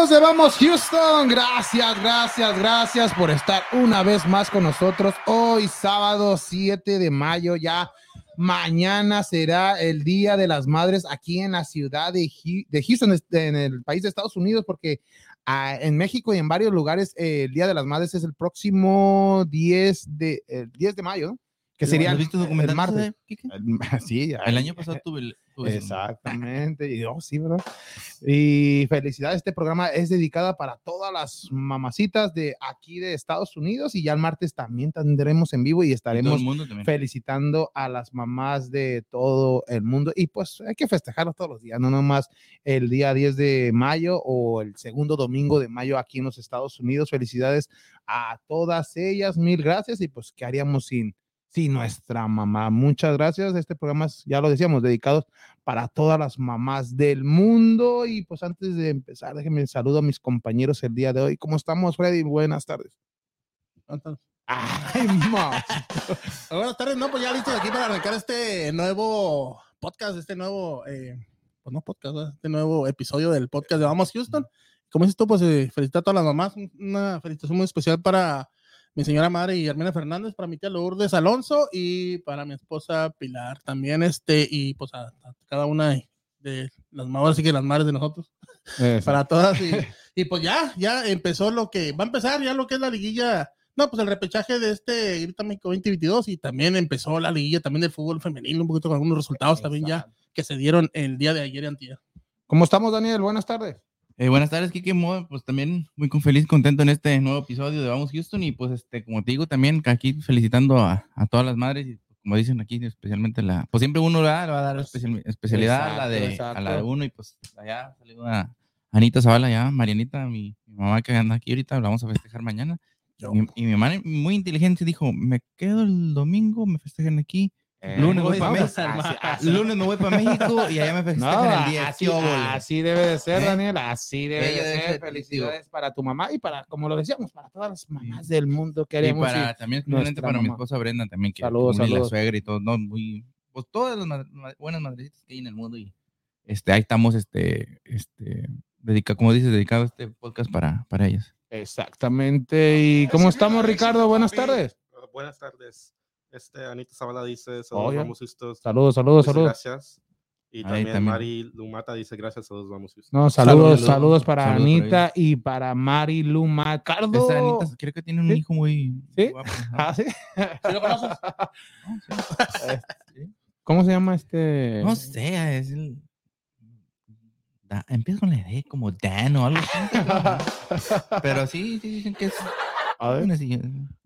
amigos de Vamos Houston, gracias, gracias, gracias por estar una vez más con nosotros. Hoy sábado 7 de mayo ya. Mañana será el Día de las Madres aquí en la ciudad de, Houston, en el país de Estados Unidos, porque ah, en México y en varios lugares eh, el Día de las Madres es el próximo 10 de, 10 de mayo, que sería el, el martes. sí, el año pasado tuve el, Exactamente. Y, oh, sí, ¿verdad? Y felicidades, este programa es dedicada para todas las mamacitas de aquí de Estados Unidos y ya el martes también tendremos en vivo y estaremos felicitando a las mamás de todo el mundo. Y pues hay que festejarlo todos los días, no nomás el día 10 de mayo o el segundo domingo de mayo aquí en los Estados Unidos. Felicidades a todas ellas, mil gracias y pues qué haríamos sin Sí, nuestra mamá. Muchas gracias. Este programa es, ya lo decíamos, dedicados para todas las mamás del mundo. Y pues antes de empezar, déjenme saludo a mis compañeros el día de hoy. ¿Cómo estamos, Freddy? Buenas tardes. Ay, Buenas tardes, no, pues ya listo aquí para arrancar este nuevo podcast, este nuevo, eh, pues no podcast, este nuevo episodio del podcast de Vamos Houston. Como dices tú, pues eh, felicito a todas las mamás. Una felicitación muy especial para mi señora madre y Armena Fernández, para mi tía Lourdes Alonso y para mi esposa Pilar también, este, y pues a, cada una de las madres, así que las madres de nosotros, para todas. Y, pues ya, ya empezó lo que va a empezar, ya lo que es la liguilla, no, pues el repechaje de este Grita México 2022 y también empezó la liguilla también del fútbol femenino, un poquito con algunos resultados también ya que se dieron el día de ayer y antier. ¿Cómo estamos, Daniel? Buenas tardes. Eh, buenas tardes, Kike. Pues también muy feliz, contento en este nuevo episodio de Vamos Houston. Y pues, este, como te digo, también aquí felicitando a, todas las madres. Y como dicen aquí, especialmente la. Pues siempre uno le va a dar especialidad a, la de, a la de uno. Y pues allá salió a Anita Zavala, ya, Marianita, mi, mamá que anda aquí ahorita, la vamos a festejar mañana. Y, mi mamá, muy inteligente, dijo: Me quedo el domingo, me festejan aquí lunes, voy para México, lunes me voy para México y allá me festejan el día. Así, así, debe de ser, ¿Eh? Daniel. Así debe de ser. Felicidades para tu mamá y para, como lo decíamos, para todas las mamás del mundo. Queremos y para, también para mi esposa Brenda también, que saludos, saludos. la suegra y todo, no, muy, pues todas las buenas madrecitas que hay en el mundo y este, ahí estamos, este, este, dedica, como dices, dedicado a este podcast para, para ellas. Exactamente. ¿Y cómo estamos, Ricardo? Buenas tardes. Buenas tardes. Este, Anita Zavala dice, saludos, vamos. Saludos, saludos, saludos. Gracias. Y también, Mari Lumata dice gracias, todos vamos. No, saludos, saludos, para Anita y para Mari Lumata. Cardo. Anita, creo que tiene un hijo muy ¿Sí? guapo. ¿Ah, sí? ¿Sí lo conoces? ¿Cómo se llama este? No sé, es el... empieza con la D como Dan o algo así. Pero sí, sí dicen que es... A ver.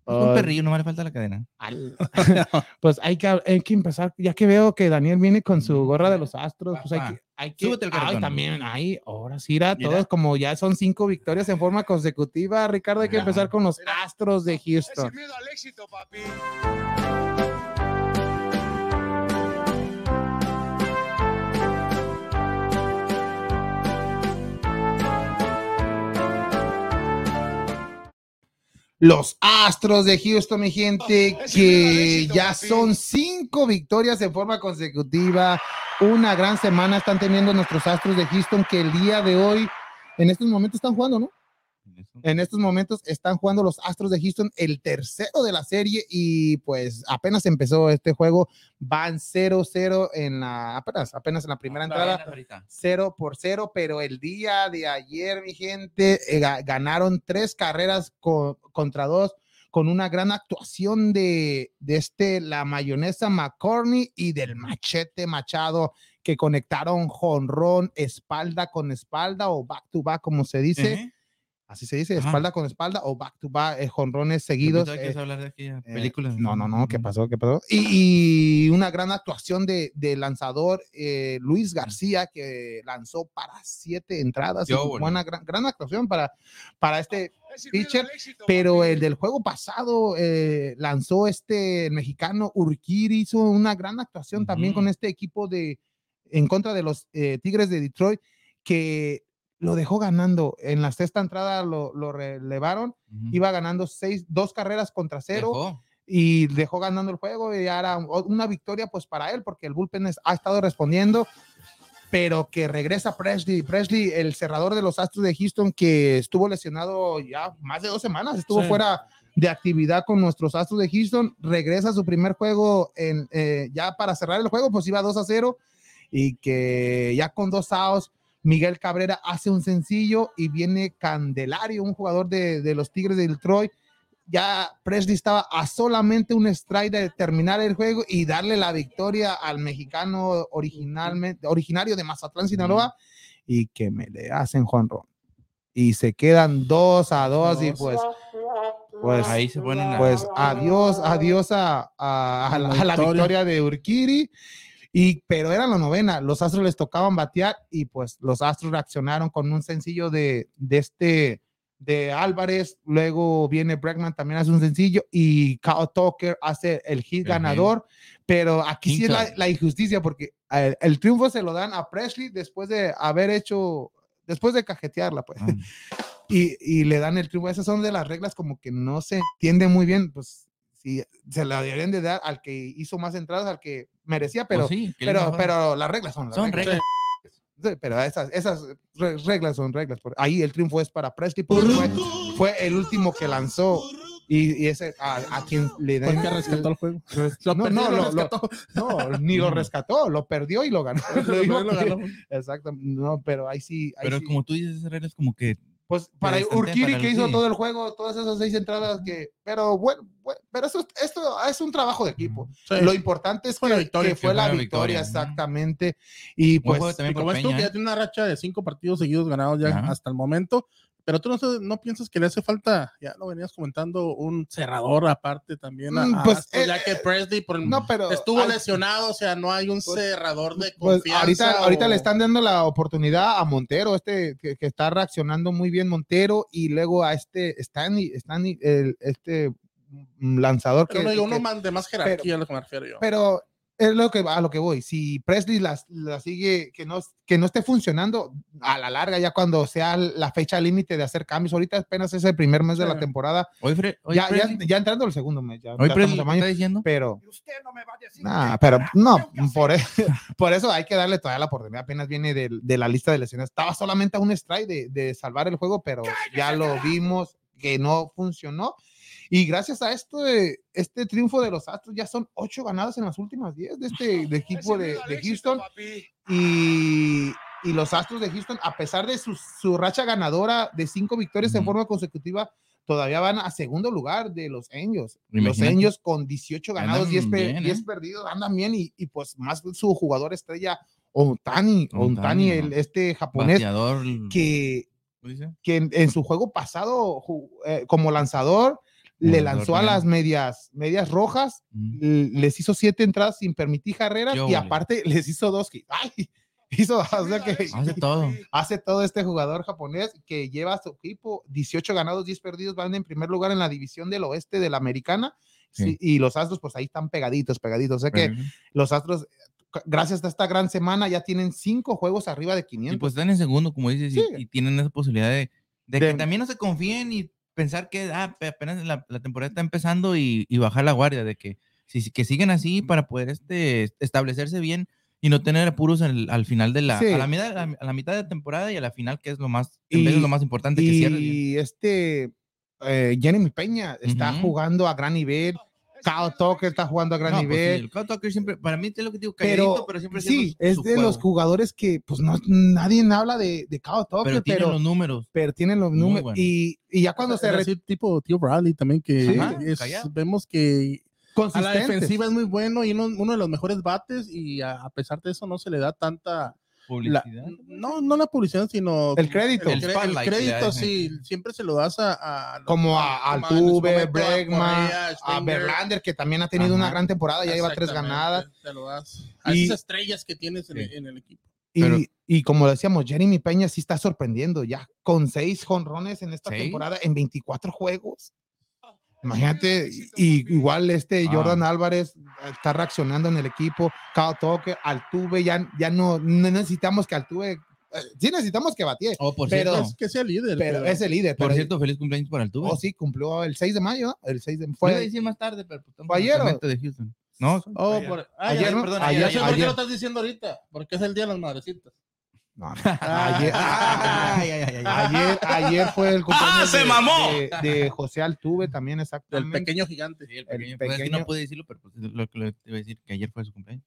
Un perrillo, no le falta la cadena. pues hay que, hay que empezar, ya que veo que Daniel viene con su gorra de los astros, pues hay que, hay que Súbete el ay, también, ahí, ahora sí, era todos como ya son cinco victorias en forma consecutiva, Ricardo, hay que empezar con los astros de Houston. Miedo al éxito, papi. Los Astros de Houston, mi gente, que ya son cinco victorias en forma consecutiva. Una gran semana están teniendo nuestros Astros de Houston que el día de hoy, en estos momentos están jugando, ¿no? En estos momentos están jugando los Astros de Houston el tercero de la serie y pues apenas empezó este juego, van 0-0 en la, apenas, apenas en la primera entrada, 0 por 0, pero el día de ayer, mi gente, eh, ganaron tres carreras contra dos con una gran actuación de, de este, la mayonesa McCorney y del machete Machado que conectaron jonrón espalda con espalda o back to back, como se dice así se dice, espalda con espalda o back to back, eh, jonrones seguidos. Eh, hablar de aquí, eh, no, no, no, ¿qué pasó? ¿Qué pasó? Y, una gran actuación de, de lanzador Luis García, que lanzó para siete entradas. Buena, gran, gran, actuación para, para este pitcher, pero el del juego pasado lanzó este mexicano Urquiri, hizo una gran actuación también con este equipo de en contra de los Tigres de Detroit que lo dejó ganando. En la sexta entrada lo, lo relevaron, iba ganando seis, dos carreras contra cero. Y dejó ganando el juego y era una victoria pues para él porque el bullpen ha estado respondiendo pero que regresa Presley. Presley, el cerrador de los Astros de Houston, que estuvo lesionado ya más de dos semanas, estuvo Sí. fuera de actividad con nuestros Astros de Houston, regresa a su primer juego en, eh, ya para cerrar el juego, pues iba 2 a 0 y que ya con dos outs, Miguel Cabrera hace un sencillo y viene Candelario, un jugador de, de los Tigres de Detroit. Ya Presley estaba a solamente un strike de terminar el juego y darle la victoria al mexicano originalmente, originario de Mazatlán, Sinaloa, y que me le hacen Juan Ron. Y se quedan dos a dos y pues, pues Ahí se ponen a- pues adiós, adiós a, a- a la, a la victoria. victoria de Urquiri. Y, pero era la novena, los Astros les tocaban batear y pues los Astros reaccionaron con un sencillo de, de este, de Álvarez, luego viene Bregman, también hace un sencillo y Kyle Tucker hace el hit ganador, pero aquí sí es la, la injusticia porque eh, el triunfo se lo dan a Presley después de haber hecho, después de cajetearla, pues. Ah, y, y le dan el triunfo. Esas son de las reglas como que no se entiende muy bien, pues sí, se la deberían de dar al que hizo más entradas, al que merecía, pero, pues sí, que le pero, pero las reglas son las son reglas. reglas. Sí, pero esas, esas re- reglas son reglas. por- Ahí el triunfo es para Presley, porque fue, fue el último que lanzó y, y ese a, a quien le Fue el den. que rescató el juego. Lo no, perdió, no, lo lo- no, ni lo rescató, lo perdió y lo ganó. Lo iba- Lo ganó. Exacto, no, pero ahí sí. ahí Pero sí. como tú dices, esas reglas como que Pues para Urquiri para que hizo todo el juego, todas esas seis entradas que, pero bueno, bueno, pero eso, esto es un trabajo de equipo. Sí. Lo importante es Fue que, la victoria, que fue la victoria, victoria. exactamente. Y pues, Y como por es tú, que ya ¿eh? tiene una racha de cinco partidos seguidos ganados ya Ajá. hasta el momento, pero tú no, no piensas que le hace falta, ya lo venías comentando, un cerrador aparte también. a- Mm, a pues, eh, ya que Presley por el- no, pero estuvo al- lesionado, o sea, no hay un Pues- cerrador de pues, confianza. ahorita, ahorita o- le están dando la oportunidad a Montero, este que, que está reaccionando muy bien Montero, y luego a este Stanley, Stanley el, este mm, lanzador Pero que, no uno más de más jerarquía, a lo que me refiero yo. pero es lo que a lo que voy. Si Presley las, la sigue, que no, que no esté funcionando a la larga, ya cuando sea la fecha límite de hacer cambios, ahorita apenas es el primer mes de la temporada, Hoy, Fre- hoy ya, ya, entrando el segundo mes, ya, hoy ya Presley estamos a ¿qué mayo, está diciendo. pero Y usted no me va a decir nah, qué pero no, por, e- por eso hay que darle todavía la oportunidad, apenas viene de, de la lista de lesiones, estaba solamente a un strike de, de salvar el juego, pero ya lo vimos que no funcionó. Y gracias a esto, de, este triunfo de los Astros, ya son ocho ganadas en las últimas diez de este de equipo de, de Houston. Y, y los Astros de Houston, a pesar de su, su racha ganadora de cinco victorias en Ujú. forma consecutiva, todavía van a segundo lugar de los Angels. Los. Angels con 18 ganados, Andan 10, pe- bien, 10 ¿eh? perdidos, andan bien y, y pues más su jugador estrella, Ontani, Ohtani, Ontani, el, este japonés, Bateador. que, ¿cómo dice? que en, en su juego pasado eh, como lanzador le lanzó a las medias, medias rojas Mm. les hizo siete entradas sin permitir carreras Qué y aparte les hizo dos. ¡Ay! Hizo, o sea que Hace todo. hace todo este jugador japonés que lleva a su equipo 18 ganados, 10 perdidos, van en primer lugar en la división del oeste de la americana. Sí. Y los Astros, pues ahí están pegaditos, pegaditos. O sea que los Astros, gracias a esta gran semana, ya tienen cinco juegos arriba de Y 500. pues están en segundo, como dices, y- y, tienen esa posibilidad de, de De- que también no se confíen y pensar que ah, pe- apenas la, la temporada está empezando y, y bajar la guardia, de que, si, que siguen así para poder este, establecerse bien y no tener apuros al, al final de la, Sí. a, la mitad, a, la- a la mitad de temporada y a la final, que es lo más, en Y- vez de lo más importante que cierre y este eh, Jeremy Peña está jugando a gran nivel. Kyle Tucker está jugando a gran No, pues sí, nivel. el Kyle Tucker siempre, para mí es lo que digo, pero pero, siempre sí, es su de los jugadores que pues no nadie habla de, de Kyle Tucker, pero tiene pero, los números. pero tienen los números. bueno. Y, y ya cuando se decir, tipo Tío Bradley también, que Ajá, es- callado. vemos que a la defensiva es muy bueno y uno, uno de los mejores bates y a, a pesar de eso no se le da tanta... la- Publicidad. no, no la publicidad, sino... El crédito. El, crédito, sí, siempre se lo das a... a- como a como en su Altuve, momento a Bregman, a. Verlander, que también ha tenido una gran temporada, ya lleva tres ganadas. Se lo das a Y- esas estrellas que tienes en, Sí. el- en el equipo. Y, Pero- y como decíamos, Jeremy Peña sí está sorprendiendo ya con seis jonrones en esta temporada en 24 juegos. Imagínate, y, igual este Ah. Jordan Álvarez está reaccionando en el equipo, Kyle Tucker, Altuve, ya, ya no, no necesitamos que Altuve, eh, sí necesitamos que batee, Oh, por Pero- cierto, Es que sea líder. pero es el líder. por pero- cierto, feliz cumpleaños para el tubo. oh, sí, cumplió el 6 de mayo, ¿no? el 6 de Fue fue, decir más tarde, pero pues, estamos ¿Fue en el ayer de Houston. No, Oh, ayer. por, ah, Ayer, ¿no? perdón, Ayer, sé por qué ayer. lo estás diciendo ahorita, porque es el día de las madrecitas. No, no. Ayer, Ay, ay, ay, ay. ayer, ayer fue el cumpleaños se de, mamó! de- de José Altuve también exactamente. pequeño gigante. Sí, el el pequeño, pues es que pequeño- no pude decirlo, pero pues, lo que le iba a decir que ayer fue su cumpleaños.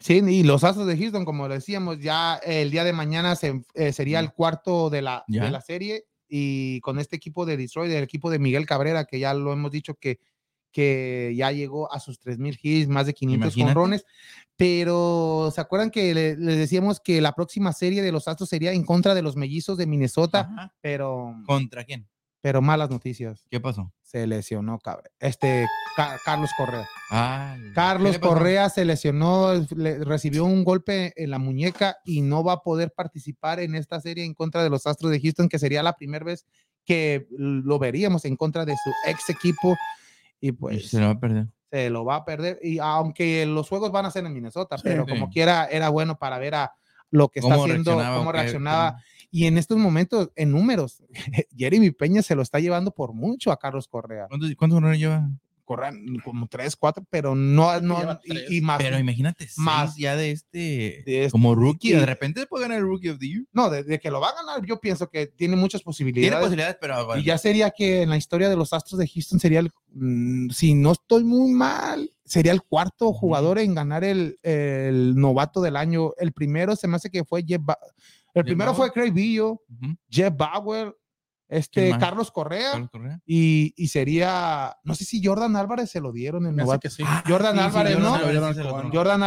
Sí, y los Astros de Houston, como decíamos, ya el día de mañana se- eh, sería el cuarto de la, de la serie y con este equipo de Detroit, el equipo de Miguel Cabrera, que ya lo hemos dicho que, que ya llegó a sus 3.000 hits, más de 500 Imagínate. honrones, pero ¿se acuerdan que le- les decíamos que la próxima serie de los Astros sería en contra de los mellizos de Minnesota? Ajá. Pero, ¿Contra quién? pero malas noticias, ¿Qué pasó? se lesionó este, Ca- Carlos Correa. Ay, ¿qué Carlos? Correa se lesionó, le- recibió un golpe en la muñeca y no va a poder participar en esta serie en contra de los Astros de Houston, que sería la primera vez que lo veríamos en contra de su ex equipo. Y pues Se lo va a perder. se lo va a perder. Y aunque los juegos van a ser en Minnesota, Sí. pero Sí. como quiera, era bueno para ver a lo que está ¿Cómo haciendo, cómo qué? reaccionaba. Y en estos momentos, en números, Jeremy Peña se lo está llevando por mucho a Carlos Correa. ¿Cuántos, cuántos honores lleva? Correa como tres, cuatro, pero no, no, y, y más. Pero imagínate, Más. ya de este, de este- como rookie, y- de repente puede ganar el Rookie of the Year. No, de, de que lo va a ganar, yo pienso que tiene muchas Tiene posibilidades. posibilidades, pero bueno, Y ya sería que en la historia de los Astros de Houston sería el, mm, si no estoy muy mal, sería el cuarto jugador en ganar el, el novato del año. El primero se me hace que fue Jeff Ba- El Jeff primero Bauer. fue Craig Billo. Jeff Bauer, ¿Quién este? Carlos Correa Carlos Correa. y, y sería, no sé si Jordan Álvarez se lo dieron hace novato. que sí. Jordan Sí, Álvarez, ¿no? Álvarez Jordan Álvarez. Jordan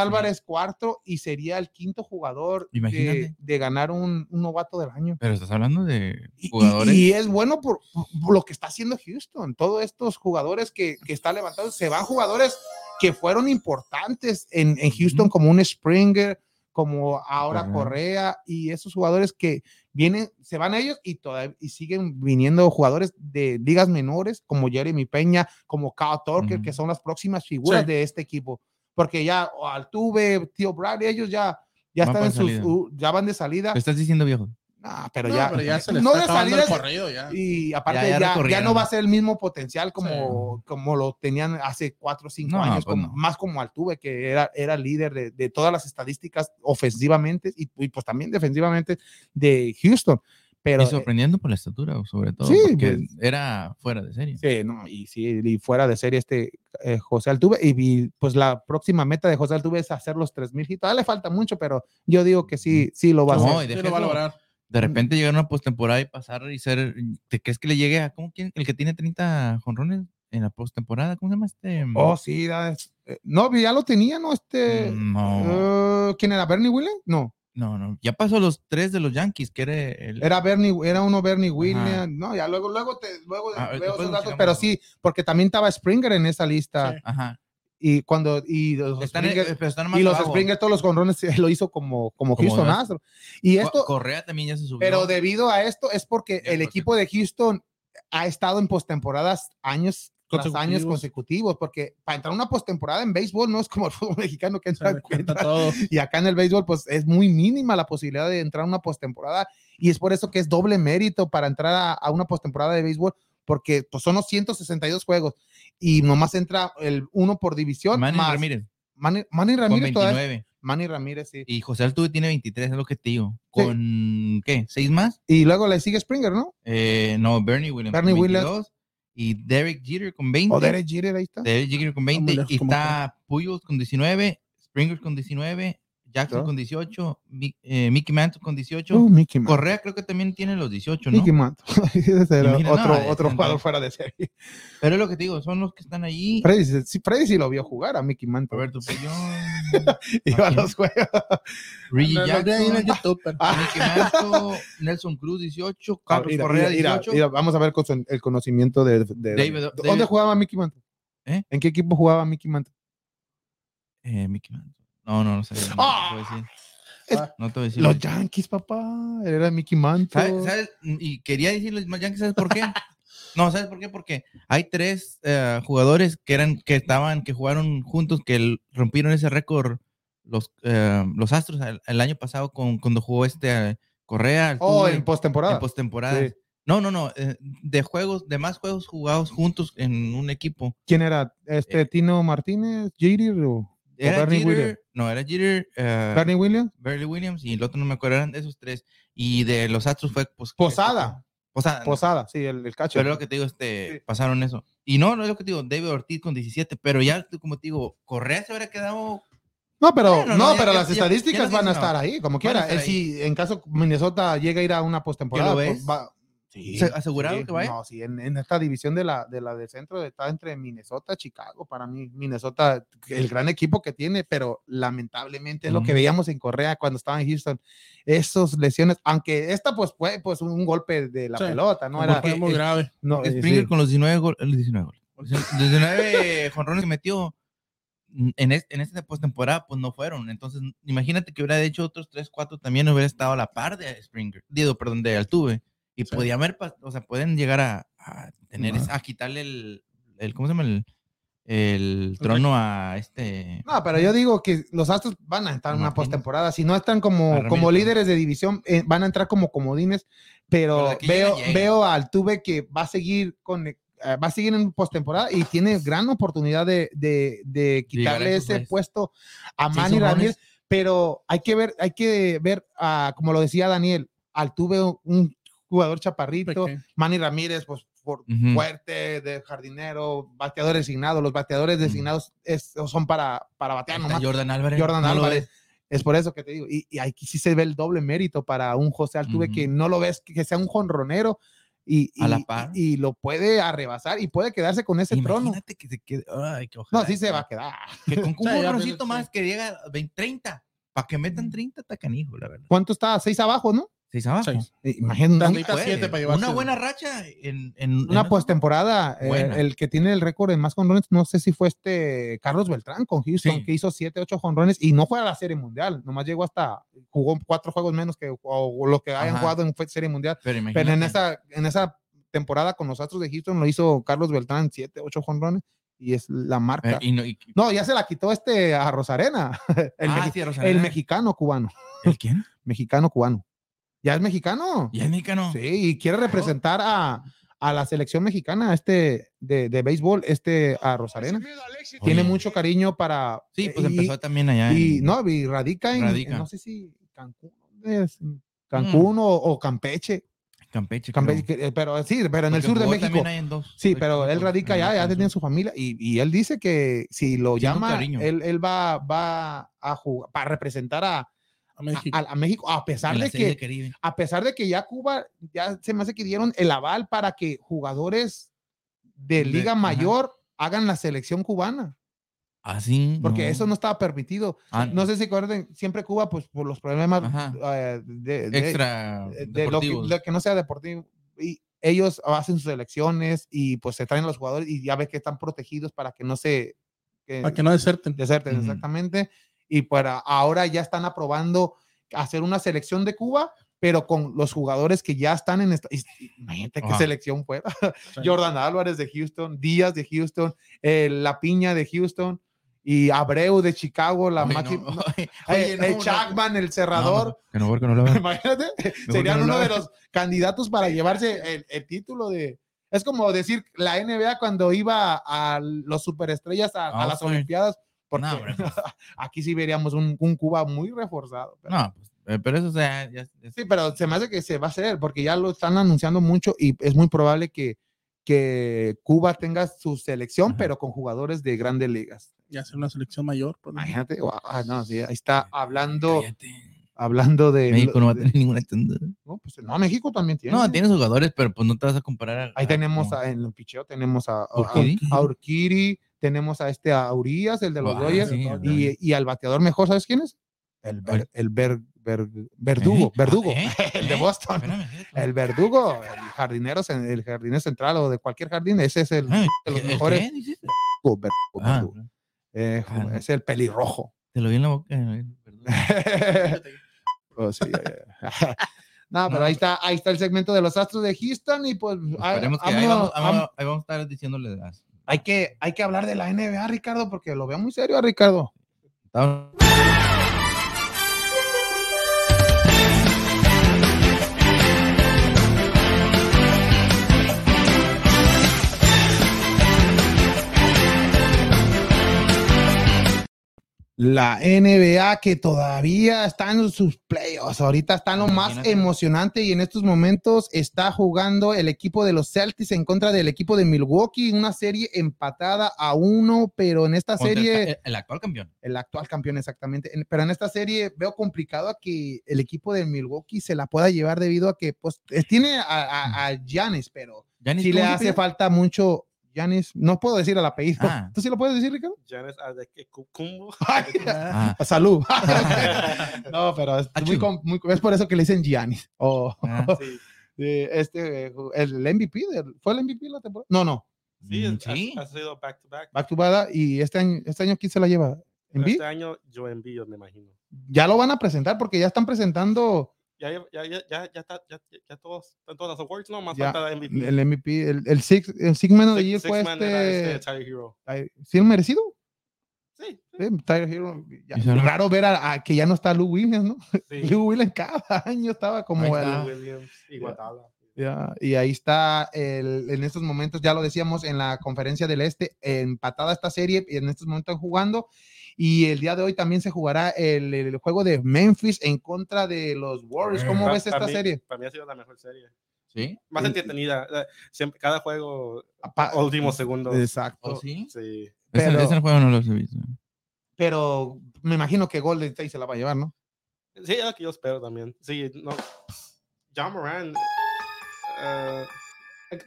cuarto y sería el quinto jugador de, ganar un, un novato del año. Pero estás hablando de Y- y- jugadores. Y, es bueno por, por lo que está haciendo Houston. Todos estos jugadores que, que está levantando, se van jugadores que fueron importantes en, en Houston, como un Springer, como ahora Correa. Correa, y esos jugadores que vienen, se van ellos y, todavía, y siguen viniendo jugadores de ligas menores, como Jeremy Peña, como Kyle Ujú. que son las próximas figuras Sí. de este equipo. Porque ya Altuve, Tío Bradley, ellos ya, ya Van están en sus, ya van de salida. Lo estás diciendo viejo. Ah, pero No, ya, pero ya se le no está de el corrido ya. y aparte Ya- ya, ya ya, recorrieron. no va a ser el mismo potencial como, como lo tenían hace cuatro o cinco No, años, pues como- no. más como Altuve, que era, era líder de, de todas las estadísticas ofensivamente y, y, pues también defensivamente de Houston. Pero, y sorprendiendo por la estatura, sobre todo. sí, porque pues. era fuera de serie. Sí, no, y sí, y fuera de serie este eh, José Altuve, y, y, pues la próxima meta de José Altuve es hacer los 3000 hits. Todavía le falta mucho, pero yo digo que sí, sí lo va a No, hacer. y Sí lo va a lograr. De repente llegar a una postemporada y pasar y ser. ¿Te crees que le llegue a. ¿Cómo quién? El que tiene 30 jonrones en la postemporada? ¿Cómo se llama este? Oh, sí, da- eh, no, ya lo tenía, ¿no? Este, No. eh, ¿quién era? ¿Bernie Williams? No, No, no. Ya pasó los tres de los Yankees, que era el. era Bernie, era uno Bernie Williams, no, ya luego, luego te, luego Ah, veo esos datos, pero sí, porque también estaba Springer en esa lista, Sí. Ajá. Y cuando, y los Están, Springer, pero están y los. Springer, todos los conrones lo hizo como, como, Como Houston dos. Astros, y esto, Correa también ya se subió. Pero debido a esto es porque Ya, el equipo de Houston ha estado en postemporadas años tras años Consecutivos. porque para entrar a una postemporada en béisbol no es como el fútbol mexicano que entra, que entra- todo. y acá en el béisbol pues es muy mínima la posibilidad de entrar a una postemporada y es por eso que es doble mérito para entrar a, a una postemporada de béisbol porque pues son los 162 juegos y nomás entra el uno por división Manny más Ramírez, Manny, Manny con Ramírez todavía- 29. Manny Ramírez sí Y José Altuve tiene 23, es lo que te digo. Sí. ¿Con qué? ¿Seis más? y luego le sigue Springer ¿no? Eh, no, Bernie Williams. Bernie con Williams. 22, Y Derek Jeter con 20. o Derek Jeter ahí está Derek Jeter con 20. lejos y está Pujols con 19. Springer con 19. Jackson ¿No? con 18. Mi- eh, Mickey Mantle con 18. Oh, Mickey Mantle. Correa creo que también tiene los 18, ¿no? Mickey Mantle. Ese era Imagina, otro, no, otro jugador fuera de serie. Pero es lo que te digo, son los que están allí. Freddy, sí- Freddy sí lo vio jugar a Mickey Mantle. Roberto Pellón, Iba a los juegos. Reggie ahí el Jackson, YouTube, pero- Ah, Mickey Mantle, Nelson Cruz 18, Carlos mira, Correa mira, mira, 18. mira, vamos a ver con su- el conocimiento de, de- David- ¿Dónde David- jugaba Mickey Mantle? ¿Eh? ¿En qué equipo jugaba Mickey Mantle? Eh, Mickey Mantle. No, no, no sé. No, Ah. te voy a decir. Ah, No te voy a decir. Los Yankees, papá. Era Mickey Mantle. ¿Sabes? sabes? Y quería decirles más Yankees, ¿sabes por qué? No, ¿sabes por qué? Porque hay tres eh, jugadores que eran, que estaban, que jugaron juntos, que el- rompieron ese récord los, eh, los Astros el, el año pasado con, cuando jugó este eh, Correa. Oh, en postemporada. en postemporada. Sí. No, no, no. de juegos, de más juegos jugados juntos en un equipo. ¿Quién era? Este Eh. Tino Martínez, Jeter o Era Jeter, Williams. no, era Jeter, eh, Bernie Williams. Barry Williams y el otro no me acuerdo, eran de esos tres. Y de los Astros fue pues, Posada. Posada. no. Posada, sí, el, el cacho. Pero es lo que te digo, este, Sí. pasaron eso. Y no, no es lo que te digo, David Ortiz con 17, pero ya, como te digo, Correa se hubiera quedado. No, pero, no, no, ya- pero ya- las ya- estadísticas van a estar ahí, como quiera. Si en caso Minnesota llega a ir a una postemporada, ¿Que lo pues va. Sí, ¿Se- asegurado que vaya? No, sí, en, en esta división de la, de la de centro está entre Minnesota y Chicago. Para mí, Minnesota, el gran equipo que tiene, pero lamentablemente es lo que veíamos en Correa cuando estaba en Houston. Esos lesiones, aunque esta pues fue pues un golpe de la Sí. pelota, no era. muy grave. no, eh, Springer con los 19 goles. 19 goles. 19 jonrones que metió en, es- en esta postemporada, pues no fueron. Entonces, imagínate que hubiera hecho otros 3, 4 también, hubiera estado a la par de Springer. Digo, perdón, de Altuve. Y Sí. podía haber, o sea, pueden llegar a, a tener, a quitarle el, el, ¿cómo se llama? El, el trono a este. No, pero yo digo que los Astros van a estar en una postemporada. Si no están como, como líderes de división, eh, van a entrar como comodines. Pero veo, llega, llega. veo a Altuve que va a seguir con eh, va a seguir en postemporada y tiene gran oportunidad de, de, de quitarle ese puesto a Manny honrones. Ramírez. Pero hay que ver, hay que ver, ah, como lo decía Daniel, Altuve, un jugador chaparrito. Manny Ramírez, pues por fuerte, de jardinero, bateador designado. Los bateadores designados es- son para, para batear nomás. Jordan Álvarez. Jordan ¿no Álvarez. Es por eso que te digo. Y, y aquí sí se ve el doble mérito para un José Altuve que no lo ves que, sea un jonronero y, y- lo puede arrebasar y puede quedarse con ese trono. Imagínate que se quede. Ay, que No, ojalá sí que- se va a quedar. Que con un Sí, sí. más que llega a 20, 30. Para que metan 30, está canijo, la verdad. ¿Cuánto está? Seis abajo, ¿no? Seis abajo. Seis. Eh, Imagínate. Una buena racha en, en Una en- postemporada, eh, el que tiene el récord en más jonrones, no sé si fue este Carlos Beltrán con Houston, Sí. que hizo siete, ocho jonrones y no fue a la Serie Mundial, nomás llegó hasta, jugó cuatro juegos menos que o, lo que hayan Ajá. jugado en Serie Mundial. Pero, Pero en esa, en esa temporada con los Astros de Houston lo hizo Carlos Beltrán, siete, ocho jonrones y es la marca. Eh, y no, y- no, ya se la quitó este a Rosarena, el, Ah, mexi- sí, a Rosarena. el mexicano cubano, ¿El quién? mexicano cubano. Ya es mexicano. ¿Y el mexicano? Sí, y quiere representar a, a la selección mexicana este de, de béisbol, este a Rosarena. Tiene Oye. mucho cariño para. Sí, pues y- empezó también allá. Y en- no, y radica en, Radica. en no sé si Cancún, ¿dónde es? Cancún o, o Campeche, Campeche. Campeche, que- eh, pero sí, pero en el sur de México. dos- Sí, pero él radica allá, ya tiene su familia y, y él dice que si lo un llama, cariño. él, él va, va a jugar, para representar a, a México. a- a México, a pesar de que a pesar de que ya Cuba, ya se me hace que dieron el aval para que jugadores de De- Liga ajá. Mayor hagan la selección cubana, Ah, sí. porque eso no estaba permitido. Ah, No sé si recuerden, siempre Cuba, pues por los problemas Ajá. eh, de, de- Extra. de- de lo, que, lo que no sea deportivo, y ellos hacen sus elecciones y pues se traen a los jugadores y ya ves que están protegidos para que no se... que- Para que no deserten. deserten, exactamente. Y para ahora ya están aprobando hacer una selección de Cuba, pero con los jugadores que ya están en esta. Imagínate qué Ajá. selección. Sí. Jordan Álvarez de Houston, Díaz de Houston, eh, La Piña de Houston y Abreu de Chicago, la no, oye, eh, el no, no. Chapman, el cerrador. que no, porque no lo veo. Imagínate, serían uno de los candidatos para llevarse el, el título de. Es como decir la NBA cuando iba a los superestrellas a, a Ah, las sí. Olimpiadas, porque No, hombre, pues. aquí sí veríamos un, un Cuba muy reforzado. pero- No, pues, eh, pero eso sea, ya, ya- Sí, pero se me hace que se va a hacer porque ya lo están anunciando mucho y es muy probable que, que Cuba tenga su selección, Ajá. pero con jugadores de grandes ligas. Y hacer una selección mayor. ¿no? Imagínate, guau, ah, no, sí, ahí está hablando, cállate. hablando de. México no va a de- tener ninguna no, pues, no, México también tiene. No, tiene jugadores, pero pues no te vas a comparar. a- Ahí tenemos a- en el picheo, tenemos a, a, a tenemos a este a Urias, el de los Ah, Dodgers, sí, y, y al bateador mejor, ¿sabes quién es? El, ver- el ver- ver- verdugo, ¿Eh? verdugo, ¿Eh? el de ¿Eh? Boston. El verdugo, el jardinero, el jardinero central o de cualquier jardín, ese es el Ay, de los ¿el mejores. dijiste? verdugo, Ah, verdugo. Eh, Ah, no. es el pelirrojo. te lo vi en la boca. eh. Oh, sí, no, pero ahí está, ahí está el segmento de los astros de Houston y pues ah, que ahí vamos, vamos- ahí vamos a estar diciéndole. Hay que, hay que hablar de la NBA, Ricardo, porque lo veo muy serio a Ricardo. La NBA que todavía está en sus playoffs, ahorita está lo más emocionante y en estos momentos está jugando el equipo de los Celtics en contra del equipo de Milwaukee, una serie empatada a uno, pero en esta Contra serie, el, el actual campeón. el actual campeón exactamente, en- pero en esta serie veo complicado a que el equipo de Milwaukee se la pueda llevar debido a que pues tiene a, a, a Giannis, pero Giannis, sí le ¿cómo se hace falta mucho. Giannis, no puedo decir el apellido. Ah. ¿Tú sí lo puedes decir, Ricardo? Janis Adekecumbo. Ah, Salud. no, pero es, muy, muy- es por eso que le dicen Giannis. O ah. Sí, eh, este, el MVP, del- ¿fue el MVP la temporada? No, no, sí, Mm, es- sí. Ha, ha sido back to back. back to back, y este año, este año ¿quién se la lleva? ¿Embiid? Este año yo envío, me imagino. Ya lo van a presentar porque ya están presentando Ya, ya, ya, ya, está- ya, ya, todos, están todas las awards, ¿no? Más Ya, falta la MVP. el MVP, el, el Six, el Six Man of the Year fue este, este Tyler Hero. ¿sí el merecido? Sí, sí, Sí, Tyler Hero. Ya, ¿Y se lo- raro ver a, a que ya no está Lou Williams, ¿no? sí. Lou Williams cada año estaba como Ahí el. Williams y y ahí está, el, en estos momentos, ya lo decíamos en la conferencia del Este, empatada esta serie, y en estos momentos jugando. Y el día de hoy también se jugará el, el juego de Memphis en contra de los Warriors. ¿Cómo ves esta mí- serie? Para mí ha sido la mejor serie. ¿Sí? Más Sí. entretenida. Siempre, cada juego, Pa- último segundo. Exacto. ¿Oh, sí? Sí. Ese, Pero- ese juego no lo he visto. Pero me imagino que Golden State se la va a llevar, ¿no? Sí, es lo que yo espero también. Sí, no. John Moran. eh,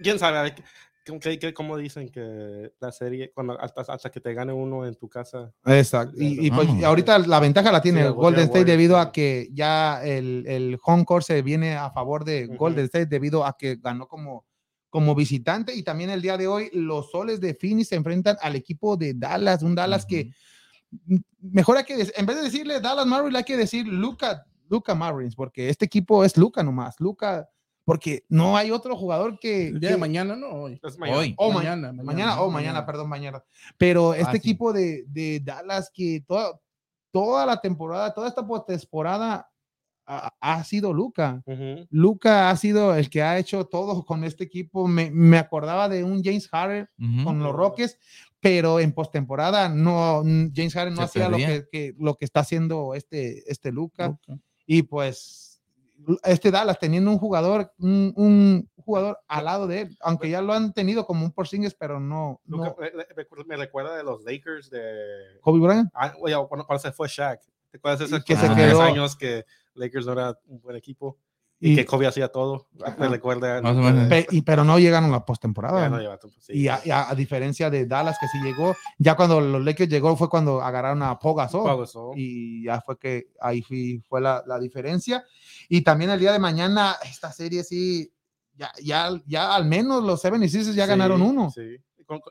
¿Quién sabe? A ver, ¿Cómo, qué- qué- cómo dicen que la serie, cuando hasta, hasta que te gane uno en tu casa? Exacto. Y, y pues ahorita la ventaja la tiene Sí, Golden State debido a que ya el, el home court se viene a favor de. Golden State debido a que ganó como, como visitante y también el día de hoy los soles de Phoenix se enfrentan al equipo de Dallas, un Dallas que m- mejor hay que, en vez de decirle Dallas Mavericks, hay que decir Luca, Luca Mavericks, porque este equipo es Luca nomás, Luca, porque no hay otro jugador que... El día que- de mañana, ¿no? Hoy. Es mañana. Hoy. Ma- Mañana, mañana, mañana, oh, mañana, mañana. perdón, mañana. Pero este sí. equipo de, de Dallas que toda, toda la temporada, toda esta temporada ha, ha sido Luca. Ujú. Luca ha sido el que ha hecho todo con este equipo. Me, me acordaba de un James Harden Ujú. con los Rockets, pero en postemporada no, James Harden no hacía lo que, que- lo que está haciendo este, este Luca. Y pues este Dallas teniendo un jugador, un, un jugador al lado de él, aunque ya lo han tenido como un Porzingis, pero no, no. Me- me- recuerda de los Lakers de. Kobe Bryant. Ah, oye, cuando, cuando se fue Shaq. ¿Te acuerdas de esos que se quedó- 10 años que Lakers no era un buen equipo? Y, Y- que Kobe hacía todo. Ajá. recuerda. Más o menos. Pe- y, pero no llegaron a la postemporada. no tiempo, sí. y a, y a- a diferencia de Dallas, que sí llegó, ya cuando los Lakers llegó fue cuando agarraron a Gasol. y ya fue que ahí fui- fue la, la diferencia. Y también el día de mañana, esta serie sí, ya, ya, ya al menos los 76 ya Sí, ganaron uno. Sí.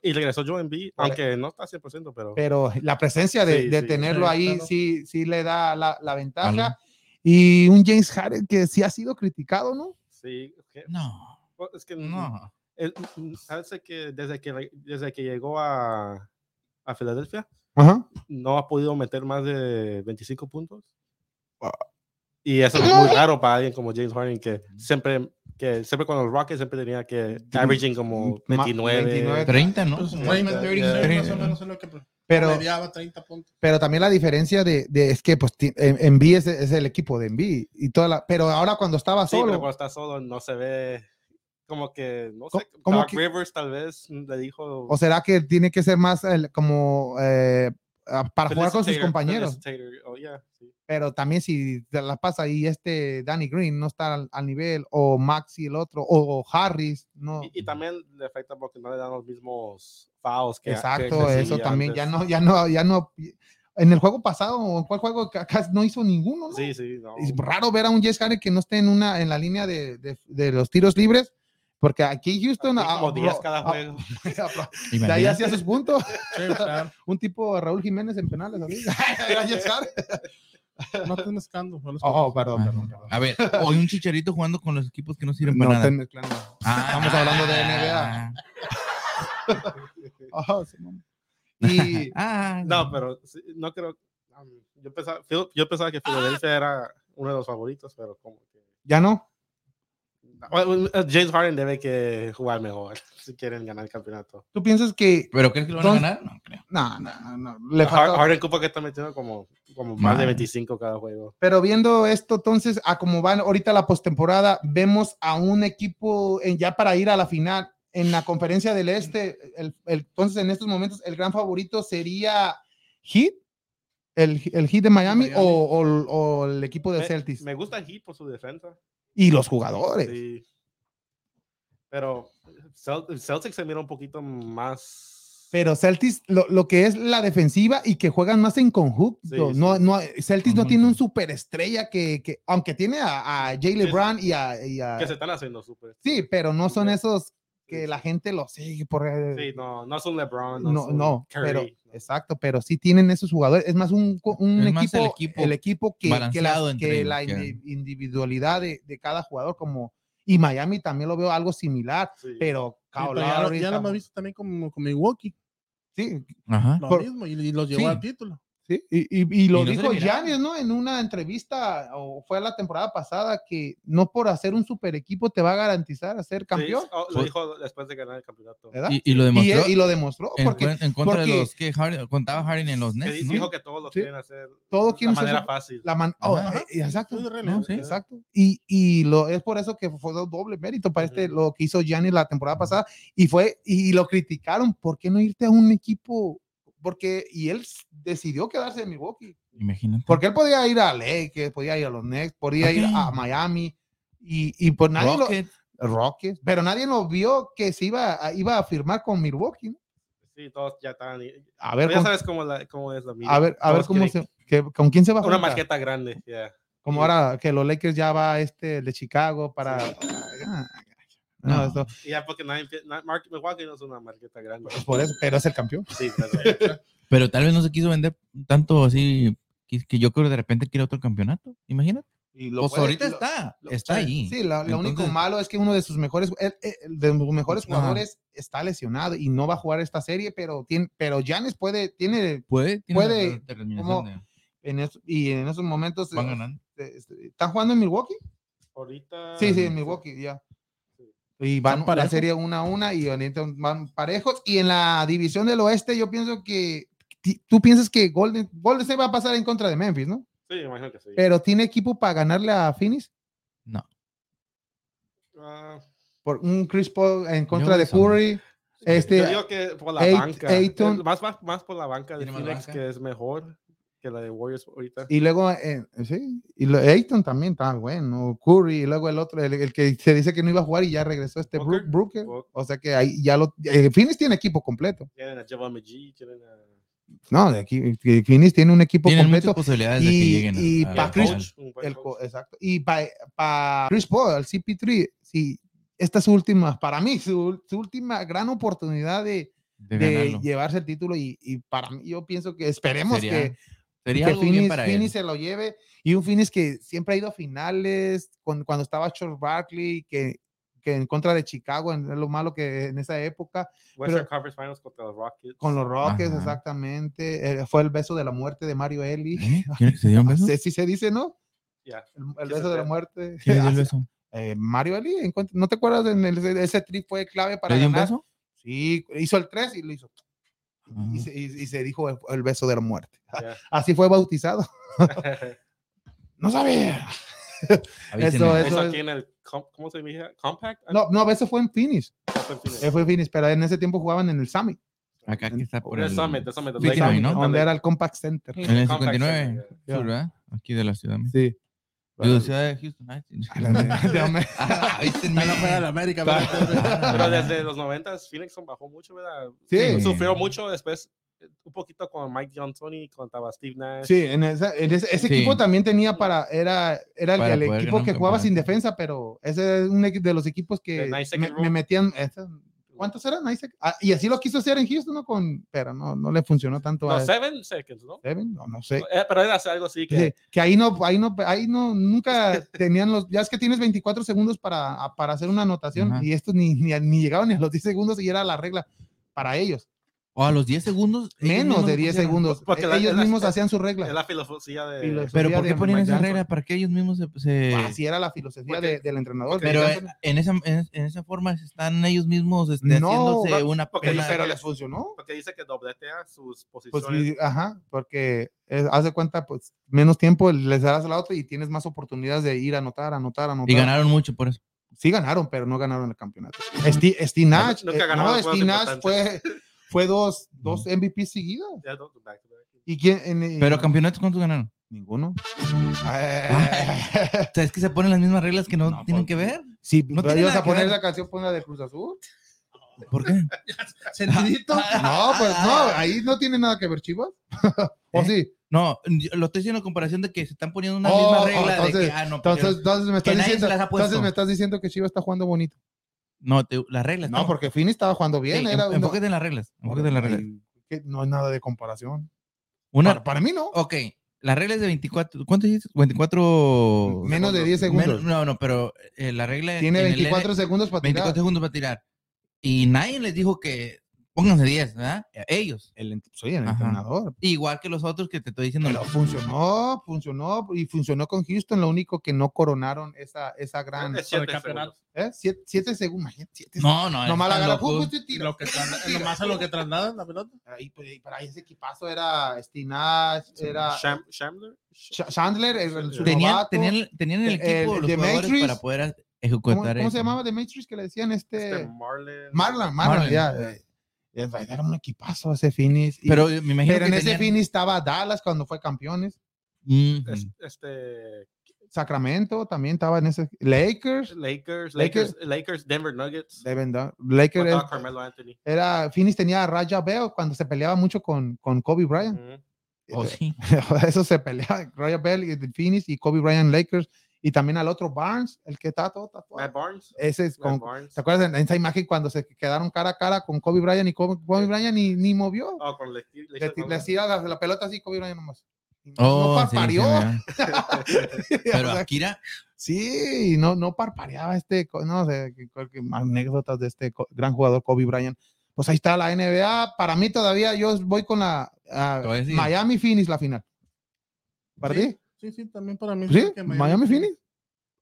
Y regresó Joe Embiid, Vale. aunque no está 100%, pero. Pero la presencia de, Sí, de sí. tenerlo Sí, ahí claro. sí, sí le da la, la ventaja. Algo. Y un James Harden que sí ha sido criticado, ¿no? Sí. que- No, bueno, Es que no. el- ¿Sabes que desde que, desde que llegó a, a Filadelfia Ajá. no ha podido meter más de 25 puntos? Ah. Y eso es muy raro para alguien como James Harden que siempre que siempre con los Rockets siempre tenía que averaging como Ma- 29, 29. 30, ¿no? Pues, Como 30, 30, 30, 30. más o menos es lo que Pero, mediaba 30 puntos. pero también la diferencia de, de- es que pues ti- en- Embiid es, es el equipo de Embiid y toda la, pero ahora cuando estaba Sí, pero solo, cuando está solo no se ve como que, no sé, como Doc que- Rivers tal vez le dijo... o será que tiene que ser más el- como eh, para jugar con sus compañeros, oh, yeah, sí. pero también si te la pasa ahí este Danny Green no está al, al nivel o Maxi el otro o, Harris, no. Y, y también le afecta porque no le dan los mismos fouls que Exacto, que eso también ya no, ya no, ya no. En el juego pasado, ¿o en cuál juego acá no hizo ninguno? ¿no? Sí, sí, no. Es raro ver a un Jess Harden que no esté en una en la línea de, de- de los tiros libres, porque aquí Houston Aquí como ah, 10 bro, cada ah, juego. de ahí Imagínate. hacía sus puntos. Sí, claro. Un tipo Raúl Jiménez en penales. Harden. No estés mezclando. no Oh, perdón, Ah, perdón, perdón. A ver, hoy un chicharito jugando con los equipos que no sirven No, para nada. estoy mezclando. Ah, Estamos hablando de NBA. Sí. Y Ah, No, pero no creo. um, Yo pensaba, Phil- yo pensaba que Philadelphia era uno de los favoritos, pero como que. ya no. James Harden debe que jugar mejor si quieren ganar el campeonato. ¿Tú piensas que ¿Pero crees que lo van a ganar? No creo. No, no, no, no. Le faltó- Harden Cooper que está metiendo como, como más de Man. 25 cada juego. Pero viendo esto, entonces, a cómo van ahorita la postemporada, vemos a un equipo en, ya para ir a la final en la conferencia del Este. El, el- entonces, en estos momentos, el gran favorito sería Heat, el, el Heat de Miami, Miami. O, o- o el equipo de Me, Celtics me gusta Heat por su defensa. Y los jugadores. Sí. Pero Cel- Celtics se mira un poquito más. Pero Celtics, lo, lo que es la defensiva y que juegan más en conjunto. Sí, no, sí. no, Celtics no tiene un superestrella que, que, aunque tiene a, a Jay LeBron y a, y a- que se están haciendo súper. Sí, pero no son esos que Sí, la sí. gente los sigue por... Sí, no, no son LeBron. No, no, son no, Curry, pero no. exacto, pero sí tienen esos jugadores. Es más un, un Es más equipo, el equipo el equipo que, que, la, que la individualidad de, de cada jugador, como y Miami también lo veo algo similar, Sí. pero Sí, Kyle pero ya, lo- Lowry ya lo hemos visto también con, con Milwaukee. sí, Ajá. Lo Por- mismo, y, y los llevó sí. al título. Sí, y, y- y lo Y no se dijo. Giannis, ¿no? En una entrevista, o fue la temporada pasada, que no por hacer un super equipo te va a garantizar a ser campeón, Sí, oh, lo dijo después de ganar el campeonato. ¿verdad? Y, y lo demostró. y lo demostró, en, porque en contra porque- de los que Harden- contaba Harden en los Que Nets. ¿no? dijo que todos lo Sí. quieren hacer Todo de quieren la manera fácil. la man- oh, Ajá. eh, exacto, No, ¿eh? sí. exacto. Y, y lo, es por eso que fue doble mérito para este, lo que hizo Giannis la temporada pasada, y fue, y lo criticaron, ¿por qué no irte a un equipo? Porque, y él decidió quedarse en Milwaukee. Imagínate. Porque él podía ir a Lakers, podía ir a los Nets, podía ir Ok. a Miami y, y pues nadie Rockets, lo Rockets, pero nadie lo vio que se iba a, iba a firmar con Milwaukee. ¿no? Sí, todos ya están. A ver, ya con, sabes cómo, la, cómo es la vida. a ver, a ver cómo quieren se, que- con quién se va a Una juntar. maqueta grande, ya. Como ahora que los Lakers ya va este el de Chicago para Ah, no, No. esto- Y ya porque nadie, Mark Milwaukee no es una marqueta grande. por eso, pero es el campeón. Sí, pero- Pero tal vez no se quiso vender tanto así que, que yo creo que de repente quiere otro campeonato. Imagínate. Y Pues puede- ahorita lo- está, lo- está sí, ahí. Sí, lo, lo único Entonces- malo es que uno de sus mejores, el- el- de sus mejores Ajá. jugadores está lesionado y no va a jugar esta serie, pero tiene, pero Giannis puede, tiene Puede, tiene puede, como- de- en es- y en esos momentos van eh, ganando. eh, eh, ¿están jugando en Milwaukee? ahorita. Sí, sí, en Milwaukee, ya. Y van la parejos. serie una a una y van parejos. Y en la división del oeste, yo pienso que tú piensas que Golden, Golden State va a pasar en contra de Memphis, ¿no? Sí, imagino que sí. Pero tiene equipo para ganarle a Phoenix No. Ah, por un Chris Paul en contra de. Curry. Este, yo digo que por la banca. Ayton- más, más, más por la banca de Phoenix, banca. que es mejor que la de Warriors ahorita. y luego, eh, sí, y lo, Ayton también está bueno. Curry, y luego el otro, el, el que se dice que no iba a jugar y ya regresó este Booker. Brook- Brooker. Booker. O sea que ahí ya lo. eh, Phoenix tiene equipo completo. Tienen a Javon McGee, tienen a. No, de aquí, Phoenix tiene un equipo Tienen completo. posibilidades de que y- lleguen y a pa' la Chris- El exacto. Y para Chris Paul, el CP3, sí, esta es su última, para mí, su, su última gran oportunidad de, de de llevarse el título. Y, y para mí, yo pienso que esperemos Sería- que, Sería que algo bien Phoenix, para Phoenix él. se lo lleve. Y un Phoenix que siempre ha ido a finales, con- cuando estaba Charles Barkley, que, que en contra de Chicago, en, lo malo que en esa época, Western pero- Conference Finals contra los Rockets. con los Rockets, Ajá. exactamente. eh, fue el beso de la muerte de Mario Eli. ¿Eh? ¿Quién- ¿Se dio un beso? Sí, se dice, ¿no? El, el ¿Quién beso de la te- muerte. ¿Quién le dio el beso? Eh, Mario encuent- ¿no te acuerdas? En el- ese trip fue clave para ¿Le dio un ganar. beso? Sí, hizo el 3 y lo hizo. Ah. Y, se, y- y se dijo el, el beso de la muerte. Ya. Así fue bautizado. No sabía. Eso Eso es- aquí en el. ¿Cómo se dice? Compact. No, no, eso fue en Phoenix. Eso. Eh, fue en Phoenix, pero en ese tiempo jugaban en el Summit, Acá que está por El el... Summit, el Summit, Summit, Summit, ¿no? donde era el Compact Center. En el Compact 59, Center, Ya. sur, ¿verdad? Aquí de la ciudad. Sí. Ciudad de Houston. Ah, no juega la América. Pero desde los 90 Phoenix bajó mucho, ¿verdad? Sí. Sufrió mucho después, eh, un poquito con Mike D'Antoni, con estaba Steve Nash. Sí, en, esa- en ese, ese Sí. equipo también tenía para, era, era el, Para el poder equipo que jugaba sin defensa, pero ese es un de los equipos que me, metían. esa- ¿Cuántos eran? Ah, y así lo quiso hacer en Houston, ¿no? Con, pero no, no le funcionó tanto No, a seven seconds, ¿no? Seven, no, no sé. Eh, pero era algo así que. Sí, que ahí no, ahí no, ahí no, nunca tenían los, ya es que tienes 24 segundos para, para hacer una anotación y estos ni, ni, ni llegaban ni a los 10 segundos y era la regla para ellos. O a los 10 segundos. Menos de 10 pusieron. segundos. Porque la- ellos es la- mismos es- hacían su Es regla. la filosofía de. Filosofía. Pero ¿por qué ponían Mike esa Johnson. regla? Para que ellos mismos se. se- Así era la filosofía Porque- de- del entrenador. porque pero en, esa, en, en esa forma están ellos mismos este, No, haciéndose una. porque pero les funcionó. Porque dice que dobletea sus Pues, posiciones. ajá, porque eh, haz de cuenta, pues menos tiempo les darás a la otra y tienes más oportunidades de ir a anotar, anotar, anotar. y ganaron mucho por eso. Sí ganaron, pero no ganaron el campeonato. Steve, Nash, eh, no, juegos Steve Nash fue. Fue dos, dos MVP seguidas. Ya, do- back to back. ¿Y quién? en- en- Pero campeonatos, ¿cuántos ganaron? Ninguno. O sea, es que se ponen las mismas reglas que no, No, tienen que ver. Sí, No pero ibas a poner ver. la canción, pon la de Cruz Azul. ¿Por qué? Sentidito. No, pues no, ahí no tiene nada que ver, Chivas. ¿O ¿Eh? sí? No, lo estoy diciendo en comparación de que se están poniendo una Oh, misma regla de entonces- que, ah, no, Entonces, entonces me estás Que nadie se diciendo, las ha puesto. entonces me estás diciendo que Chivas está jugando bonito. No, te- las reglas. No, porque Fini estaba jugando bien. Sí, era en- uno- enfócate en las reglas. Enfócate en las reglas. No hay nada de comparación. Una, Para, para mí no. ok, las reglas de 24, ¿cuánto dijiste? 24 Menos de 10 segundos. menos- no, no, pero eh, la regla Tiene en el 24 N- segundos para 24 tirar. segundos para tirar. Y nadie les dijo que pónganse 10, ¿verdad? Ellos. El, soy el Ajá. entrenador. Igual que los otros que te estoy diciendo. Pero funcionó, funcionó y funcionó con Houston. Lo único que no coronaron esa, esa gran. Es siete campeonato. segundos. ¿eh? Siete, siete segundos. imagínate, siete No, no, Nomás la lo que nomás a lo que trasladan la pelota. Ahí, pues, y para ahí ese equipazo era Stinash, era Sham- Shamler. Ch- Chandler, el, el su Tenían, novato. tenían, tenían el equipo, el los de jugadores Matrix. para poder ¿Cómo, ejecutar cómo eso. se llamaba de Matrix que le decían este? Este Marlon. Marlon, Marlon, Marlon. ya. eh, Era un equipazo ese Finis. Pero me imagino pero en que ese tenían- Finis estaba Dallas cuando fue campeones. Ujú. Es- Este. Sacramento también estaba en ese. Lakers. Lakers, Lakers. Lakers, Lakers, Denver Nuggets. Deben dar- Lakers es- Carmelo Anthony. era. Finis tenía a Raja Bell cuando se peleaba mucho con, con Kobe Bryant. Ujú. Oh, sí. Eso se peleaba. Raja Bell y Finis y Kobe Bryant Lakers. Y también al otro Barnes, el que está todo tatuado. Matt Barnes. Ese es con, Barnes. ¿Te acuerdas en esa imagen cuando se quedaron cara a cara con Kobe Bryant y Kobe, Kobe Bryant ni, ni movió? Oh, con le, le, le, hizo- le hacía la, la pelota así, Kobe Bryant nomás. No, Oh, no sí, sí. Pero O sea, Akira, sí, no, no parpadeaba este, no sé, anécdotas de este gran jugador Kobe Bryant. Pues ahí está la NBA. Para mí todavía yo voy con la decir. Miami Phoenix la final. ¿Para Sí, ti? Sí, sí, también para mí. ¿Sí? que Miami Phoenix.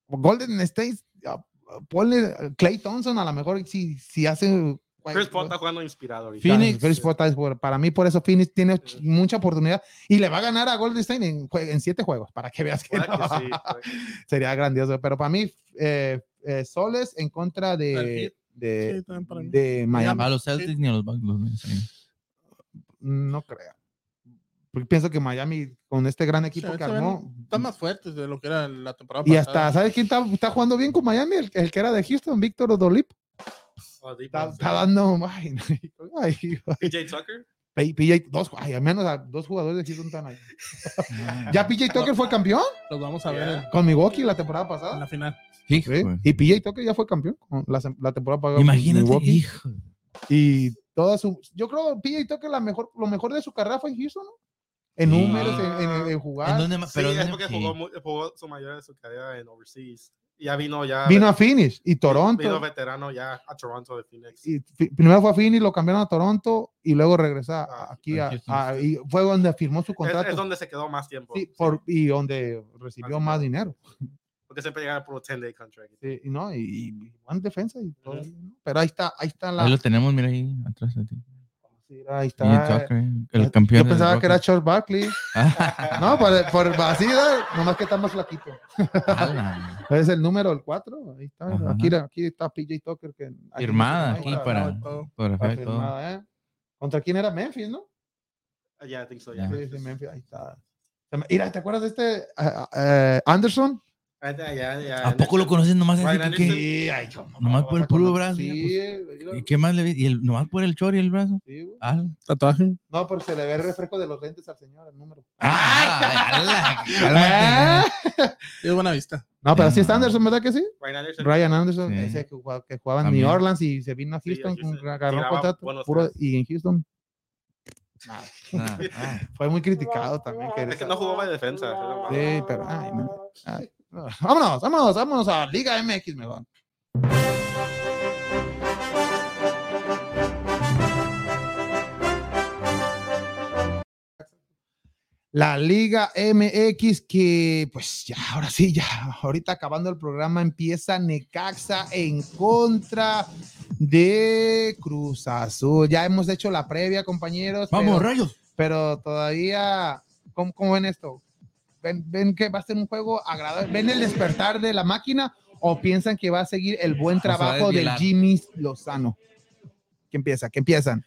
Golden State. ah, Ponle Clay Thompson a lo mejor si, si hace Chris Paul está jugando inspirado ahorita. Phoenix. Chris Paul está para mí por eso Phoenix tiene ch- mucha oportunidad y le va a ganar a Golden State en, siete juegos para que veas que, sí, que- sería grandioso pero para mí eh, eh, Soles en contra de, de, Sí, de Miami a los Celtics ni a los Bucks no creo Porque pienso que Miami con este gran equipo Sí, que armó Están más fuertes de lo que era la temporada y pasada. hasta ¿sabes quién está, está jugando bien con Miami? El, el que era de Houston Víctor Odolip Oh, está, in, está sí. dando ay, ay, PJ Tucker. PJ dos ay, al menos a dos jugadores de Houston están ahí ya PJ Tucker fue campeón Los vamos a ver en, con Milwaukee la temporada en pasada. la final. Sí, güey. Y PJ Tucker ya fue campeón la, temporada pasada. Imagínate, Milwaukee. hijo. Y toda su. Yo creo que PJ Tucker la mejor, lo mejor de su carrera fue en Houston, ¿no? En Sí. números, en, en- en jugar. ¿En dónde más? Sí, Pero es ¿dónde- porque jugó, jugó su mayoría de su carrera en overseas. Ya vino ya. Vino a Phoenix y Toronto. Vino veterano ya a Toronto de Phoenix. y primero fue a Phoenix, lo cambiaron a Toronto y luego regresa Ah, aquí a a, y fue donde firmó su Es, contrato. es donde se quedó más tiempo. Sí, por, y donde recibió Más más dinero. Porque siempre llegaba por un 10-day contract. Sí, y no, y, y buena defensa y todo. Pero ahí está, ahí está la. Ahí lo tenemos, mira ahí atrás de ti. Sí, ahí PJ está. Tucker, el campeón. Yo pensaba que era. Charles Barkley. No, por, por nomás que está más flaquito. Es el número, el 4. Ahí está. Ajá. Aquí, aquí está PJ Tucker. Que, aquí Firmada aquí para todo. firmada, ¿eh? ¿Contra quién era Memphis, no? Ya, I think so, Ya. yeah. Sí, sí, Memphis, ahí está. Mira, ¿te acuerdas de este ah, ah, Anderson? Ah, ya, ya, ya. ¿A poco lo conocen nomás así que- que-. Sí, ay, Nomás no por el puro conocer? brazo, Sí, ¿Y qué más le vi? ¿Y el, nomás por el chor y el brazo? sí, güey. Ah, Tatuaje. No, pero se le ve el refresco de los lentes al señor, el número. ah, ala, Ah. Es buena vista. No, pero está No. Anderson, ¿verdad que sí? Ryan Anderson. Ryan Anderson, Sí. ese que jugaba, que jugaba en. New Orleans y se vino a Sí, Houston, con- Houston. agarró un contrato puro, y en Houston Ah, ah. fue muy criticado también. que Es que no jugaba de defensa. Sí, pero ay. Ay, no. Vámonos, vámonos, vámonos a Liga MX mejor. La Liga MX que pues ya, ahora sí, ya, ahorita acabando el programa empieza Necaxa en contra de Cruz Azul. Ya hemos hecho la previa, compañeros. Vamos, rayos. Pero todavía, ¿cómo, cómo ven esto? ¿Ven, ¿Ven que va a ser un juego agradable? ¿Ven el despertar de la máquina o piensan que va a seguir el buen trabajo de desvielar. Jimmy Lozano? ¿Qué empieza? ¿Qué empiezan?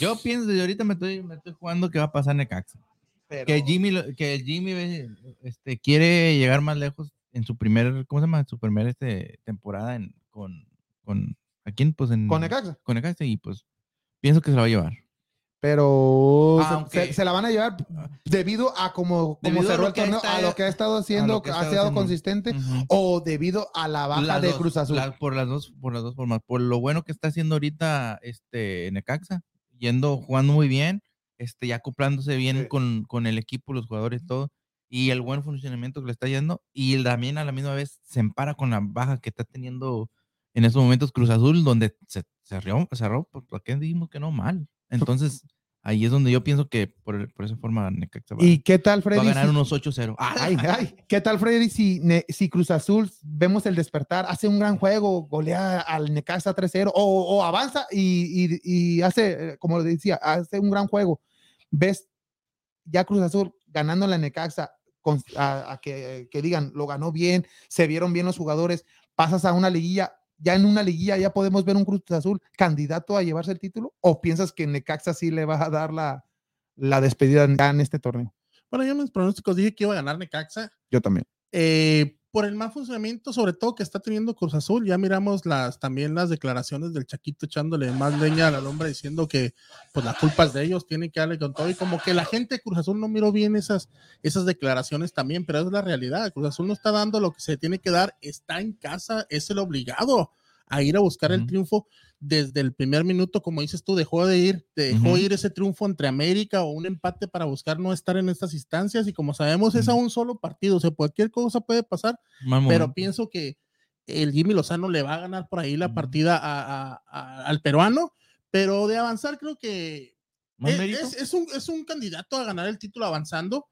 Yo pienso, desde ahorita me estoy, me estoy jugando que va a pasar Necaxa. Pero- Que Jimmy, que Jimmy este, quiere llegar más lejos en su primer, ¿cómo se llama? En su primer este, temporada en, con, con, ¿a quién? Pues en, con Necaxa. con Necaxa y pues pienso que se lo va a llevar. Pero se- Aunque- se, se la van a llevar debido a como, como Debido cerró el torneo, a lo que ha estado haciendo, ha sido consistente, o debido a la baja Las de dos, Cruz Azul. la- por las dos, por las dos formas. Por lo bueno que está haciendo ahorita este Necaxa, yendo, jugando muy bien, este, ya acoplándose bien Sí. con, con el equipo, los jugadores, todo, y el buen funcionamiento que le está yendo, y también a la misma vez se empara con la baja que está teniendo en estos momentos Cruz Azul, donde se cerró, cerró, ¿por por qué dijimos que no mal? Entonces, ahí es donde yo pienso que por, por esa forma Necaxa va, ¿Y qué tal, va Freddy? a ganar si- unos 8-0. ¡Ah! Ay, ay, ¿qué tal, Freddy? Si, Ne- si Cruz Azul vemos el despertar, hace un gran juego, golea al Necaxa 3-0 o, o avanza y, y- y hace, como decía, hace un gran juego. Ves ya Cruz Azul ganando la Necaxa, con- a, a que, que digan, lo ganó bien, se vieron bien los jugadores, pasas a una liguilla. Ya en una liguilla ya podemos ver un Cruz Azul candidato a llevarse el título o piensas que Necaxa sí le va a dar la, la despedida ya en este torneo. Bueno, yo en mis pronósticos dije que iba a ganar Necaxa. Yo también. Eh, por el mal funcionamiento, sobre todo que está teniendo Cruz Azul, ya miramos las también las declaraciones del Chaquito echándole más leña a la lumbre diciendo que pues la culpa es de ellos, tienen que darle con todo y como que la gente de Cruz Azul no miró bien esas, esas declaraciones también, pero es la realidad, Cruz Azul no está dando lo que se tiene que dar, está en casa, es el obligado a ir a buscar el triunfo desde el primer minuto, como dices tú, dejó de ir, dejó Ujú. ir ese triunfo entre América o un empate para buscar no estar en estas instancias y como sabemos es a un solo partido, o sea, cualquier cosa puede pasar, Mal pero momento. pienso que el Jimmy Lozano le va a ganar por ahí la partida a- a- a- al peruano, pero de avanzar creo que ¿Más es, un, es un candidato a ganar el título avanzando,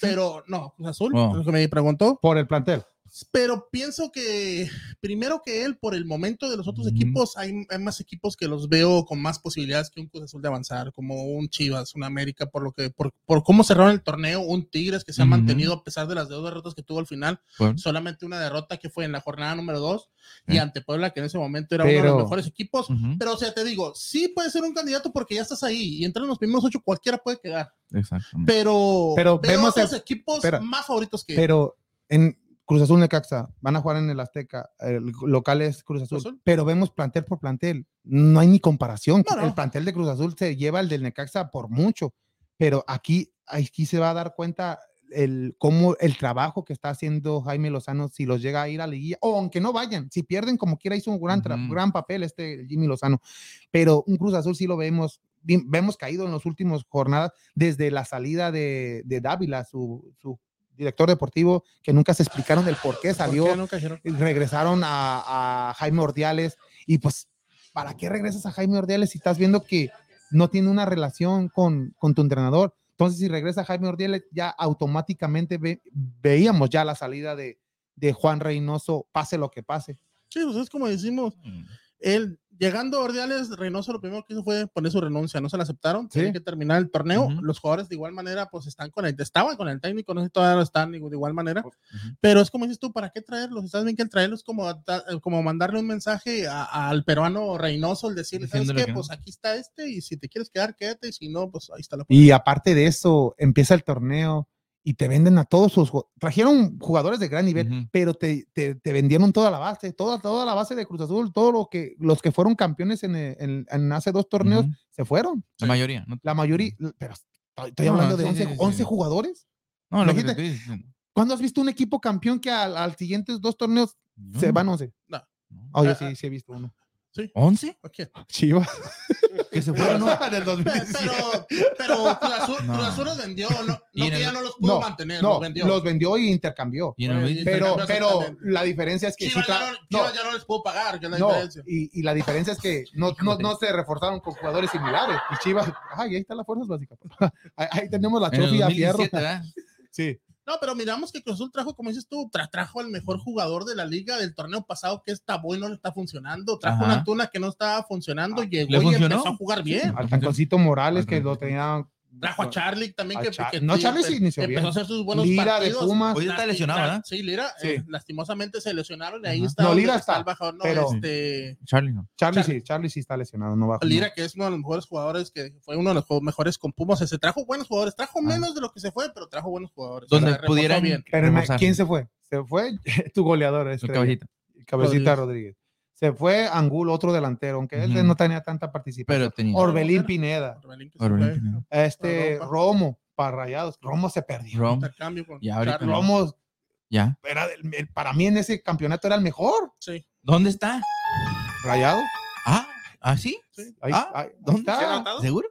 pero no, Cruz Azul, Oh. lo que me preguntó, Por el plantel. Pero pienso que primero que él, por el momento de los otros equipos, hay, hay más equipos que los veo con más posibilidades que un Cruz Azul de avanzar, como un Chivas, un América, por lo que, por, por cómo cerraron el torneo, un Tigres que se ha mantenido a pesar de las dos derrotas que tuvo al final, Bueno, solamente una derrota que fue en la jornada número 2 y Sí. ante Puebla, que en ese momento era uno de los mejores equipos. Pero, o sea, te digo, sí puede ser un candidato porque ya estás ahí y entre los primeros ocho cualquiera puede quedar. Exactamente. Pero, Pero veo vemos el- equipos más favoritos que Pero en Cruz Azul Necaxa van a jugar en el Azteca, el local es Cruz Azul, Cruz Azul. pero vemos plantel por plantel, no hay ni comparación. No, no. El plantel de Cruz Azul se lleva el del Necaxa por mucho, pero aquí, aquí se va a dar cuenta el cómo el trabajo que está haciendo Jaime Lozano si los llega a ir a la liguilla o aunque no vayan, si pierden como quiera hizo un gran, gran papel este Jimmy Lozano, pero un Cruz Azul sí lo vemos vemos caído en las últimas jornadas desde la salida de, de Dávila, su, su director deportivo, que nunca se explicaron el por qué ¿por salió, qué y regresaron a, a Jaime Ordiales y pues, ¿para qué regresas a Jaime Ordiales si estás viendo que no tiene una relación con, con tu entrenador? Entonces, si regresa Jaime Ordiales, ya automáticamente ve- veíamos ya la salida de, de Juan Reynoso, pase lo que pase. Sí, pues es como decimos, Mm. él llegando a Ordiales, Reynoso lo primero que hizo fue poner su renuncia, no se la aceptaron, Sí. tienen que terminar el torneo, Ujú. los jugadores de igual manera pues están con el, estaban con el técnico, no sé si todavía lo están de igual manera, Ujú. pero es como dices tú, ¿para qué traerlos? Estás bien que el traerlos es como, como mandarle un mensaje a- al peruano Reynoso, el decirle, ¿sabes qué? que no. Pues aquí está este y si te quieres quedar, quédate y si no, pues ahí está la Y aparte de eso, empieza el torneo y te venden a todos sus trajeron jugadores de gran nivel, pero te, te, te vendieron toda la base, toda, toda la base de Cruz Azul, todo lo que los que fueron campeones en, eh, en- en hace dos torneos se fueron. La mayoría. ¿no? La mayoría, pero estoy, No, hablando de sí, 11, sí, sí, 11 sí. jugadores. No, lo que te Imagínate. estoy diciendo. ¿Cuándo has visto un equipo campeón que al, al siguientes dos torneos se van 11? No. no. Oh, yo Ah, sí, sí he visto uno. Sí, ¿11? ¿a quién? Chivas. Que se fueron, ¿no? Del 2017. Pero, pero Cruz Azul, No. Cruz Azul los vendió, no, no Y en que el- ya no los pudo No, mantener, no, los vendió. los vendió y intercambió. Y en el Oye, 20 Pero, Intercambió pero la diferencia es que sí Chivas, ya no, no, Chivas ya no les pudo pagar, que es la no, diferencia. y, y la diferencia es que no, no, no se reforzaron con jugadores similares. Y Chivas, ay, ahí están las fuerzas básicas. ahí, ahí tenemos la en el Chofi a Fierro. 2017, ¿verdad? Sí. No, pero miramos que Cruz Azul trajo, como dices tú, tra- trajo al mejor jugador de la liga del torneo pasado, que es Tabo y no le está funcionando. Trajo Ajá. una Antuna que no estaba funcionando, llegó ¿le y funcionó? empezó a jugar bien. Al Taconcito Morales, que lo tenía. Trajo a Charlie también, A que, Char- que- no, Charlie sí empe- inició empezó bien. a hacer sus buenos Lira de partidos. Pumas. Hoy está lesionado, ¿verdad? Sí, Lira, Sí. eh, lastimosamente se lesionaron y ahí está. No, Lira está, el no, pero- este, Charlie, no. Charlie, Charlie. sí, Charlie sí está lesionado, no va Lira, que es uno de los mejores jugadores, que fue uno de los mejores con Pumas. Se trajo buenos jugadores, trajo Ah. menos de lo que se fue, pero trajo buenos jugadores. Donde O sea, pudieran- bien. Pero. ¿quién se fue? Se fue tu goleador, El este, caballito. Cabecita Rodríguez. Se fue Angulo, otro delantero, aunque él no tenía tanta participación. Pero tenía. Orbelín Pineda, Orbelín. Pineda. este. Romo, para Rayados. Romo se perdió. Ahorita no. Romo ya. era del- el- para mí en ese campeonato era el mejor. Sí. ¿Dónde está? Rayado. Ah, ¿ah, sí? Sí. Ahí, Ah, ahí- ¿dónde? está. ¿Seguro?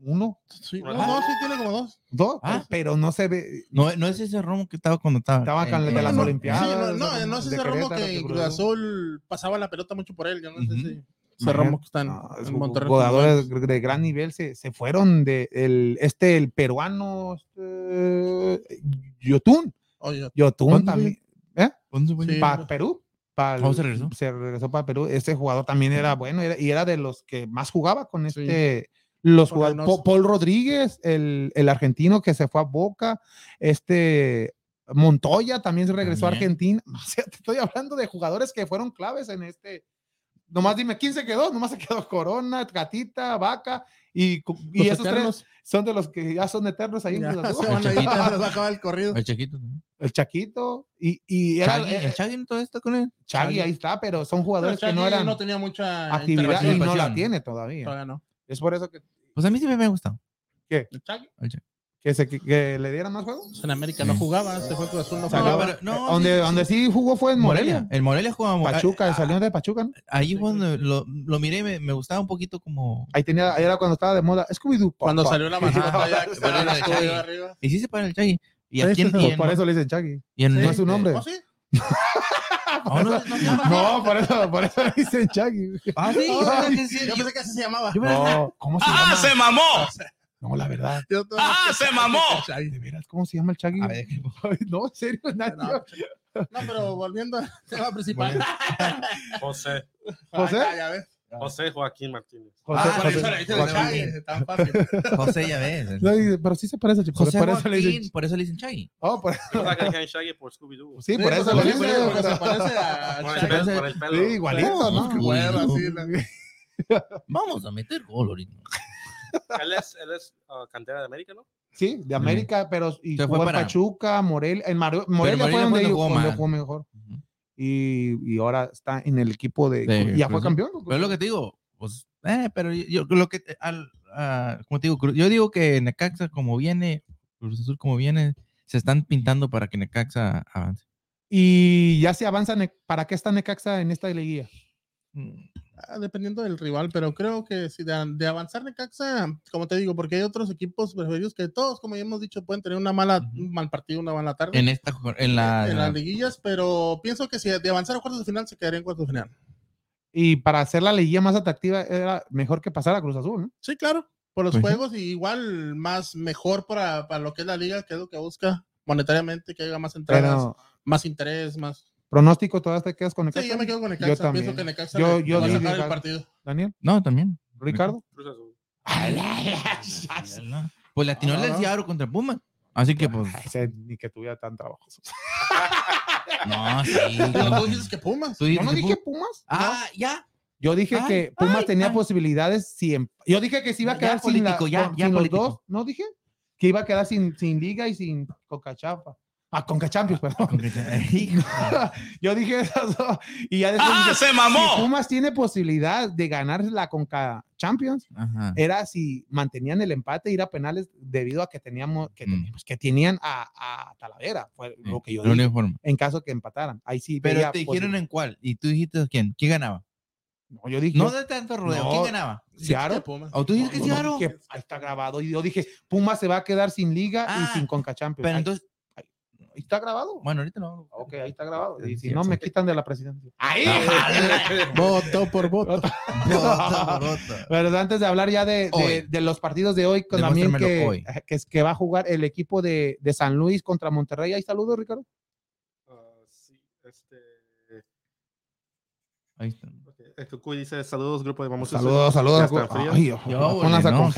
Uno, Sí, no, Ah. no, sí tiene como dos. dos, Ah. pero no se ve. No, no es ese Romo que estaba cuando estaba. Estaba con el en- de las Olimpiadas. Sí, no, no, no es ese Romo que Cruz Azul pasaba la pelota mucho por él. Yo no sé Ujú. si ese. Romo que está en, No, en esos Monterrey. jugadores de gran nivel se, se fueron de el, este, el peruano, este, Yotun. Yotun ¿Cuándo también. ¿Eh? ¿Dónde fue? Sí. Para Perú. Para ¿Cómo se regresó? Se regresó para Perú. Ese jugador también era bueno era- y era de los que más jugaba con este. Los jugadores, Paul Rodríguez, el, el argentino que se fue a Boca, este Montoya también se regresó a. Argentina. O sea, te estoy hablando de jugadores que fueron claves en este. Nomás dime, ¿quién se quedó? Nomás se quedó Corona, Gatita, Vaca y, y esos tres son de los que ya son eternos ahí en ya Cruz Azul. se van a el corrido. El Chaquito y, y era, Chagui, eh, el Chagui no todo esto con él. Chagui, Chagui. ahí está, pero son Pero jugadores que no eran no tenía mucha actividad y no la tiene todavía. Todavía no. Es por eso que, Pues a mí sí me ha gustado. ¿qué? El Chagui, El Chagui. que, se, que, que le dieran más juegos. pues, en América no jugaba, se fue a Cruz Azul, no jugaba. pero- no, Eh, donde, sí, donde sí jugó fue en Morelia. El Morelia jugaba. Pachuca, ah, salió de Pachuca, ¿no? Ahí Sí, fue donde lo, lo miré y me, me gustaba un poquito como. Ahí tenía, ahí era cuando estaba de moda. Scooby-Doo. Cuando salió la Pero arriba. Y sí se para el Chagui. Y Sí, aquí en, y en- por eso le dicen Chagui. y en- No es su nombre. ¿Oh, sí? Ah, no, por eso, por eso le dicen Chagui. Ah, sí. yo pensé que sí, Yo yo- pensé que así se llamaba. No, ¿cómo se ¡Ah, llama? se mamó! No, la verdad. ¡Ah, se mamó! De veras, ¿cómo se llama el Chagui? A ver, Ay, no, en serio, No, Nacho. no, pero volviendo al tema principal. José, José. José Joaquín Martínez. José, Ah, Por José- eso le dicen Joaquín. Chagui, tan fácil. José, ya ves. No, pero sí se parece, chico. José por eso le Joaquín, dicen. por eso le dicen Chagui. Oh, por- decían Shaggy por Scooby-Doo. Sí, por eso le dicen. se parece a Por el Chagui. pelo, por el pelo. Sí, igualito, ¿no? Güero, bueno. así, la- Vamos a meter gol ahorita. Él es, él es ah, cantera de América, ¿no? Sí, de América, pero y jugó en para- Pachuca, Morelia, en Mar- Morelia Morelia fue donde, jugó mejor. Y, y ahora está en el equipo de, ya fue campeón. Pero es lo que te digo, pues, eh, pero yo, yo lo que, al, ah, como te digo, yo digo que Necaxa como viene, Cruz Azul como viene, se están pintando para que Necaxa avance. Y ya se avanza, ¿para qué está Necaxa en esta liguilla? Ah, dependiendo del rival, pero creo que si de, de avanzar Necaxa, como te digo, porque hay otros equipos preferidos que todos, como ya hemos dicho, pueden tener una mala, un mal partido, una mala tarde En esta, en la, en las liguillas, pero pienso que si de avanzar a cuartos de final se quedaría en cuartos de final. Y para hacer la liguilla más atractiva era mejor que pasar a Cruz Azul, ¿no? Sí, claro, por los Pues sí. juegos y igual más mejor para, para lo que es la liga, que es lo que busca monetariamente, que haya más entradas, Pero más interés, más... pronóstico, ¿todavía te quedas con Necaxa? Sí, yo me quedo con Yo también. pienso que Necaxa Yo- le- yo le va a di sacar el partido. Daniel, No, también. Ricardo. Pues No, les no. Diablo contra Pumas. Así que pues. Ay, ni que tuviera tan trabajoso. No, sí. Pero no. tú dices que Pumas. Tú Yo dices no que dije Pumas- Pumas. Ah, ya. Yo dije Ay, que Pumas ay, tenía ay. posibilidades siempre. Yo dije que se iba a Ya, quedar sin, la- político, ya, con- ya, sin los dos. ¿No dije? Que iba a quedar sin, sin liga y sin Cocachafa. Ah, Conca Champions, perdón. Hijo. Yo dije eso. dos. Y ya después ¡Ah, dije, se si mamó! Pumas tiene posibilidad de ganar la Conca Champions, Ajá. era si mantenían el empate, ir a penales debido a que teníamos, que, Mm. teníamos- que tenían a, a Talavera. Fue lo que yo dije. En caso que empataran. Ahí sí. Pero te dijeron en cuál. Y tú dijiste quién. ¿Quién ganaba? No, yo dije. No de tanto rodeo. No. ¿Quién ganaba? Pumas. ¿O tú dices que No, no, Seattle? que ahí está grabado. Y yo dije, Pumas se va a quedar sin liga Ah, y sin Conca Champions. Pero entonces, está grabado. bueno, ahorita no. Ok, ahí está grabado. Y si no, me quitan de la presidencia. Ahí. Voto por voto. Pero antes de hablar ya de, de- los partidos de hoy, con también que, Demuéstramelo hoy. que, es- que va a jugar el equipo de, de San Luis contra Monterrey. Ahí saludos, Ricardo. Ah, sí, este. Ahí está. El Cucuy dice saludos, grupo de Vamos Saludos, saludos. Ay, Yo, no, saludos,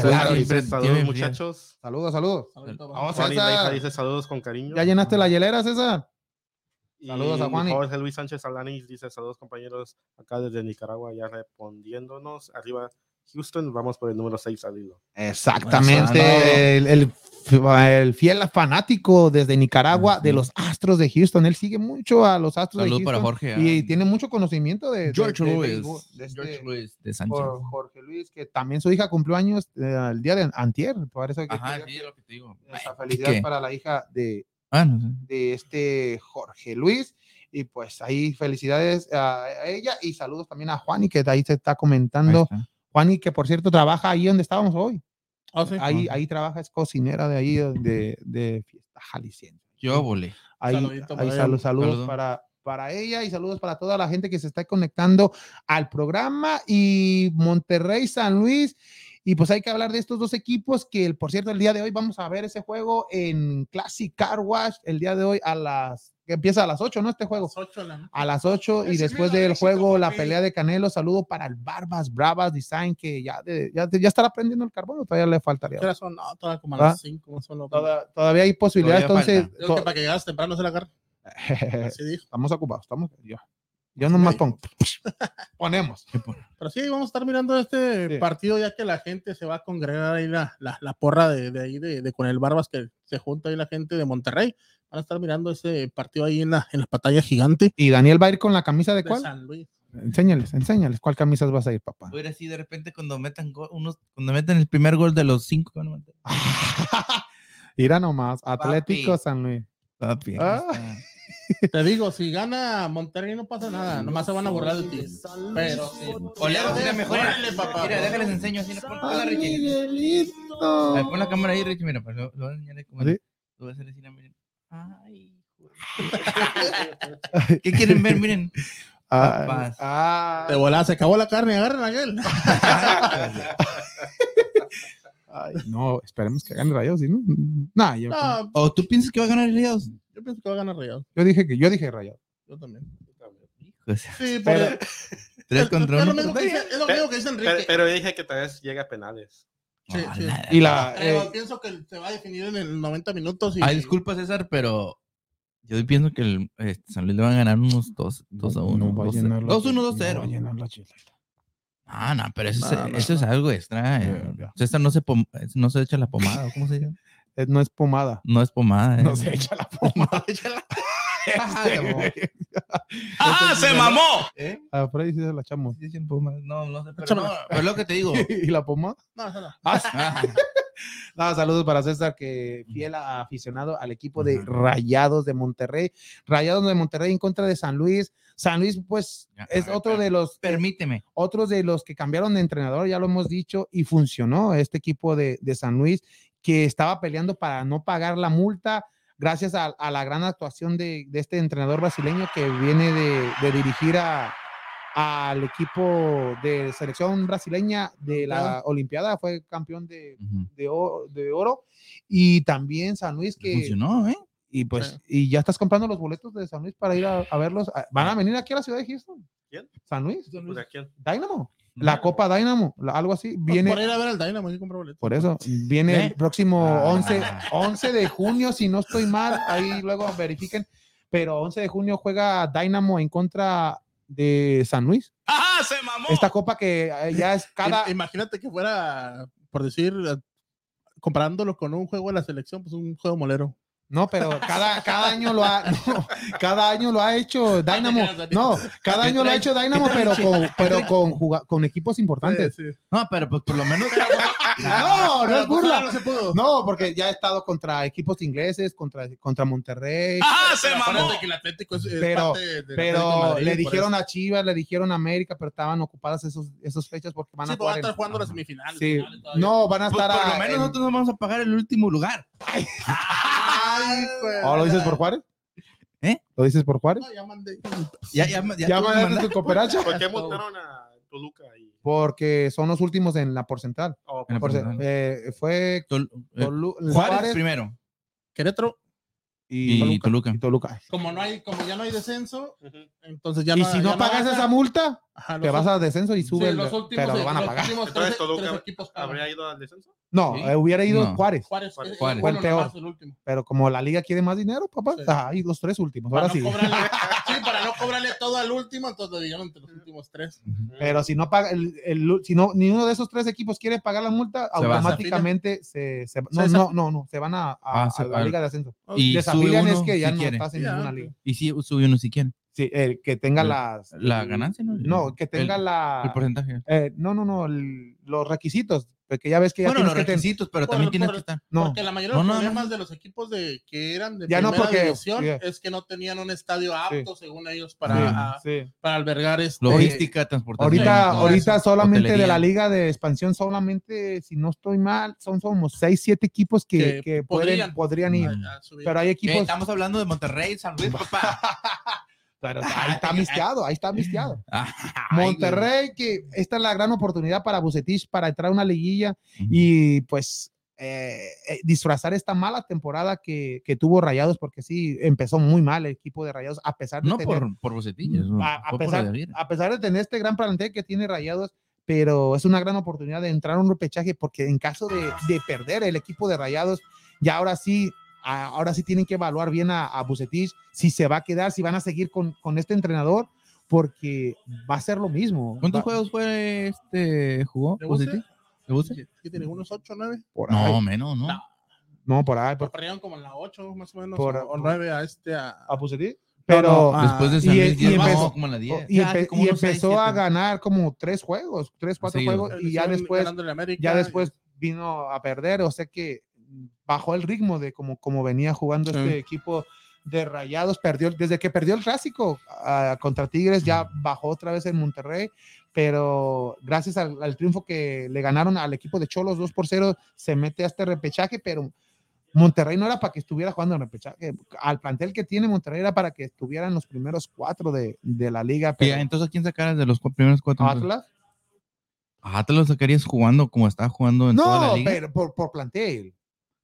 Tiene- muchachos. Saludos, saludos. Vamos, Juan César. Dice saludos con cariño. ¿Ya llenaste la hielera, César? Y Saludos a Juani. Jorge Luis Sánchez Alanis dice saludos compañeros acá desde Nicaragua ya respondiéndonos. Arriba Houston, vamos por el número 6 al hilo. Exactamente. El, el- el fiel fanático desde Nicaragua de los Astros de Houston. Él sigue mucho a los Astros de para. Jorge. Y ah, tiene mucho conocimiento de, de- George de béisbol, de este- George de Sánchez. Jorge Luis, que también su hija cumplió años eh, el día de antier. Por eso que Ajá, quería sí, que- es lo que te digo. esa Ay, felicidad ¿qué? para la hija de, Ah, no sé. de este Jorge Luis. Y pues ahí felicidades a ella y saludos también a Juani, que de ahí se está comentando. está. Juani, que por cierto trabaja ahí donde estábamos hoy. Ah, sí. Ahí, ahí trabaja, es cocinera de ahí de, de fiesta jalisciense. Yo volé. Ahí, Saludito ahí ella. saludos Saludo. para, para ella y saludos para toda la gente que se está conectando al programa y Monterrey, San Luis. Y pues hay que hablar de estos dos equipos que, el- por cierto, el día de hoy vamos a ver ese juego en Classic Car Wash, el día de hoy a las, que empieza a las 8, ¿no? Este juego. A las 8 y después del juego, la pelea de Canelo, saludo para el Barbas Bravas Design, que ya, de- ya, ya estará prendiendo el carbón, o todavía le faltaría. No, todavía como a ¿Ah? las 5 más o menos. Toda- todavía hay posibilidad, Todavía entonces que para que llegas temprano se la agarre. Así dijo. estamos ocupados, estamos yo. Yo nomás pongo. Ponemos. Pero sí, vamos a estar mirando este Sí. partido ya que la gente se va a congregar ahí la, la, la porra de, de ahí de, de con el Barbas que se junta ahí la gente de Monterrey. Van a estar mirando ese partido ahí en la, en la pantalla gigante Y Daniel va a ir con la camisa de de cuál? San Luis. Enséñales, enséñales cuál camisas vas a ir, papá. Voy a ir así de repente cuando metan unos, cuando metan el primer gol de los cinco. van a meter. Irá nomás, Atlético Papi. San Luis. Papi, Ah. Te digo, si gana Monterrey no pasa nada, nomás se van a borrar de ti. Pero sí. Mejor. Papá. Mira, déjales enseño así. Pon, ponla, Richie. Miguelito. A ver, pon la cámara ahí, Richie. Mira, pues lo, lo voy a enseñar como. ¿Sí? Lo voy a hacer así. miren. Ay. ¿Qué quieren ver? Miren. Ah, Papás. ah, De volada, se acabó la carne, agarren a aquel. Ay, no, esperemos que gane Rayados, ¿sí, ¿no? Nah, yo no, pues, ¿O tú piensas que va a ganar Rayados? Yo pienso que va a ganar Rayados. Yo dije que yo dije Rayados. Yo también. Pues, sí, pero, tres contra uno. Es lo mismo que dice, lo pero, mismo que dice Enrique. Pero, pero, dije que tal vez llega a penales. Sí, ah, sí. Y la, pero eh, pienso que se va a definir en el 90 minutos. Y... Disculpa, César, pero yo pienso que el, eh, San Luis le van a ganar unos 2 a 1. 2-1, 2-0. Ah, no, pero eso, No, es, no, eso es algo extra. eh. Ya, ya. César no se, pom- no se echa la pomada, ¿o ¿cómo se dice? Eh, No es pomada. No es pomada. eh. No se echa la pomada. Ah, se mamó. ¡Ah, se mamó! ¿Eh? A Freddy sí se la echamos. No, no sé, pero, lo que te digo. ¿Y la pomada? No, no. Ah, No, saludos para César, que fiel a- aficionado al equipo de. Rayados de Monterrey. Rayados de Monterrey en contra de San Luis. San Luis, pues, Ya, es ver, otro de los Permíteme. otros de los que cambiaron de entrenador, ya lo hemos dicho, y funcionó este equipo de, de San Luis, que estaba peleando para no pagar la multa, gracias a, a la gran actuación de, de este entrenador brasileño que viene de, de dirigir a, al equipo de selección brasileña de la Olimpiada, fue campeón de, de oro, y también San Luis que... Funcionó, ¿eh? Y pues, Sí. y ya estás comprando los boletos de San Luis para ir a, a verlos. Ah, ¿Van a venir aquí a la ciudad de Houston? ¿Quién? San Luis. Pues. Dynamo. La Copa Dynamo, la- algo así. Viene, Por ir a ver al Dynamo, comprar boletos. por eso, viene el próximo Ah. 11, 11 de junio, si no estoy mal, ahí luego verifiquen. Pero 11 de junio juega Dynamo en contra de San Luis. ¡Ah, se mamó! Esta copa que eh, ya es cada... Im- Imagínate que fuera, por decir, eh, comparándolo con un juego de la selección, pues un juego molero. No, pero cada, cada año lo ha, no, cada año lo ha hecho Dynamo. No, cada año lo ha hecho Dynamo, pero con, pero con, con equipos importantes. Sí, sí. No, pero pues por lo menos. No, no Pero, es pues, burla. No se pudo. No, porque ya ha estado contra equipos ingleses, contra, contra Monterrey. ¡Ah, se mamó! acuérdate que el Atlético es, es Pero- Pero le dijeron a Chivas, le dijeron a América, pero estaban ocupadas esos, esos fechas porque van Sí, a pues, van a jugar. estar jugando las semifinales. Sí, no, van a Pues, estar. por lo menos en- nosotros nos vamos a pagar el último lugar. Ay, pues. ¿Oh, ¿Lo dices por Juárez? ¿Eh? ¿Lo dices por Juárez? No, ya mandé. Ya, ya, ya, ¿Ya mandaste tu cooperacha? ¿Por qué montaron a Toluca ahí? Porque son los últimos en la porcental. Oh, Por- porcental. eh, fue Tol- eh, Tolu- Juárez, Juárez primero Querétaro, y, Toluca. y Toluca. como no hay, como ya no hay descenso, entonces ya y no. si ya no pagas esa multa, Ajá, te vas a descenso y sube, sí, el- los últimos, pero lo van a pagar. Entonces, tres, Toluca tres equipos. ¿Habría ido al descenso? No, Sí. eh, hubiera ido No. Juárez, Juárez, Juárez. Juárez. Fue el uno peor. nomás, el último. pero como la liga quiere más dinero, papá, Sí. ajá, y los tres últimos, Para ahora no sí. cobrarle, sí, para no cobrarle todo al último, entonces lo dividieron entre los últimos tres. Pero si no paga, el, el- si no, ni uno de esos tres equipos quiere pagar la multa, Se automáticamente se, se- no, Se no, no, no, se van a, a- Ah, se a la liga de ascenso. Y Desafilian sube es uno que ya si no quiere. estás en ninguna liga. Y si sube uno si quiere. Sí, el que tenga El- las La ganancia, ¿no? No, que tenga el, la el porcentaje. eh, no, no, no, el- los requisitos, porque ya ves que ya Bueno, los que ten- requisitos, pero Por- también tienes por- que estar. no, Porque la mayoría de No, los no, no, problemas no. de los equipos de que eran de Ya no, primera porque- división es que no tenían un estadio apto, según ellos, para, sí, a- sí. para albergar este. Logística, transportación. Ahorita, ahorita eso, solamente de la liga de expansión, solamente, si no estoy mal, son somos seis, siete equipos que, Que que podrían. pueden, podrían ir. a- a subir. Pero hay Eh, equipos, Estamos hablando de Monterrey, San Luis, papá. Pero ahí está misteado, ahí está misteado. Monterrey, que esta es la gran oportunidad para Bucetich para entrar a una liguilla y pues eh, eh, disfrazar esta mala temporada que, que tuvo Rayados, porque sí, empezó muy mal el equipo de Rayados, a pesar de No tener, por, por bocetillas. no, a, a fue por pesar, a pesar de tener este gran plantel que tiene Rayados, pero es una gran oportunidad de entrar a un repechaje, porque en caso de, de perder el equipo de Rayados, ya ahora sí, a- ahora sí tienen que evaluar bien a, a Bucetich si se va a quedar, si van a seguir con, con este entrenador, porque va a ser lo mismo. ¿Cuántos Va- juegos fue este jugó? Bucetich? ¿De Buse? ¿Qué- tiene? ¿Unos 8 o 9? Por ahí. No, menos, ¿no? No. No, por ahí, por, Perdieron como en la 8, más o menos, Por- o, 9 a este. A, a Bucetich. Pero, no, Después de Ah, San y- Luis, y no, empezó- como en la 10. y, empe- como y empezó a ganar como tres juegos, tres, cuatro Seguidos. juegos, y ya después, ya después vino a perder, o sea que bajó el ritmo de como, como venía jugando Sí. este equipo de Rayados, perdió, desde que perdió el clásico contra Tigres, ya bajó otra vez en Monterrey, pero gracias al, al triunfo que le ganaron al equipo de Cholos 2 por 0, se mete a este repechaje, pero Monterrey no era para que estuviera jugando en repechaje, al plantel que tiene Monterrey era para que estuviera en los primeros cuatro de, de la liga, Y, entonces, ¿a quién sacaras de los cu- primeros cuatro? Atlas, lo sacarías jugando como estaba jugando en toda la no, liga. pero por, por plantel.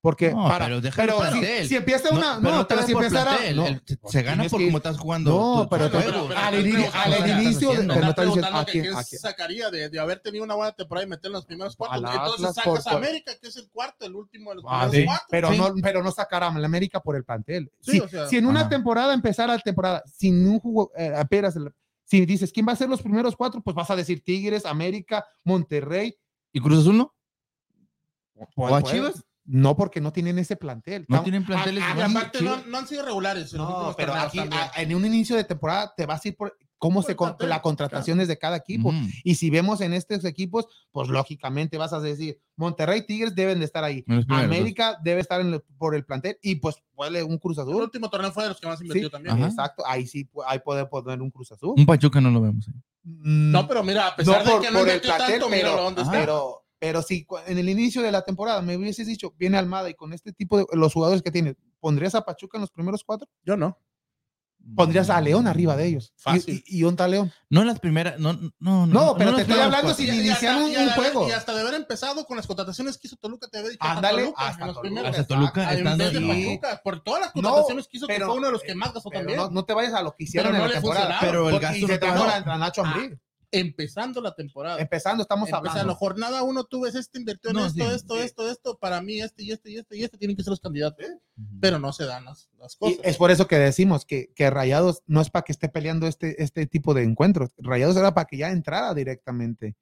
Porque No, para, pero pero si- empieza una, no, pero si empezara, no, se- gana por como estás jugando. No, pero al, pero- ini- pero- al inicio, pero no Está está diciendo preguntando a que sacaría de, de haber tenido una buena temporada y meter en los primeros cuatro. Al Entonces sacas por- a América, que es el cuarto, el último de los Ah, primeros sí, cuatro. pero Sí. no, pero no sacar a la América por el plantel. Sí, si, o sea, si en una ajá. temporada empezara la temporada sin un jugo, eh, apenas si dices quién va a ser los primeros cuatro, pues vas a decir Tigres, América, Monterrey. ¿Y Cruz Azul no? ¿O a Chivas? No, porque no tienen ese plantel. No tienen planteles a- a- aparte no, no han sido regulares No, pero aquí a- en un inicio de temporada te vas a ir por cómo se el con, las contrataciones de cada equipo. Y si vemos en estos equipos, pues lógicamente vas a decir, Monterrey, Tigres deben de estar ahí. América debe estar en el- por el plantel y pues puede un Cruz el Azul. último torneo fue de los que más invirtió Sí, también. Ajá. exacto. Ahí sí, ahí puede poner un Cruz Azul. Un Pachuca no lo vemos. ahí. Mm, No, pero mira, a pesar No por- de que no el invirtió tanto, mira pero- dónde ajá. está. pero, pero si en el inicio de la temporada me hubieses dicho, viene Almada y con este tipo de los jugadores que tiene, ¿pondrías a Pachuca en los primeros cuatro? Yo no. Pondrías a León arriba de ellos. Fácil. ¿Y, y, y dónde está León? No las primeras, no, no, no. No, pero las te estoy hablando cuatro. si Y- y iniciaron hasta- un, a- juego. Y hasta de haber empezado con las contrataciones que hizo Toluca, te había dicho. Ándale, hasta en los Toluca. primeros. Hasta Toluca, en vez de. Pachuca, por todas las No, contrataciones que hizo, que pero- fue uno de los que más gastó también. no, no te vayas a lo que hicieron Pero en no la temporada. Pero el gasto y se no trajo a Nacho Ambriz. Empezando la temporada. Empezando, estamos Empezando, hablando. jornada uno, tú ves este invirtió en No, esto, sí, esto, sí. esto, esto. Para mí, este y este y este y este tienen que ser los candidatos. Ujú. Pero no se dan las, las Y cosas. es por eso que decimos que, que Rayados no es para que esté peleando este, este tipo de encuentros. Rayados era para que ya entrara directamente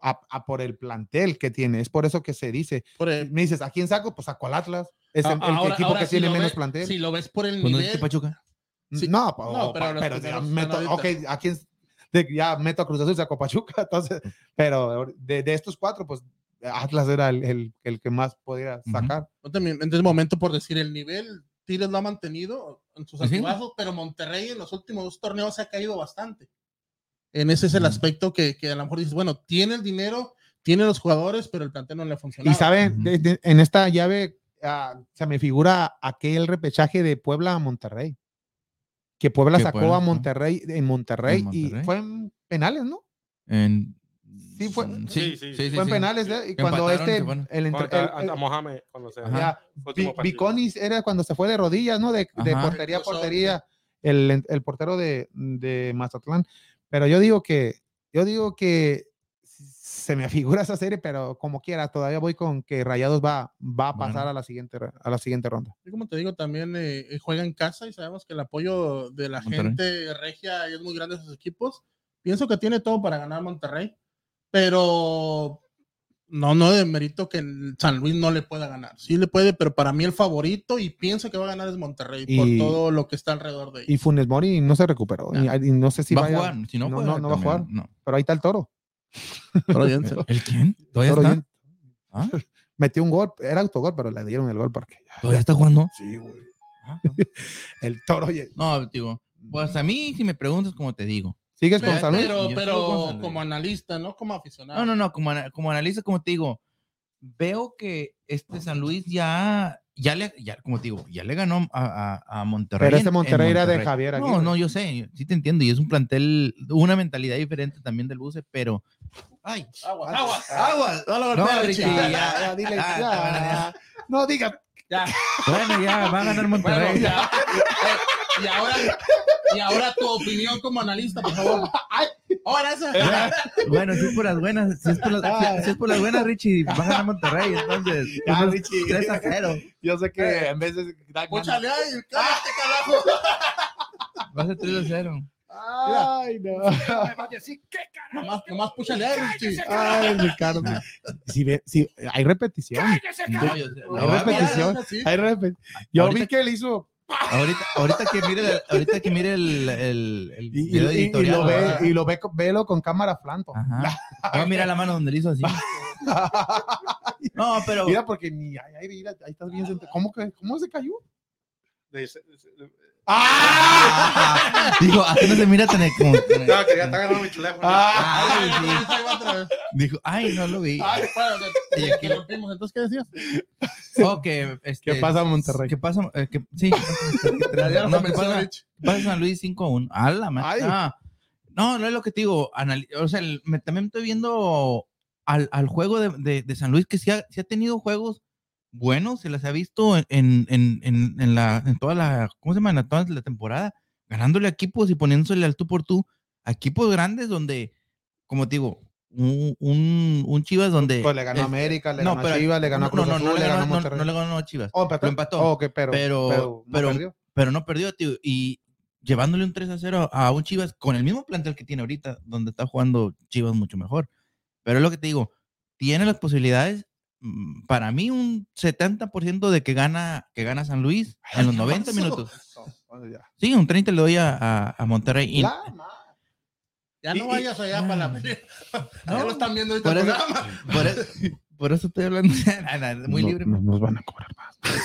a, a por el plantel que tiene. Es por eso que se dice. Por el- Me dices, ¿a quién saco? Pues saco al Atlas. Es el, A- el Ah, ahora- equipo ahora que si tiene menos ves- plantel. Si lo ves por el no nivel. Pachuca. Sí. No, No, pero pero primeros ya meto, ok. ¿a quién? De- ya meto a Cruz Azul, saco a Pachuca, entonces, pero de, de estos cuatro, pues Atlas era el, el, el que más podía sacar. No te- En este momento, por decir el nivel, Tigres lo ha mantenido en sus sí. altibajos, pero Monterrey en los últimos dos torneos se ha caído bastante. En ese es el aspecto que, que a lo mejor dices, bueno, tiene el dinero, tiene los jugadores, pero el plantel no le ha funcionado. Y de- de- en esta llave ah, se me figura aquel repechaje de Puebla a Monterrey. Que Puebla Que sacó Puebla, a ¿no? Monterrey en Monterrey, En Monterrey. y fue en penales, ¿no? En... Sí, fue- Sí, Sí, sí, sí, sí. fue en penales, ¿eh? Y cuando este, el, a, Mohamed, cuando se ya. Viconis era cuando se fue de rodillas, ¿no? De, de portería a portería, el, el portero de, de Mazatlán. Pero yo digo que, yo digo que se me figura esa serie, pero como quiera, todavía voy con que Rayados va, va a pasar Bueno. a la siguiente, a la siguiente ronda. Y como te digo, también eh, eh, juega en casa y sabemos que el apoyo de la Monterrey. gente regia es muy grande a sus equipos. Pienso que tiene todo para ganar Monterrey, pero no, no de mérito que San Luis no le pueda ganar. Sí le puede, pero para mí el favorito y pienso que va a ganar es Monterrey Y- por todo lo que está alrededor de Y ellos. Funes Mori no se recuperó, No. y, y no sé si va vaya- a jugar. Si no, no, no, no va a jugar, No. pero ahí está el toro. ¿El quién? ¿Todavía Toro está? ¿Ah? metió un gol, era autogol, pero le dieron el gol porque ya- ¿Todavía está jugando? Sí, güey. Ah, El toro, No, digo, pues a mí, si me preguntas, como te digo. ¿sigues con Pero, San Luis? pero, con como analista, no como aficionado. No, no, no, como, como analista, como te digo, veo que este San Luis ya, ya le, ya, como te digo, ya le ganó a, a, a Monterrey. Pero en- ese en Monterrey era de Monterrey. Javier No, Aguirre. no, yo sé, sí te entiendo, y es un plantel, una mentalidad diferente también del Buce, pero. Ay, Aguas, aguas. aguas. No lo No, golpees, Richie, Richie. ya, Ya, ya, dile, ya. ya. No diga. Ya. Bueno, ya, va a ganar Bueno, Monterrey. ya. Eh, y ahora, y ahora tu opinión como analista, por favor. Ahora esa. Bueno, si es por las buenas, si es por las, si- si es por las buenas, Richie, va a ganar Monterrey, entonces. Ya, unos Richie. 3 a 0. Yo sé que en vez de. Púchale ahí, cállate, carajo. Va a ser 3 a 0. Ay, no. Nomás, nomás púchale ahí, Richie. Ay, Ricardo. Si ve, si, hay repetición. No, yo sé. Hay No, a mirar. repetición. Hay repetición. Yo Ahorita- vi que él hizo. Ahorita, ahorita que mire, el- ahorita que mire el, el, el Y, y- video y- y editorial, lo ve, y lo ve, velo con cámara flanto. Ajá. No, mira la mano donde le hizo así. No, pero. Mira, porque ni. Ay, ay, mira, ahí estás bien sentado. ¿Cómo, que, ¿Cómo se cayó? ¡Ah! Dijo, así no se mira tan como. No, que ya está ganando mi teléfono. Ah, Ay, Ay, sí. Dijo, ay, no lo vi. Ay, bueno, te- Y aquí- te rompimos. Entonces, ¿qué decías? Oh, que, este, ¿Qué pasa, Monterrey? ¿Qué pasa? Eh, que, sí, lo No, ¿qué pasa? ¿Qué pasa San Luis 5 a 1? A la ma- Ay. ah. No, no es lo que te digo. anali- o sea, el- me- también estoy viendo al, al juego de, de- de San Luis que sí ha, sí ha tenido juegos buenos, se las ha visto en, en, en, en- la, en toda la, ¿cómo se llama? En toda la temporada, ganándole a equipos y poniéndole al tú por tú a equipos grandes donde, como te digo, un, un, un Chivas donde... Pues le ganó a es- América, le no, ganó a pero- Chivas, le ganó a Cruz no, no, Azul, no, le ganó, a no- no le ganó a Chivas. Oh, pero, lo empató. oh, ok, pero, Pero- pero, no pero- perdió. pero no perdió, tío. Y llevándole un 3 a 0 a un Chivas con el mismo plantel que tiene ahorita, donde está jugando Chivas mucho mejor. Pero es lo que te digo, tiene las posibilidades, para mí, un 70% de que gana, que gana San Luis en los 90 minutos. Ya. Sí, un 30 le doy a, a- a Monterrey. Y, Ya Y- no y- vayas allá para la. Ya lo están viendo ahorita por el eso, programa. por, eso, por eso estoy hablando nah, muy no- libre. no nos van a cobrar más.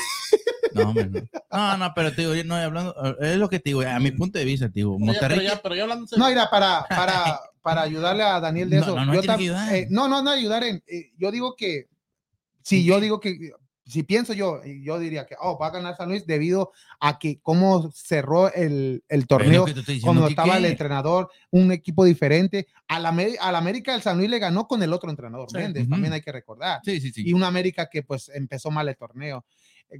No, no. no, no, pero te digo, yo no hablando, es lo que te digo, a mi punto de vista, te digo, Pero ya, Monterrey. pero ya, pero ya en serio. No, mira, para, para, para ayudarle a Daniel de No, eso. no, no yo tam- eh, no, no, no ayudar en. eh, yo digo que. Si yo digo que. Si pienso yo, yo diría que oh, va a ganar San Luis debido a que cómo cerró el, el torneo cuando estaba el entrenador, un equipo diferente. Al, Amé- al América el San Luis le ganó con el otro entrenador, Sí. Méndez, Ujú. también hay que recordar. Sí, sí, sí. Y un América que pues empezó mal el torneo.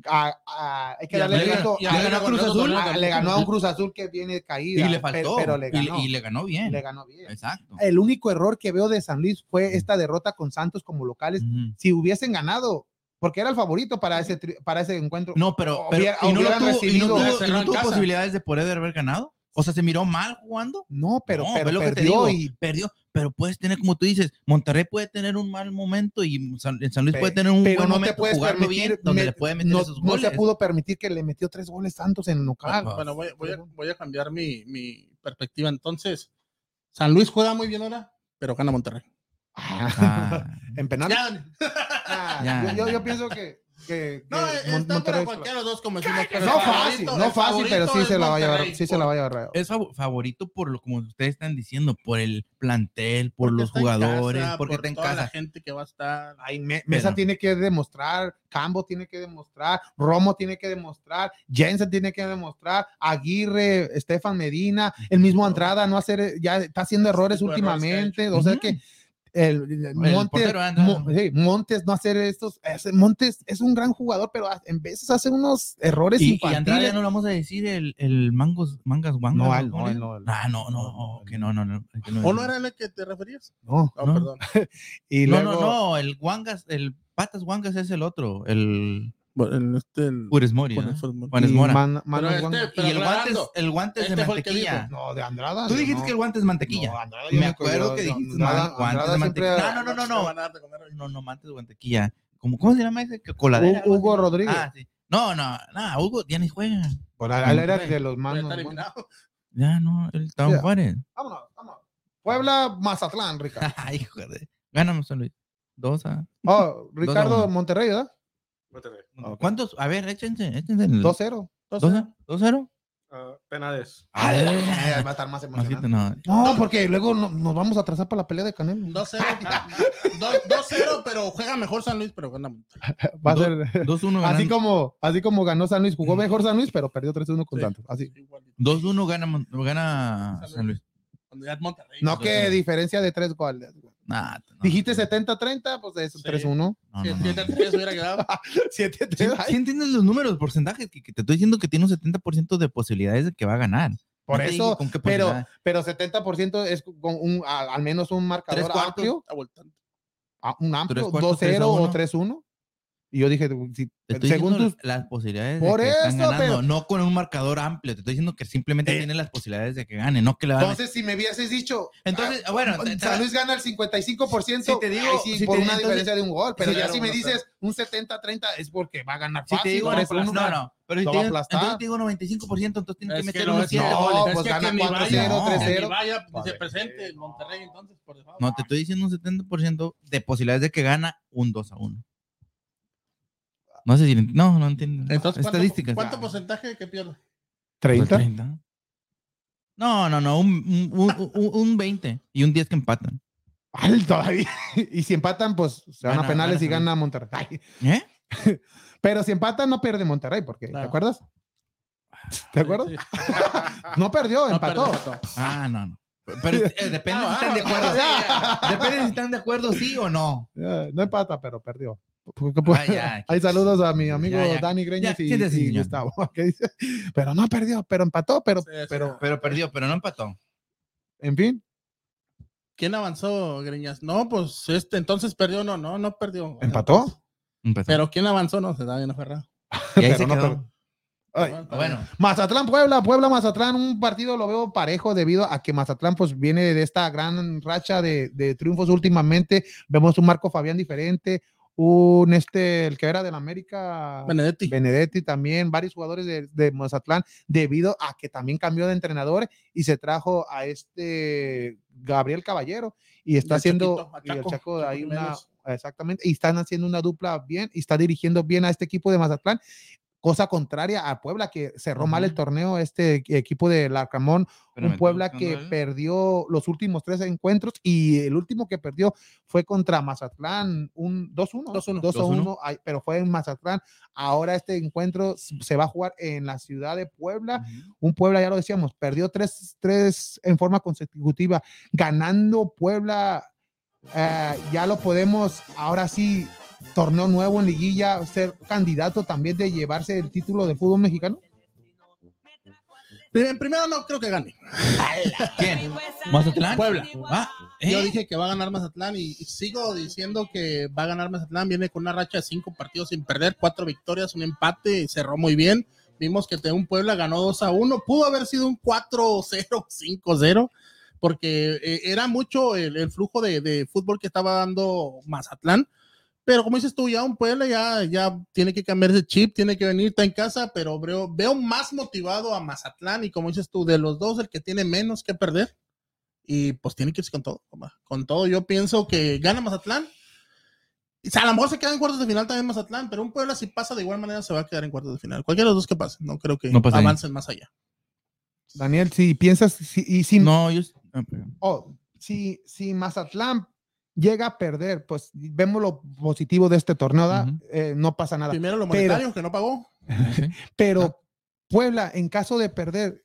A- a- hay que darle ganó Cruz Azul, también. le ganó a un Cruz Azul que viene caída. y le faltó. Pero, le ganó. y le ganó bien. le ganó bien. Exacto. El único error que veo de San Luis fue esta derrota con Santos como locales. Si hubiesen ganado, porque era el favorito para ese, para ese encuentro. No, pero, pero Hubiera- ¿y no, lo tuvo, y no recibido- tuvo- y no posibilidades de poder haber ganado? O sea, ¿se miró mal jugando? No, pero, No, perdió digo, y perdió, pero puedes tener, como tú dices, Monterrey puede tener un mal momento y San, San Luis Pe- puede tener un pero buen no te momento puedes jugando permitir, bien, donde me- le puede meter no, esos no goles. se pudo permitir que le metió tres goles Santos en local. Ah, Bueno, voy, voy a, voy a cambiar mi, mi perspectiva. Entonces, San Luis juega muy bien ahora, pero gana Monterrey. Ah, en penal. Ya, Ah, Ya. yo, yo- yo pienso que, que, no, que está Mon- para Monterrey- cualquiera de los dos, como decimos. pero No fácil, no fácil, pero sí se la va a llevar, Monterrey, sí se la va a llevar es fav- favorito por lo como ustedes están diciendo, por el plantel, por porque los jugadores, casa, porque por está en toda la casa. gente que va a estar. Ay, Me- Mesa Pero- tiene que demostrar, Cambo tiene que demostrar, Romo tiene que demostrar, Jensen tiene que demostrar, Aguirre, Estefan Medina, el mismo Andrada no hacer, ya está haciendo errores últimamente, o sea que el, el Montes. Mo- sí, Montes no hacer estos, es- Montes es un gran jugador, pero en veces hace unos errores Y, y Andrade infantiles. no lo vamos a decir el, el mangos, mangas wangas. No, él ¿cómo no, no, Ah, no, no, no, que no, no, no. que no ¿O no era el que te referías? No, No, No. perdón. y no, luego, no, no, el Wangas, el Patas Wangas es el otro, el Bueno, este, el- Mori, ¿no? Juanes Mora. Man- Manuel este- y el guante, es, el guante es de este mantequilla. no, de Andrada. Tú dijiste no. que el guante es mantequilla. No, Andrada, Me acuerdo que dijiste Andrada- man- guantes Andrada de mantequilla. No, no, no, no. No, no, mantes de mantequilla. ¿Cómo, ¿Cómo se llama ese? ¿Qué ¿Coladera? Hugo así? Rodríguez. Ah, sí. No, no, no, Hugo ya ni juega. Por ahí él era de los Ya manos. Ya no, él estaba en. Juárez. Vámonos, vámonos. Puebla, Mazatlán, Ricardo. Ay, joder. Ganamos San Luis. Dos a. Oh, Ricardo. Monterrey, ¿verdad? Monterrey. Ok. ¿Cuántos? A ver, échense, échense. el- 2-0. ¿Dos a- ¿Dos cero? Ah, penales. Ay, va a estar más emocionante. no. No, porque luego no- nos vamos a atrasar para la pelea de Canelo. 2-0, dos- 2-0, pero juega mejor San Luis, pero gana. Va a ser Dos uno así ganando. como, así como ganó San Luis, jugó mejor San Luis, pero perdió 3-1 con Sí. Santos. Así. Igualito. Dos uno gana, Mon- gana San Luis. Cuando ya es Monterrey. No que diferencia de tres goles. Nah, no. Dijiste 70-30, pues es Sí. 3-1. No, no, no. 7-3 hubiera quedado. 7-3. ¿Sí, sí entiendes los números, porcentajes? Que, que te estoy diciendo que tiene un 70% de posibilidades de que va a ganar. Por No eso, con qué pero, pero 70% es con un, al, al menos un marcador amplio. Está voltando. a- un amplio, Tres cuartos, 2-0 o 3-1. 3-1. Y yo dije, si- según tus. las posibilidades Por de que están eso, ganando, pero- no con un marcador amplio. Te estoy diciendo que simplemente Eh. tiene las posibilidades de que gane, no que le Entonces, si me hubieses dicho. Entonces, ah, bueno, San Luis gana el 55%. Si te digo- sí, si por te- una diferencia de un gol. Pero Sí, ya claro, si me dices un 70-30 es porque va a ganar Si fácil. te digo, no, no, no, pero si te entonces te digo 95%, entonces tienes Es que no, unos es que- 7 no, goles. pues gana que ni 4-0, vaya, 3-0. que ni vaya, se Vale. presente Monterrey entonces por. No, te estoy diciendo un 70% de posibilidades de que gana un 2 a 1. No sé si no, no entiendo. Entonces, ¿cuánto, estadísticas. ¿cuánto porcentaje que pierde? 30. 30. No, no, no, un, un, un, un 20 y un 10 que empatan. Todavía. Y si empatan, pues se van a penales gana y gana Monterrey. ¿Eh? Pero si empatan, no pierde Monterrey, porque ¿te acuerdas? ¿Te acuerdas? Sí. No perdió, No, empató. Ah, no, no. Pero eh, depende Ah, si están de acuerdo. Depende si están de acuerdo, sí o no. No empata, pero perdió. Porque, pues, Ah, ya. Hay saludos a mi amigo Ya, ya. Dani Greñas y, y. Gustavo. que dice, pero no perdió, pero empató, pero, Sí, sí. pero, Pero perdió, pero no empató. en fin, ¿Quién avanzó, Greñas? No, pues este entonces perdió, no, no, no perdió. empató. Empató. Pero ¿quién avanzó? No, se da bien aferrado. pero no quedó. perdió. Ay, Bueno, Mazatlán, Puebla, Puebla, Mazatlán, un partido lo veo parejo debido a que Mazatlán pues viene de esta gran racha de, de triunfos últimamente. Vemos un Marco Fabián diferente, un este, el que era del América, Benedetti. Benedetti también, varios jugadores de, de Mazatlán, debido a que también cambió de entrenador y se trajo a este Gabriel Caballero y está Y haciendo y el Chaco, Chaco una exactamente y están haciendo una dupla bien y está dirigiendo bien a este equipo de Mazatlán. Cosa contraria a Puebla, que cerró mal el torneo, este equipo de Larcamón, un Puebla que perdió los últimos tres encuentros y el último que perdió fue contra Mazatlán, un 2-1, 2-1. 2-1, ay, pero fue en Mazatlán. Ahora este encuentro se va a jugar en la ciudad de Puebla. Un Puebla, ya lo decíamos, perdió tres, tres en forma consecutiva, ganando Puebla. eh, ya lo podemos, ahora sí, torneo nuevo en liguilla, ser candidato también de llevarse el título de fútbol mexicano. Prim- Primero no creo que gane. ¿Quién? ¿Mazatlán? Puebla. Ah, ¿eh? Yo dije que va a ganar Mazatlán y, y sigo diciendo que va a ganar Mazatlán. Viene con una racha de cinco partidos sin perder, cuatro victorias, un empate, cerró muy bien. Vimos que un Puebla ganó 2 a 1. Pudo haber sido un 4-0, 5-0, porque eh, era mucho el, el flujo de, de fútbol que estaba dando Mazatlán. Pero como dices tú, ya un Puebla ya, ya tiene que cambiar ese chip, tiene que venir, está en casa, pero veo, veo más motivado a Mazatlán y como dices tú, de los dos, el que tiene menos que perder y pues tiene que irse con todo, con todo. Yo pienso que gana Mazatlán. Y, o sea, a lo mejor se queda en cuartos de final también Mazatlán, pero un Puebla si pasa de igual manera se va a quedar en cuartos de final. Cualquiera de los dos que pase, no creo que No avancen más allá. Daniel, si piensas, si, y si, No, yo. ah, oh, si, si Mazatlán llega a perder, pues vemos lo positivo de este torneo, ¿da? Ujú. Eh, no pasa nada. Primero lo Pero- monetario, que no pagó. Sí. Pero Puebla, en caso de perder,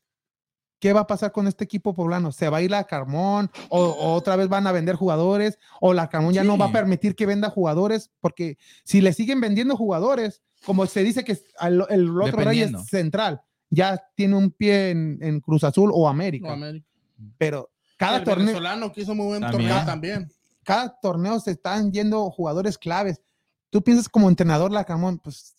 ¿qué va a pasar con este equipo poblano? ¿Se va a ir la Carmón? ¿O, o otra vez van a vender jugadores? ¿O la Carmón ya no va a Sí. permitir que venda jugadores? Porque si le siguen vendiendo jugadores, como se dice que al- el otro rey es central, ya tiene un pie en, en Cruz Azul o No, América. América. pero cada el torneo, venezolano que hizo muy buen También. torneo también. Cada torneo se están yendo jugadores claves. Tú piensas como entrenador, la Carmón, pues,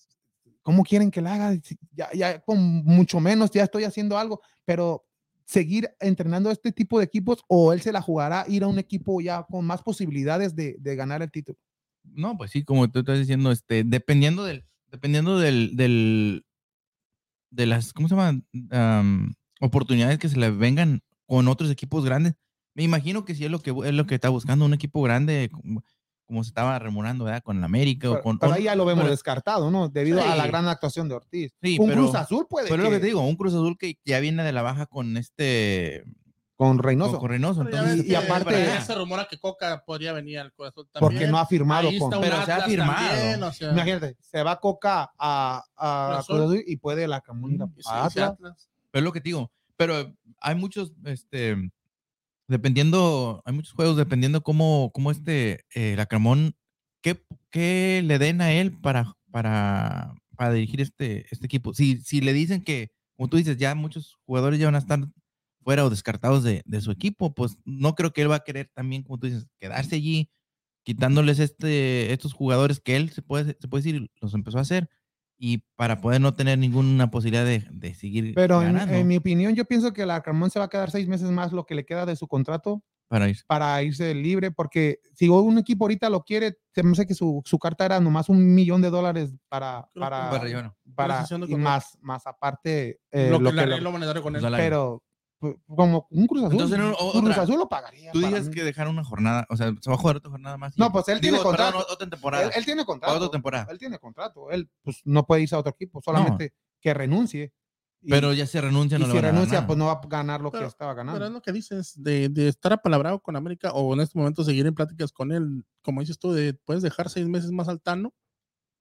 ¿cómo quieren que la haga? Ya, ya con mucho menos, ya estoy haciendo algo, pero seguir entrenando a este tipo de equipos o él se la jugará ir a un equipo ya con más posibilidades de, de ganar el título. No, pues sí, como tú estás diciendo, este, dependiendo del, dependiendo del, del, de las, ¿cómo se llaman? Am, oportunidades que se le vengan con otros equipos grandes. Me imagino que sí es lo que es lo que está buscando un equipo grande, como, como se estaba remorando, ¿verdad? Con el América o Pero, con. pero o- ahí ya lo vemos pero- descartado, ¿no? Debido a la gran actuación de Ortiz. Sí, un pero- Cruz Azul puede Pero es lo que que- te digo, un Cruz Azul que ya viene de la baja con este. con Con, Reynoso, con Reynoso, entonces, y que aparte- se rumora que Coca podría venir al Cruz Azul también. porque no ha firmado con... Pero se ha firmado. también, o sea, Imagínate, se va Coca a, a Cruz y puede la ir a. Atlas. Pero es lo que te digo. Pero hay muchos, este, dependiendo, hay muchos juegos dependiendo cómo, cómo este, eh, la Carmón, qué, qué le den a él para, para, para dirigir este, este equipo. Si, si le dicen que, como tú dices, ya muchos jugadores ya van a estar fuera o descartados de, de su equipo, pues no creo que él va a querer también, como tú dices, quedarse allí, quitándoles este, estos jugadores que él se puede, se puede decir, los empezó a hacer. Y para poder no tener ninguna posibilidad de, de seguir Pero en, ganando. en mi opinión, yo pienso que la Carmón se va a quedar seis meses más lo que le queda de su contrato para ir. para irse libre, porque si un equipo ahorita lo quiere, se me hace que su, su carta era nomás un millón de dólares para, que para, Para para- y más, más aparte eh, lo, lo que que le lo- arreglo monetario con él. Pues, pero como un Cruz Azul, Entonces, no, o- Cruz. Azul lo pagaría. Tú dices mí. que dejar una jornada, o sea, se va a jugar otra jornada más. y- No, pues él tiene Digo, perdón, contrato. otra temporada. él, él tiene contrato. otra temporada. Él tiene contrato. Él pues, no puede irse a otro equipo, solamente que renuncie. Y- pero ya se renuncia, y no le si van a dar renuncia, pues no va a ganar lo Pero- que estaba Pero es ganando. lo que dices, de, de estar apalabrado con América o en este momento seguir en pláticas con él, como dices tú, de puedes dejar seis meses más al Tano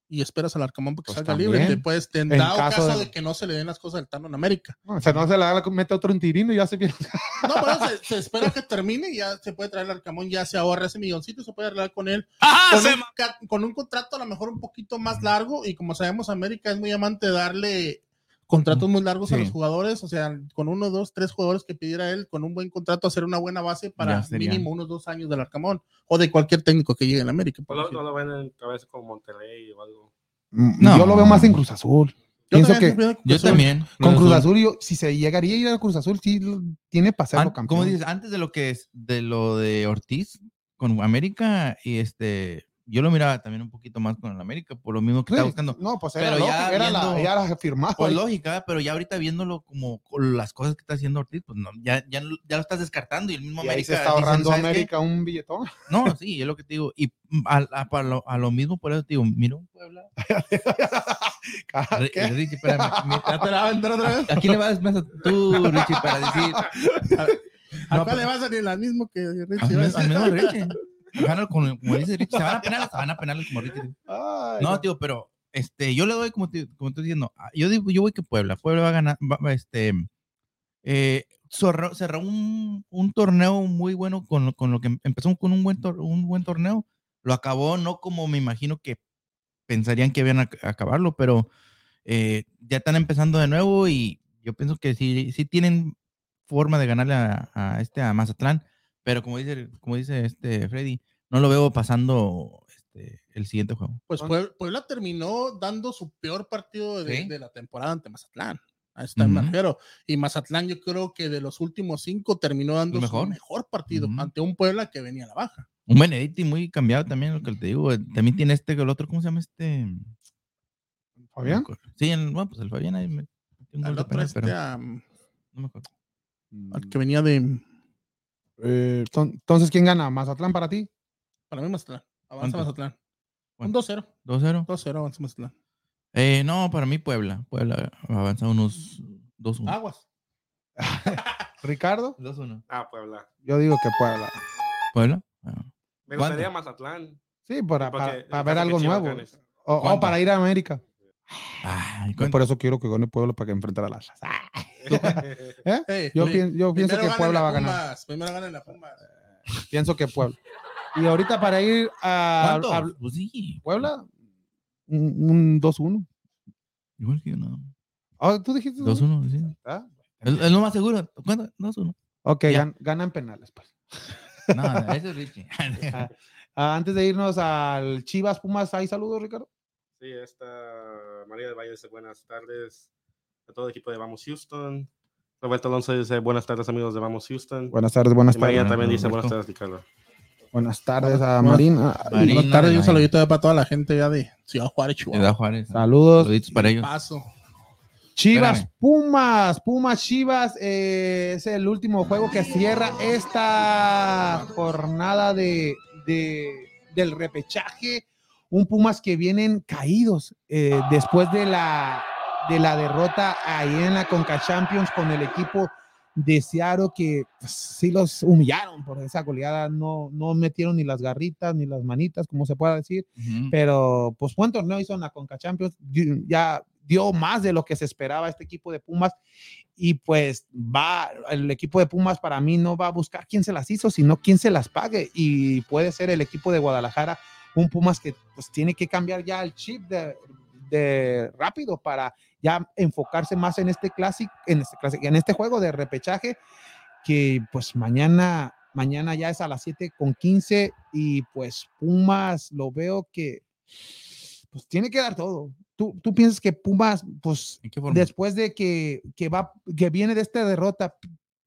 y esperas al Arcamón porque Pues salga libre. también. Te puedes, te En dado caso caso, de- de... que no se le den las cosas al Tano en América. No, o sea, no se le da, mete otro intirino y ya se viene. No, pero se, se espera que termine y ya se puede traer al Arcamón, ya se ahorra ese milloncito y se puede arreglar con él. Ajá, Con se un, ca- con un contrato a lo mejor un poquito más largo y como sabemos América es muy amante de darle contratos muy largos a los jugadores, o sea, con uno, dos, tres jugadores que pidiera él, con un buen contrato, hacer una buena base para mínimo unos dos años del Arcamón o de cualquier técnico que llegue en América. por No, decir. no lo ven en cabeza con Monterrey o algo. No. Yo lo veo más en Cruz Azul. Yo Pienso también que Yo también. con Cruz Azul, yo, si se llegaría a ir a Cruz Azul, sí tiene An- campeón. como dices, antes de lo que es, de lo de Ortiz con América, y este, yo lo miraba también un poquito más con el América, por lo mismo que Sí, estaba buscando. No, pues era, Pero ya lógico, era, la, viendo- ya era firmado. Pues ahí. lógica, pero ya ahorita viéndolo como las cosas que está haciendo Ortiz, pues no, ya, ya, ya lo estás descartando y el mismo y ahí América se está dicen, ahorrando "¿Sabes qué? América un billetón. No, sí, es lo que te digo. Y a, a- lo, a lo mismo, por eso te digo, mira un Puebla. ¿Qué? Richie, espérame, mi- ¿Ya te la va a vender otra vez? ¿A quién le vas más a tú, Richie, para decir? ¿A No, cuál le vas a ir al mismo que Richie? Al decir? mismo Richie. Ojalá, como, como dice se van a penar, se van a penar como Richie. No, tío, pero este, yo le doy como, te, como estoy diciendo, ah, yo digo, yo voy que Puebla, Puebla va a ganar, va- este, eh, cerró, cerró un, un torneo muy bueno con, con lo que empezó con un buen, tor- un buen torneo, lo acabó no como me imagino que pensarían que iban a ac- acabarlo, pero eh, ya están empezando de nuevo y yo pienso que sí, sí tienen forma de ganarle a, a este a Mazatlán, pero como dice, como dice este Freddy, no lo veo pasando este, el siguiente juego. Pues Puebla, Puebla terminó dando su peor partido de, Sí. de la temporada ante Mazatlán. Ahí está el Ujú. marquero. Y Mazatlán, yo creo que de los últimos cinco terminó dando su mejor. partido ante un Puebla que venía a la baja. Un Benedetti muy cambiado también, lo que te digo. eh, También tiene este, el otro, ¿cómo se llama este? Fabián. Sí, el, bueno, pues el Fabián ahí me de otro, penal, este, pero no me acuerdo. al que venía de. Eh, ton- entonces, ¿quién gana? ¿Mazatlán para ti? Para mí, Mazatlán. Avanza ¿Cuánto? Mazatlán. Un ¿Cuánto? 2-0. 2-0. 2-0 avanza Mazatlán. Eh, no, para mí Puebla. Puebla avanza unos 2-1. Aguas. Ricardo, 2-1. Ah, Puebla. yo digo que Puebla. ¿Puebla? Ah. Me gustaría Mazatlán. Sí, para, para- ver algo nuevo. O, para ir a América. Ay, por eso quiero que gane Puebla para que enfrentar a las. ¿Eh? Yo, pri- pien- yo pienso que Puebla la va a ganar. Pumas, Primero ganen la Pumas. Pienso que Puebla. Y ahorita para ir a, Pues sí. Puebla, un, un 2-1. Igual que yo, no. Ah, ¿Tú dijiste 2-1, sí. Ah, Es, es lo más seguro. ¿Cuánto? 2-1. Ok, gan- ganan penales, pues. No, no, ese es Richie. Ah, ah, antes de irnos al Chivas Pumas, ¿hay saludos, Ricardo? Sí, esta María del Valle dice buenas tardes a todo el equipo de Vamos Houston. Roberto Alonso dice buenas tardes amigos de Vamos Houston. Buenas tardes, buenas y María tardes. también dice buenas tardes, Ricardo. Buenas tardes a Buenas- Marina. Marina. Buenas tardes y un saludito ya para toda la gente ya de Ciudad Juárez, da Juárez. Saludos. Saluditos para ellos. Paso. Chivas, Espérame. Pumas, Pumas, Chivas, eh, es el último juego que cierra esta jornada de, de- del repechaje. Un Pumas que vienen caídos eh, después de la, de la derrota ahí en la Conca Champions con el equipo de Seattle que pues, sí los humillaron por esa goleada, no, no metieron ni las garritas ni las manitas, como se pueda decir. Pero pues buen torneo hizo en la Conca Champions, ya dio más de lo que se esperaba este equipo de Pumas. Y pues va, el equipo de Pumas para mí no va a buscar quién se las hizo, sino quién se las pague. Y puede ser el equipo de Guadalajara, un Pumas que pues tiene que cambiar ya el chip de, de rápido para ya enfocarse más en este clásico, en este clásico, en este juego de repechaje que pues mañana mañana ya es a las 7 con 15 y pues Pumas lo veo que pues tiene que dar todo. ¿Tú, tú piensas que Pumas, pues después de que, que va, que viene de esta derrota,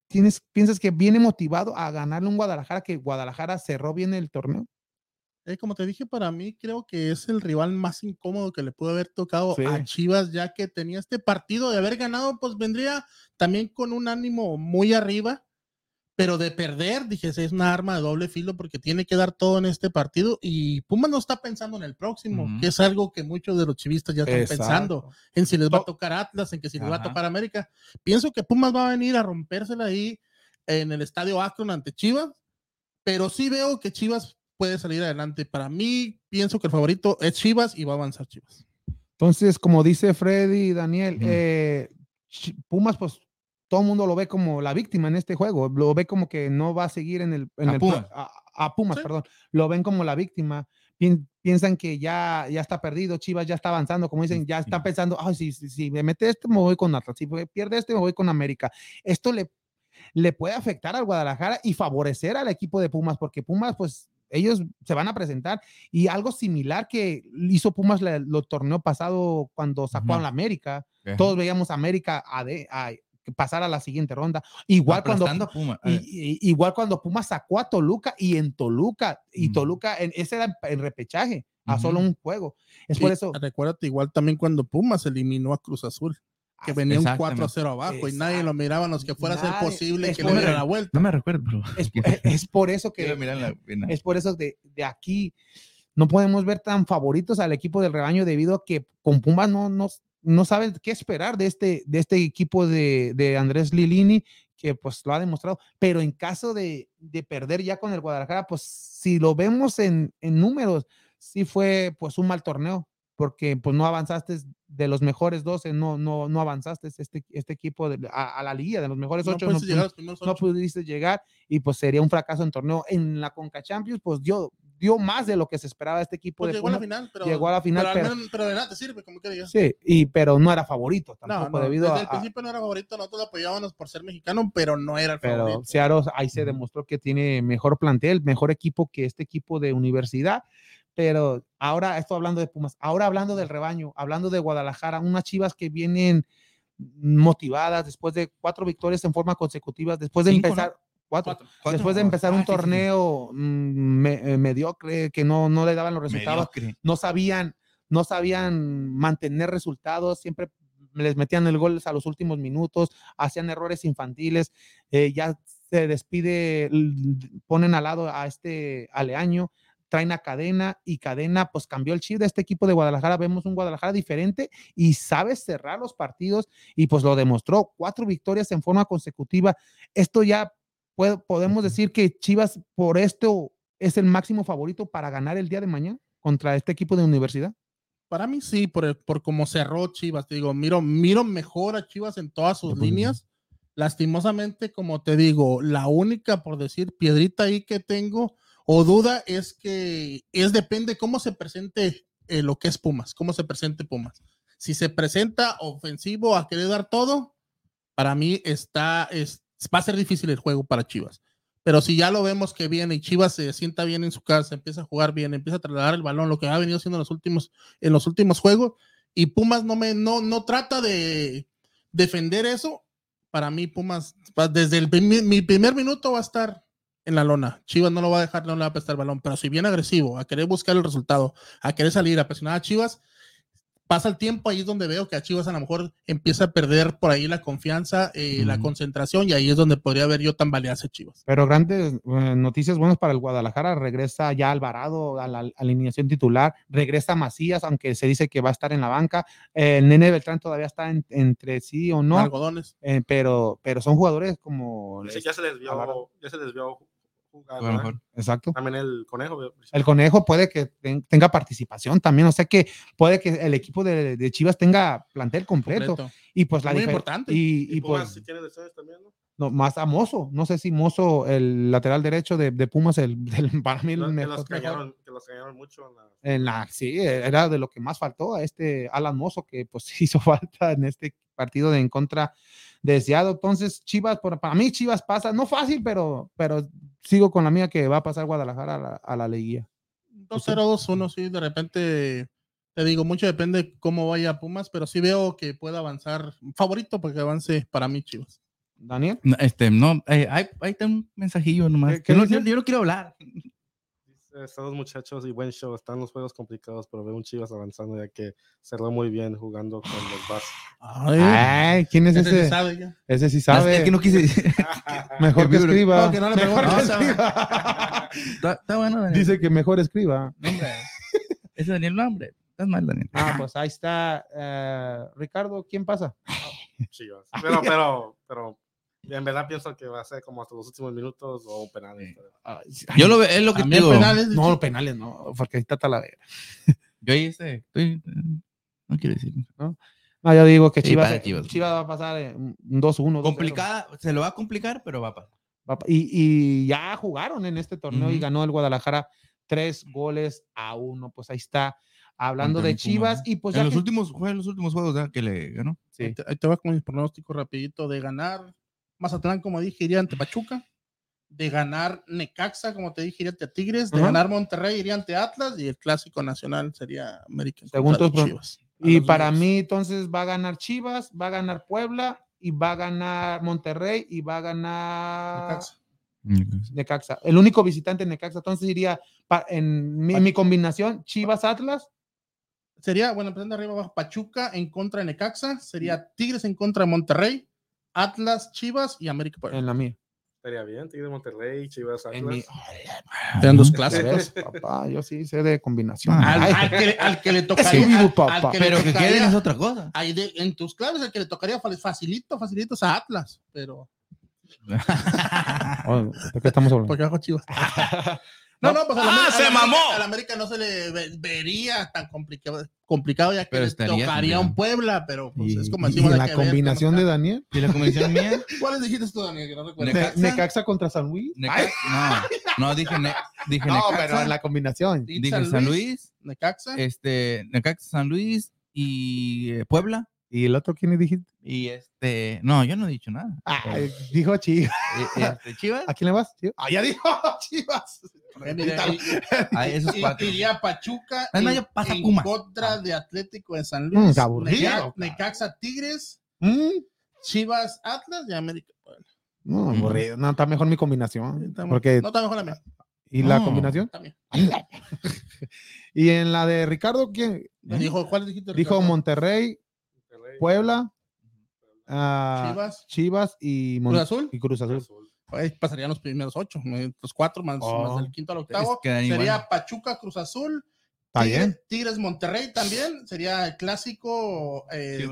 tienes, piensas que viene motivado a ganarle un Guadalajara, que Guadalajara cerró bien el torneo? Eh, como te dije, para mí creo que es el rival más incómodo que le pudo haber tocado Sí. a Chivas, ya que tenía este partido de haber ganado, pues vendría también con un ánimo muy arriba, pero de perder, dije, es una arma de doble filo porque tiene que dar todo en este partido y Pumas no está pensando en el próximo, que es algo que muchos de los chivistas ya están pensando, en si les va a tocar Atlas, en que si les va a tocar América. Pienso que Pumas va a venir a rompérsela ahí en el estadio Akron ante Chivas, pero sí veo que Chivas puede salir adelante. Para mí, pienso que el favorito es Chivas y va a avanzar Chivas. Entonces, como dice Freddy y Daniel, eh, Pumas, pues todo el mundo lo ve como la víctima en este juego, lo ve como que no va a seguir en el... En A el Pumas. a, a Pumas, Sí. perdón, lo ven como la víctima. Pien- piensan que ya, ya está perdido, Chivas ya está avanzando, como dicen, ya están Sí. pensando, ay, si, si, si me mete este, me voy con Atlas, si pierde este, me voy con América. Esto le, le puede afectar al Guadalajara y favorecer al equipo de Pumas, porque Pumas, pues ellos se van a presentar y algo similar que hizo Pumas el torneo pasado cuando sacó a la América. Todos veíamos a América a, de- a pasar a la siguiente ronda. Igual cuando, Aplastando Puma. y- y- igual cuando Pumas sacó a Toluca y en Toluca, y. Toluca, en, ese era en- repechaje, a solo un juego. Es por eso. Recuérdate igual también cuando Pumas eliminó a Cruz Azul, que venía un exactamente. 4-0 abajo y nadie lo miraba, los que fuera a ser posible es que por- le diera la vuelta. No me recuerdo, pero. Es, es- es por eso que. Es por eso de, de aquí no podemos ver tan favoritos al equipo del rebaño debido a que con Pumas no, no, no saben qué esperar de este, de este equipo de, de Andrés Lilini, que pues lo ha demostrado. Pero en caso de, de perder ya con el Guadalajara, pues si lo vemos en, en números, sí fue pues un mal torneo, porque pues no avanzaste de los mejores 12, no, no, no avanzaste este, este equipo de- a, a la liga de los mejores No 8. puedes llegar a los primeros no ocho. pudiste llegar y pues sería un fracaso en torneo. En la Conca Champions, pues dio, dio más de lo que se esperaba este equipo Pues de llegó a la final, pero, llegó a la final, pero, al pero- menos- pero de nada te sirve, como que digas. Sí, y, pero no era favorito No, tampoco no, debido desde a, el principio no era favorito, nosotros lo apoyábamos por ser mexicano, pero no era el pero favorito. Seattle ahí se demostró que tiene mejor plantel, mejor equipo que este equipo de universidad. Pero ahora estoy hablando de Pumas, ahora hablando del rebaño, hablando de Guadalajara, unas chivas que vienen motivadas, después de cuatro victorias en forma consecutiva, después de Cinco, ¿no? empezar, cuatro, Cuatro. después de empezar Ah, un sí, sí, sí. torneo mm, me- eh, mediocre, que no, no le daban los resultados, Mediocre. no sabían, no sabían mantener resultados, siempre les metían el gol a los últimos minutos, hacían errores infantiles, eh, ya se despide, ponen al lado a este Aleaño, traen a Cadena y Cadena pues cambió el chip de este equipo de Guadalajara, vemos un Guadalajara diferente y sabe cerrar los partidos y pues lo demostró, cuatro victorias en forma consecutiva, esto ya puede- podemos decir que Chivas por esto es el máximo favorito para ganar el día de mañana contra este equipo de universidad. Para mí sí, por, el- por cómo cerró Chivas. Te digo, miro, miro mejor a Chivas en todas sus líneas. Lastimosamente, como te digo, la única, por decir, piedrita ahí que tengo o duda es que es depende cómo se presente eh, lo que es Pumas, cómo se presente Pumas. Si se presenta ofensivo a querer dar todo, para mí está, es, va a ser difícil el juego para Chivas. Pero si ya lo vemos que viene y Chivas se sienta bien en su casa, empieza a jugar bien, empieza a trasladar el balón, lo que ha venido haciendo en los últimos, en los últimos juegos, y Pumas no me no, no trata de defender eso, para mí Pumas desde el primi- mi primer minuto va a estar en la lona. Chivas no lo va a dejar, no le va a prestar el balón, pero si viene agresivo, a querer buscar el resultado, a querer salir, a presionar a Chivas, pasa el tiempo, ahí es donde veo que a Chivas a lo mejor empieza a perder por ahí la confianza, eh, la concentración, y ahí es donde podría ver yo tambalearse Chivas. Pero grandes eh, noticias buenas para el Guadalajara. Regresa ya Alvarado a la alineación titular. Regresa Macías, aunque se dice que va a estar en la banca. Eh, el Nene Beltrán todavía está en- entre sí o no. Algodones. eh, pero, pero son jugadores como. Sí, ya se les vio, Alvarado. ya se jugar. A lo ¿verdad? mejor. Exacto. También el conejo. veo- El conejo puede que ten- tenga participación también. O sea que puede que el equipo de, de Chivas tenga plantel completo. completo. Y pues la Muy importante. Y, Y y Pumas pues sí tiene lesiones también, ¿no? No, más a Mozo. No sé si Mozo, el lateral derecho de, de Pumas, el, el- para mí el Los- que, mejor- los que los cañaron mucho. En la, En la, sí, era de lo que más faltó a este Alan Mozo, que pues hizo falta en este partido de en contra de Seattle. Entonces, Chivas, por- para mí Chivas pasa, no fácil, pero, pero sigo con la mía que va a pasar Guadalajara a la, a la liguilla. 2-0-2-1, sí, de repente, te digo, mucho depende cómo vaya Pumas, pero sí veo que puede avanzar. Favorito porque avance para mí, Chivas. Daniel. No, este, no, eh, hay, ahí está un mensajillo nomás. ¿Qué- qué Yo no, dice? yo, yo no quiero hablar. Muchachos y buen show. Están los juegos complicados, pero veo un Chivas avanzando ya que cerró muy bien jugando con los Bars. Ay, Ay, ¿quién es ese sí ese? sabe ya. Ese sí Es que no quise decir. Mejor que escriba. No, que no le Mejor que escriba. Está, está bueno, Daniel. Dice que mejor escriba. Hombre. Ese Daniel, no, hombre. Estás mal, Daniel. Ah, pues ahí está. eh, Ricardo, ¿quién pasa? Chivas. Pero, pero, pero en verdad pienso que va a ser como hasta los últimos minutos o penales. Yo lo veo, es lo que digo. penales. No, penales no, porque ahí está Talavera. Yo ahí este, estoy, no quiero decir. No, yo digo que Sí, Chivas, para Chivas. Chivas va a pasar un 2-1. 2-0. Complicada, se lo va a complicar, pero va a pasar. Y, y ya jugaron en este torneo y ganó el Guadalajara tres goles a uno. Pues ahí está. Hablando de Chivas ¿no? y pues en ya los que- últimos, fue en los últimos juegos que le ganó. Ahí te, ahí te va con mi pronóstico rapidito de ganar Mazatlán, como dije, iría ante Pachuca. De ganar Necaxa, como te dije, iría ante Tigres. De ganar Monterrey, iría ante Atlas. Y el clásico nacional sería América. Según tus Chivas. Y para mí entonces va a ganar Chivas, va a ganar Puebla y va a ganar Monterrey y va a ganar Necaxa. Necaxa. El único visitante en Necaxa. Entonces iría pa- en mi, en mi combinación Chivas Atlas. Sería, bueno, empezando arriba abajo, Pachuca en contra de Necaxa. Sería Tigres en contra de Monterrey. Atlas, Chivas y América. Puebla. En la mía. Estaría bien, Tigre Monterrey, Chivas En mi- Atlas. Eran dos ¿Ya clásicos. ves, papá, yo sí sé de combinación. Al, que, al que le tocaría. vivo, al- papá. al que le Pero que queden es otra cosa. ahí de- en tus claves, el que le tocaría fa- facilito, facilito es a Atlas. Pero. oh, ¿De qué estamos hablando? Porque bajo Chivas. No, no, pues a la, ¡Ah, América- se la mamó! América- a la América no se le ve- vería tan complicado, complicado ya que Pero le estaría tocaría un Puebla, pero pues Y, es como y decimos. la que ver combinación de. Daniel. ¿Y la convención mía? ¿Cuáles dijiste tú, Daniel? Que no recuerdo. Necaxa. Ne- Necaxa contra San Luis. No, no, dije, ne- dije No, Necaxa, pero en la combinación. Di dije San Luis, Necaxa. este, Necaxa, San Luis y eh, Puebla. ¿Y el otro quién dijiste? Y este, no, yo no he dicho nada. Ah, dijo Chivas. Eh, este, Chivas, ¿A quién le vas? Chivas. Ah, ya dijo Chivas. Eh, a esos y- cuatro. Iría Pachuca No, no, en, pasa en contra de Atlético de San Mm, Luis. aburrido, cabrón. Necaxa Tigres Mm, Chivas, Atlas y América. Puebla. No, Mm. aburrido. No, está mejor mi combinación. Está- Porque, No está mejor la mía. ¿Y la combinación? También. y en la de Ricardo, ¿quién? Dijo, ¿cuál dijiste? Dijo? Monterrey, Puebla, ah, Chivas, Chivas y, Mon- Cruz Azul. y Cruz Azul. Pasarían los primeros ocho, los cuatro más, Oh. más del quinto al octavo. quedan Sería. Pachuca, Cruz Azul, Tigres, Monterrey también. Sería el clásico eh,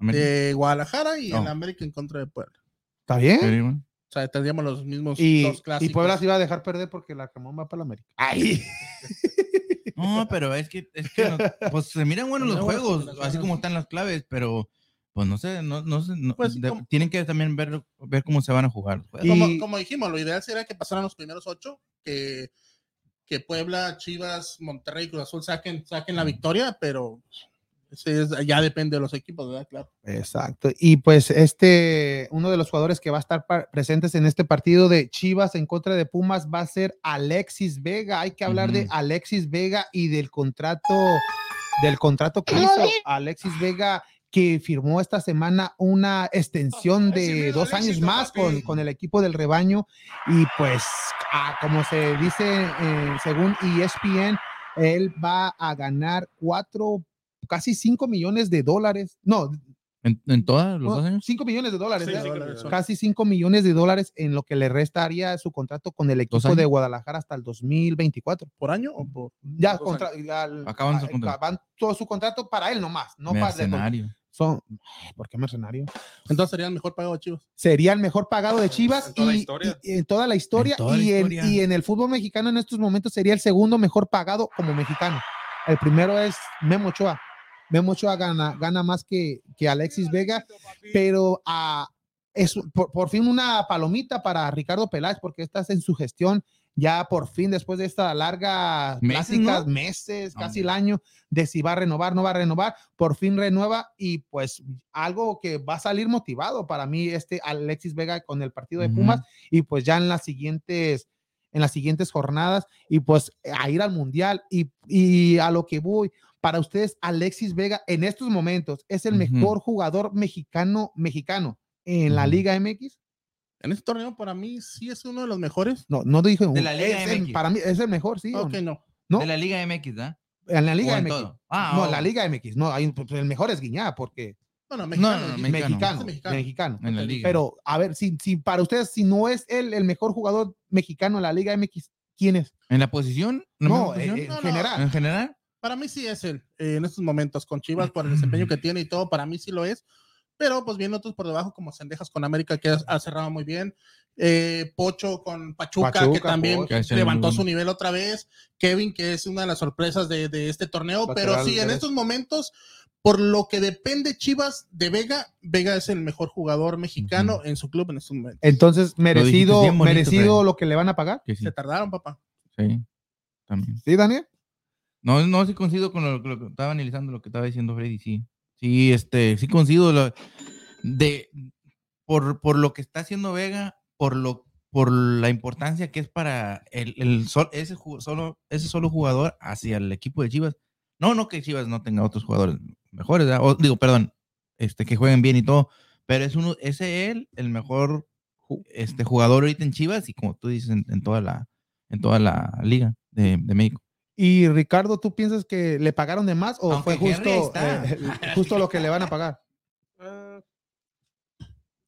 Sí, de Guadalajara y No. el América en contra de Puebla. Está bien. Sí. O sea, tendríamos los mismos Y, dos y clásicos. Puebla se iba a dejar perder porque la Camón va para la América. Ay. No, pero es que, es que no- pues se miran buenos los juegos, así como están las claves, pero pues no sé, no, no sé, no- Pues, de- tienen que también ver, ver cómo se van a jugar. los juegos. Y- como, como dijimos, lo ideal sería que pasaran los primeros ocho, que, que Puebla, Chivas, Monterrey, Cruz Azul saquen, saquen la victoria, pero ese es- ya depende de los equipos, ¿verdad? Claro. Exacto. Y pues este, uno de los jugadores que va a estar presentes en este partido de Chivas en contra de Pumas va a ser Alexis Vega. Hay que hablar de. Alexis Vega y del contrato, del contrato que hizo Alexis Vega que firmó esta semana una extensión de dos años más con, con el equipo del rebaño y pues ah, como se dice eh, según ESPN él va a ganar cuatro casi 5 millones de dólares no ¿En, en todos los dos años? 5 millones de dólares Sí, ¿eh? cinco dólares. casi 5 millones de dólares en lo que le restaría su contrato con el equipo de Guadalajara hasta el 2024 ¿Por año o por.? ya contra, ya el- Acaban su a- contrato. acaban todo su contrato para él nomás no para Mercenario. son ¿por qué mercenario? Entonces sería el mejor pagado de Chivas. sería el mejor pagado de Chivas En toda la y, historia. y- y en toda la historia, En toda la y, en- historia. y en el fútbol mexicano en estos momentos sería el segundo mejor pagado como mexicano. El primero es Memo Ochoa. Memo Ochoa gana, gana más que, que Alexis Vega, pero ah, es por, por fin una palomita para Ricardo Peláez porque estás en su gestión ya por fin después de esta larga Meses, pláticas, ¿no? meses, casi Hombre. el año de si va a renovar, no va a renovar, por fin renueva y pues algo que va a salir motivado para mí este Alexis Vega con el partido de Ujú. Pumas y pues ya en las siguientes en las siguientes jornadas y pues a ir al mundial y, y a lo que voy para ustedes Alexis Vega en estos momentos es el mejor jugador mexicano mexicano en la. Liga MX En este torneo, para mí, sí es uno de los mejores. no no dije De la Liga el- MX. para mí es el mejor sí o Ok, no? no. ¿No? De la Liga MX, ¿ah? en la Liga ¿O en MX? Ah, no oh. la Liga MX no hay pues, el mejor es Guiñá porque No, no, no, mexicano. no, dijiste. mexicano Este mexicano, mexicano. En la Ok, Liga. pero a ver si, si para ustedes si no es él el mejor jugador mexicano en la Liga MX quién es ¿En la posición? ¿En la no, posición? en, en No, no. general ¿En general? Para mí sí es él. eh, en estos momentos con Chivas, por el desempeño que tiene y todo, para mí sí lo es. Pero pues vienen otros por debajo, como Sendejas con América, que ha, cerrado muy bien. Eh, Pocho con Pachuca, Pachuca, que también. Que levantó su nivel otra vez. Kevin, que es una de las sorpresas de, de este torneo. pero sí, en estos momentos, por lo que depende Chivas de Vega, Vega es el mejor jugador mexicano en su club en estos momentos. entonces merecido bonito, merecido lo que le van a pagar Que sí. Se tardaron, papá. Sí. También. sí Daniel No, no, sí coincido con lo, que estaba analizando, lo que estaba diciendo Freddy, sí. Sí, este, sí coincido de, por, por lo que está haciendo Vega, por lo por la importancia que es para el, el sol- ese, solo, ese solo jugador hacia el equipo de Chivas. No, no que Chivas no tenga otros jugadores mejores. O, digo, perdón, este, que jueguen bien y todo, pero es uno, ese él, el mejor este, jugador ahorita en Chivas y como tú dices, en, toda la, en toda la liga de México. Y Ricardo tú piensas que le pagaron de más o Aunque fue justo eh, justo lo que le van a pagar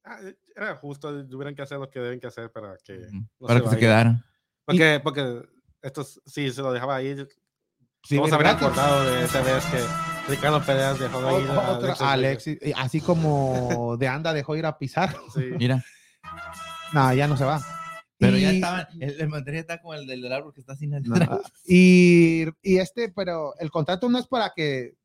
ah, era justo, tuvieran que hacer lo que deben que hacer para que no para se que se quedaran. Porque, porque estos, si se lo dejaba ahí, Sí, se ¿verdad? habrían acordado de esa vez que Ricardo Pérez dejó de ir a Otra- Alexis. Alexis, eh, así como de anda dejó ir a pisar Sí. Mira, no ya no se va pero ya estaban, el, el Monterrey está como el del, árbol que está sin No, y, y este, pero el contrato no es para que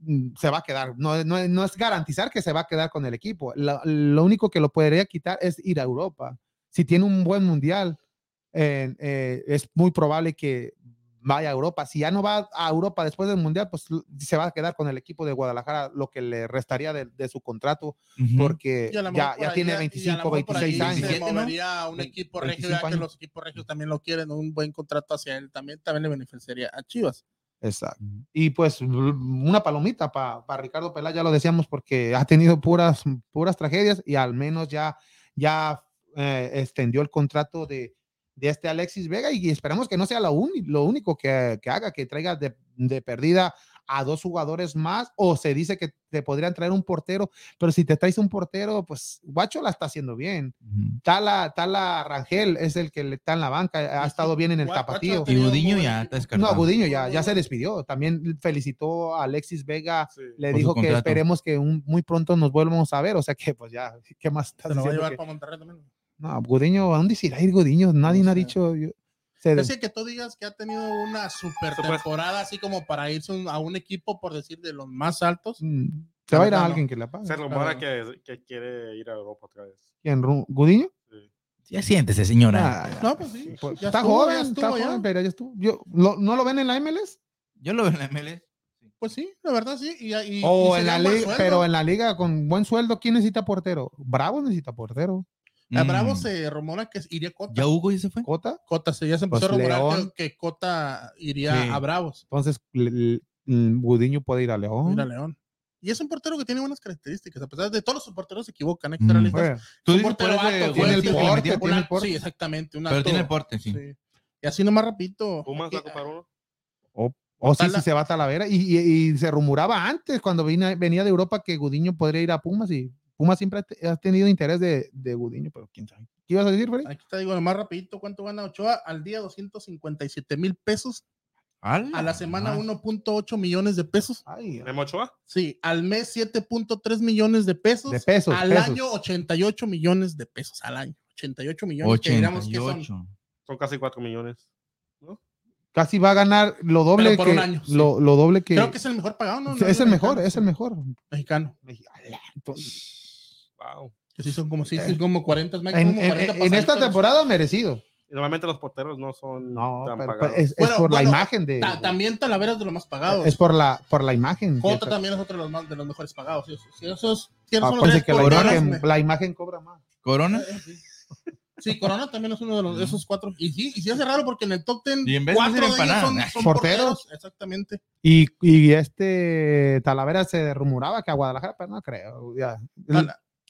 mm, se va a quedar, no, no, no es garantizar que se va a quedar con el equipo. Lo, lo único que lo podría quitar es ir a Europa. Si tiene un buen mundial, eh, eh, es muy probable que vaya a Europa. Si ya no va a Europa después del mundial, pues se va a quedar con el equipo de Guadalajara, lo que le restaría de, de su contrato, porque ya, por tiene y a lo 25, mejor por ahí 26 años. Se 27, ¿no? movería a un equipo regio, 25 ya que los equipos regios también lo quieren, un buen contrato hacia él también, también le beneficiaría a Chivas. Exacto. Y pues una palomita para Ricardo Peláez, ya lo decíamos, porque ha tenido puras, puras tragedias y al menos ya, ya eh, extendió el contrato de, de este Alexis Vega y esperamos que no sea lo, único que, que haga, que traiga de, de perdida a dos jugadores más o se dice que te podrían traer un portero, pero si te traes un portero, pues Guacho la está haciendo bien. Ujú. Tala, Tala Rangel es el que le está en la banca, ha estado bien en el tapatío. Y Gudiño ya está descartado. No, Gudiño ya, ya se despidió. También felicitó a Alexis Vega. Sí. Le Por dijo que esperemos que un- muy pronto nos vuelvamos a ver. O sea que, pues ya, ¿qué más estás Se lo va a llevar que- para Monterrey también. No, Gudiño, ¿a dónde se irá a ir Gudiño? Nadie No me ha dicho. yo- se- Es decir, que tú digas que ha tenido una super temporada, así como para irse un- a un equipo, por decir, de los más altos. Mm, se va a ir a alguien que le pague. Se rumora Ah. que, que quiere ir a Europa otra vez. ¿Quién? ¿Gudiño? Sí. Ya siéntese, señora. Ah, No, pues sí. pues, ya está estuvo, joven, ya está estuvo, ya. joven, pero ya estuvo. Yo, ¿lo- ¿No lo ven en la MLS? Yo lo veo en la MLS. Pues sí, la verdad sí. Y, y- O y en la liga, pero en la liga con buen sueldo, ¿quién necesita portero? Bravo necesita portero. A Bravo Mm. se rumora que iría Cota. ¿Ya Hugo ya se fue? ¿Cota? Cota, se, ya se empezó Pues a rumorar León. que, Cota iría Sí. a Bravos, Entonces, l- Gudiño puede ir a León. ir a León. Y es un portero que tiene buenas características, a pesar de todos los porteros se equivocan, ser Mm. realistas. Bueno, Tú un portero alto, tiene el porte, el porte. Sí, exactamente. un Pero alto- tiene el porte, sí. sí. Y así nomás rapidito. Pumas va a aquí- ocupar uno. O sí, Tala- sí se va a Talavera. Y, y- y se rumoraba antes, cuando vine- venía de Europa, que Gudiño podría ir a Pumas. Y Pumas siempre ha, te- ha tenido interés de, de Gudiño, pero quién sabe. ¿Qué ibas a decir, Freddy? Aquí te digo nomás rapidito cuánto gana Ochoa al día 257 mil pesos, a la semana 1.8 millones de pesos, Ay, ¿Memo Ochoa? sí, al mes 7.3 millones de pesos, de pesos. al pesos. año 88 millones de pesos al año, 88 millones, que digamos que son 88. Son casi 4 millones. Casi va a ganar lo doble por que. un año, sí. lo, lo doble que. creo que es el mejor pagado, ¿no? es el mejor, es el mejor. mexicano, Entonces, Wow. que sí son como sí, sí, como 40, más en, como en- 40 en esta temporada merecido. Y normalmente los porteros no son No, tan pero- pagados. es, es Bueno, por la imagen de. Ta- también Talavera es de los más pagados. es por la, por la imagen. Cota que- también es otro de los, más, de los mejores pagados. Sí, esos, Ah, son los que la imagen, me- la imagen cobra más. Corona. Eh, Sí. Sí, Corona también es uno de los, de esos cuatro. Y sí, y sí hace raro porque en el top ten, Y en vez de cuatro de ellos empanadas, son, son porteros. porteros. Exactamente. Y, y este Talavera se rumoraba que a Guadalajara, pero no creo. Ya.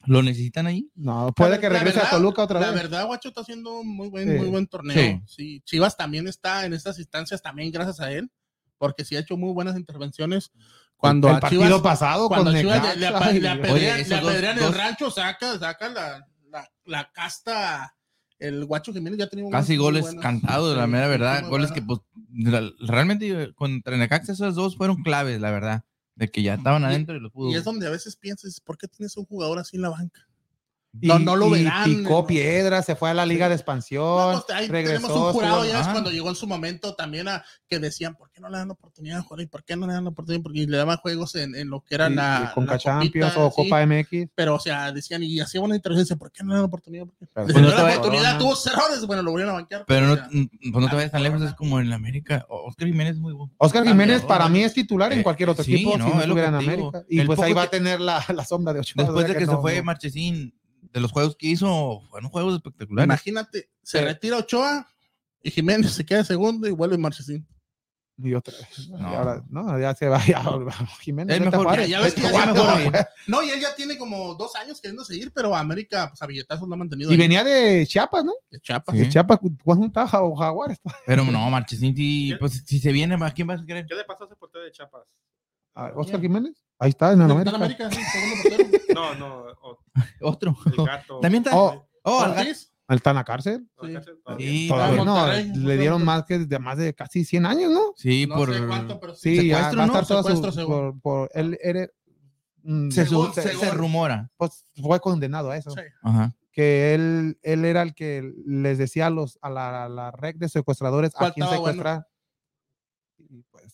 ¿Lo necesitan ahí? No, puede la que la regrese a verdad- Toluca otra La vez. verdad, Guacho está haciendo un muy buen, Sí. muy buen torneo. Sí. Sí. Chivas también está en estas instancias, también gracias a él, porque sí ha hecho muy buenas intervenciones. Cuando el a partido Chivas, pasado cuando con a Chivas le, apedrean, el rancho, saca, saca la, la, la casta. El Guacho Jiménez ya tenido Casi goles cantados, la mera verdad. Goles buenas. que, pues, la- realmente contra Necaxa esos dos fueron claves, la verdad. De que ya estaban adentro y los pudo. Y es donde a veces piensas, ¿por qué tienes un jugador así en la banca? Y- No, no lo y verán, Picó no. piedra, se fue a la Liga de No, Expansión. pues, ahí regresó. tenemos un jurado ya Ah. cuando llegó en su momento también a que decían, ¿por qué no le dan oportunidad de jugar? ¿Y por qué no le dan oportunidad? Porque le daban juegos en, en lo que era y- la, y Conca la Champions copita, o sí, Copa MX. Pero, o sea, decían, y hacía una intervención, ¿por qué no le dan oportunidad? ¿Por qué? Pero Le pues no la oportunidad, tuvo errores, bueno, lo volvieron a banquear. Pero no, sea, mm, pues no te vayas tan lejos, es como en América. Oscar Jiménez es muy bueno. Oscar Jiménez para ¿no? mí es titular en Eh, cualquier otro sí, equipo no, si no estuviera en. América. Y pues ahí va a tener la, la sombra de Ochoa. Después de que, se no- fue no- Marchesín, de los juegos que hizo, fueron juegos espectaculares. Imagínate, se retira Ochoa y Jiménez se queda segundo y vuelve Marchesín. Y otra vez. No. Y ahora, no, ya se va. Ya, Jiménez. Es mejor, ya ves que ya acabó. No, y él ya tiene como dos años queriendo seguir, pero América, pues a billetazos lo ha mantenido. Y ahí, venía de Chiapas, ¿no? de Chiapas. Sí. De Chiapas, ¿cuándo estaba Ja- Jaguares? Pero no, Marchesín, sí, ¿Qué? pues si se viene, ¿a quién vas a querer? ¿Qué le pasó a ese portero de Chiapas? A Oscar Jiménez. Ahí está, en América. América, sí. No, no, Otro. el gato. También está. Oh, Oh. Ortiz, Él está en la cárcel. ¿No, sí. Sí, Todavía no, le dieron más que de más de casi 100 años, ¿no? Sí, no por. sé cuánto, pero Sí, ya Secuestro, va a ¿no? estar toda su- por, por él era, mm, se, según- se- se rumora. pues, fue condenado a eso. Sí. Ajá. Que él, él era el que les decía a los a la, a la red de secuestradores a ¿Cuál quién estaba bueno?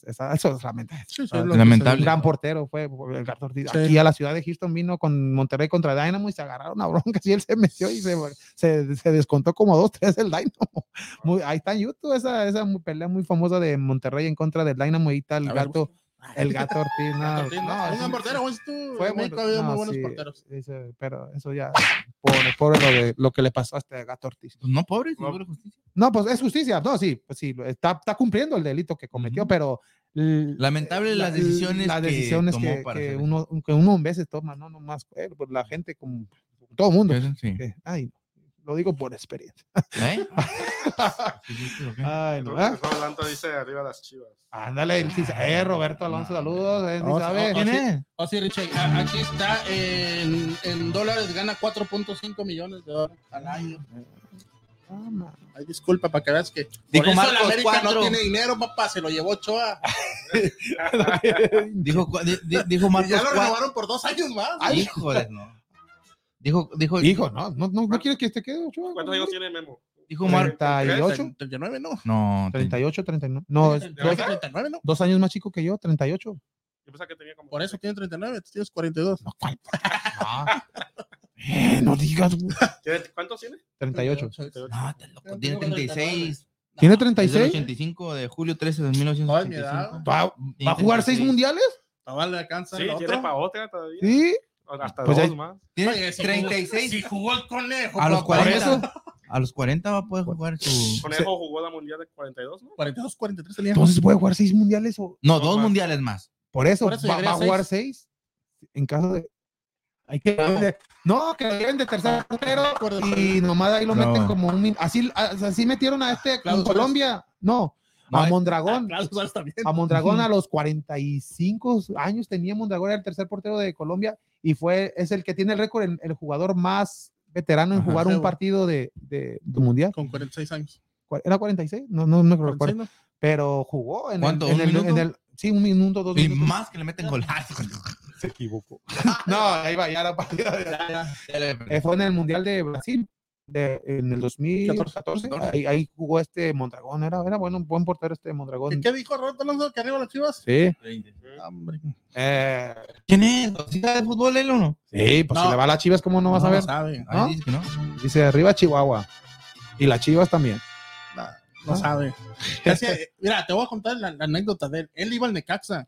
Y esa- eso es lamentable. Sí, Ah, es lo que lamentable. se- Un gran portero fue el Gato Ortiz. Sí. Aquí a la ciudad de Houston vino con Monterrey contra Dynamo y se agarraron a broncas y él se metió y se, se, se descontó como dos, tres del Dynamo. Muy- ahí está en YouTube esa, esa pelea muy famosa de Monterrey en contra del Dynamo. El A ver, gato, el gato Ortiz. no, Gato Ortiz, ¿no? no, Es un portero, güey, tú, fue México no, muy buenos sí, porteros. ese- pero eso ya, pobre, pobre lo, de, lo que le pasó a este gato Ortiz. Pues no, pobre, No. seguro justicia. No, pues es justicia, no, sí, pues sí, está, está cumpliendo el delito que cometió, pero Lamentable las la- decisiones las que decisiones que, uno, que uno en veces toma, no nomás él, pues la gente como todo el mundo. Sí. que- ay, lo digo por experiencia. ¿Eh? Ay, no, Ro- ¿ah? Rolando dice arriba las chivas. Ándale, él eh, Roberto Alonso, No. saludos, No, sabe. no, ¿Quién es? Oh, sí, Richie, a- aquí está en, en dólares, gana 4.5 millones de dólares al año. Ah. Ay, disculpa, para que veas que. Dijo por eso la América cuatro. no tiene dinero, papá, se lo llevó Ochoa. Dijo, di- di- dijo Y Marcos ya lo cuatro- renovaron por dos años más. Híjole, no. Dijo, dijo, Hijo, no, no, no, no quieres que te quede, Ochoa? ¿Cuántos años tiene Memo? dijo Mar- 38, 39, ¿no? No, 38, 39. No, es dos, 39, ¿no? dos años más chico que yo, 38. Yo pensaba que tenía como. Por eso tiene 39, tú tienes 42. No, ¿cuál? Ah. Eh, no digas, güey. ¿Tiene- ¿Cuántos tiene? 38. no, estás loco, tiene 36. ¿Tiene Es del 36? 85 de julio 13 de Ay, mi 1985. edad. ¿Va, va a jugar seis 36. mundiales? Todavía le alcanza Sí, tiene para otra todavía. Sí. Hasta Pues dos ya- más. Tiene Oye, si 36. Jugó, si jugó el conejo. A los papá. 40. A los 40 va a poder jugar su. Conejo jugó la mundial de 42, ¿no? 42, 43 tenía. Entonces puede jugar seis mundiales o No, Dos dos más. mundiales más. por eso, Por eso va, va a a jugar seis. En caso de. Hay que. No, que lo lleven de tercer portero y nomás ahí lo No. meten como un. Así, así metieron a este Claudio. Colombia. No, No, a eh, Mondragón. También. A Mondragón a los 45 años tenía Mondragón, era el tercer portero de Colombia y fue, es el que tiene el récord, el, el jugador más veterano en Ajá. jugar un partido de, de- de mundial. Con 46 años. ¿Cuál- ¿Era 46? No, no, no recuerdo. 46, ¿no? Pero jugó en, el, ¿Cuánto? en, ¿Un el, en el- Sí, un minuto, dos Y minutos. más que le meten golazo. Se equivocó. no, ahí va, ya era partido. Ya Eh, fue en el Mundial de Brasil. De, en el 2014, ahí, ahí jugó este Mondragón, era, era bueno, un buen portero este Mondragón. ¿Qué, qué dijo Roberto Alonso? ¿Que arriba las chivas? Sí, Hombre. eh, ¿Quién es? ¿Sí sabe de fútbol él o no? sí, pues No. si le va a las chivas, ¿cómo no vas a ver? sabe. ¿No? dice no. Dice arriba Chihuahua. Y las chivas también. No, no Ah. sabe. Es que, mira, te voy a contar la, la anécdota de él. Él iba al Necaxa.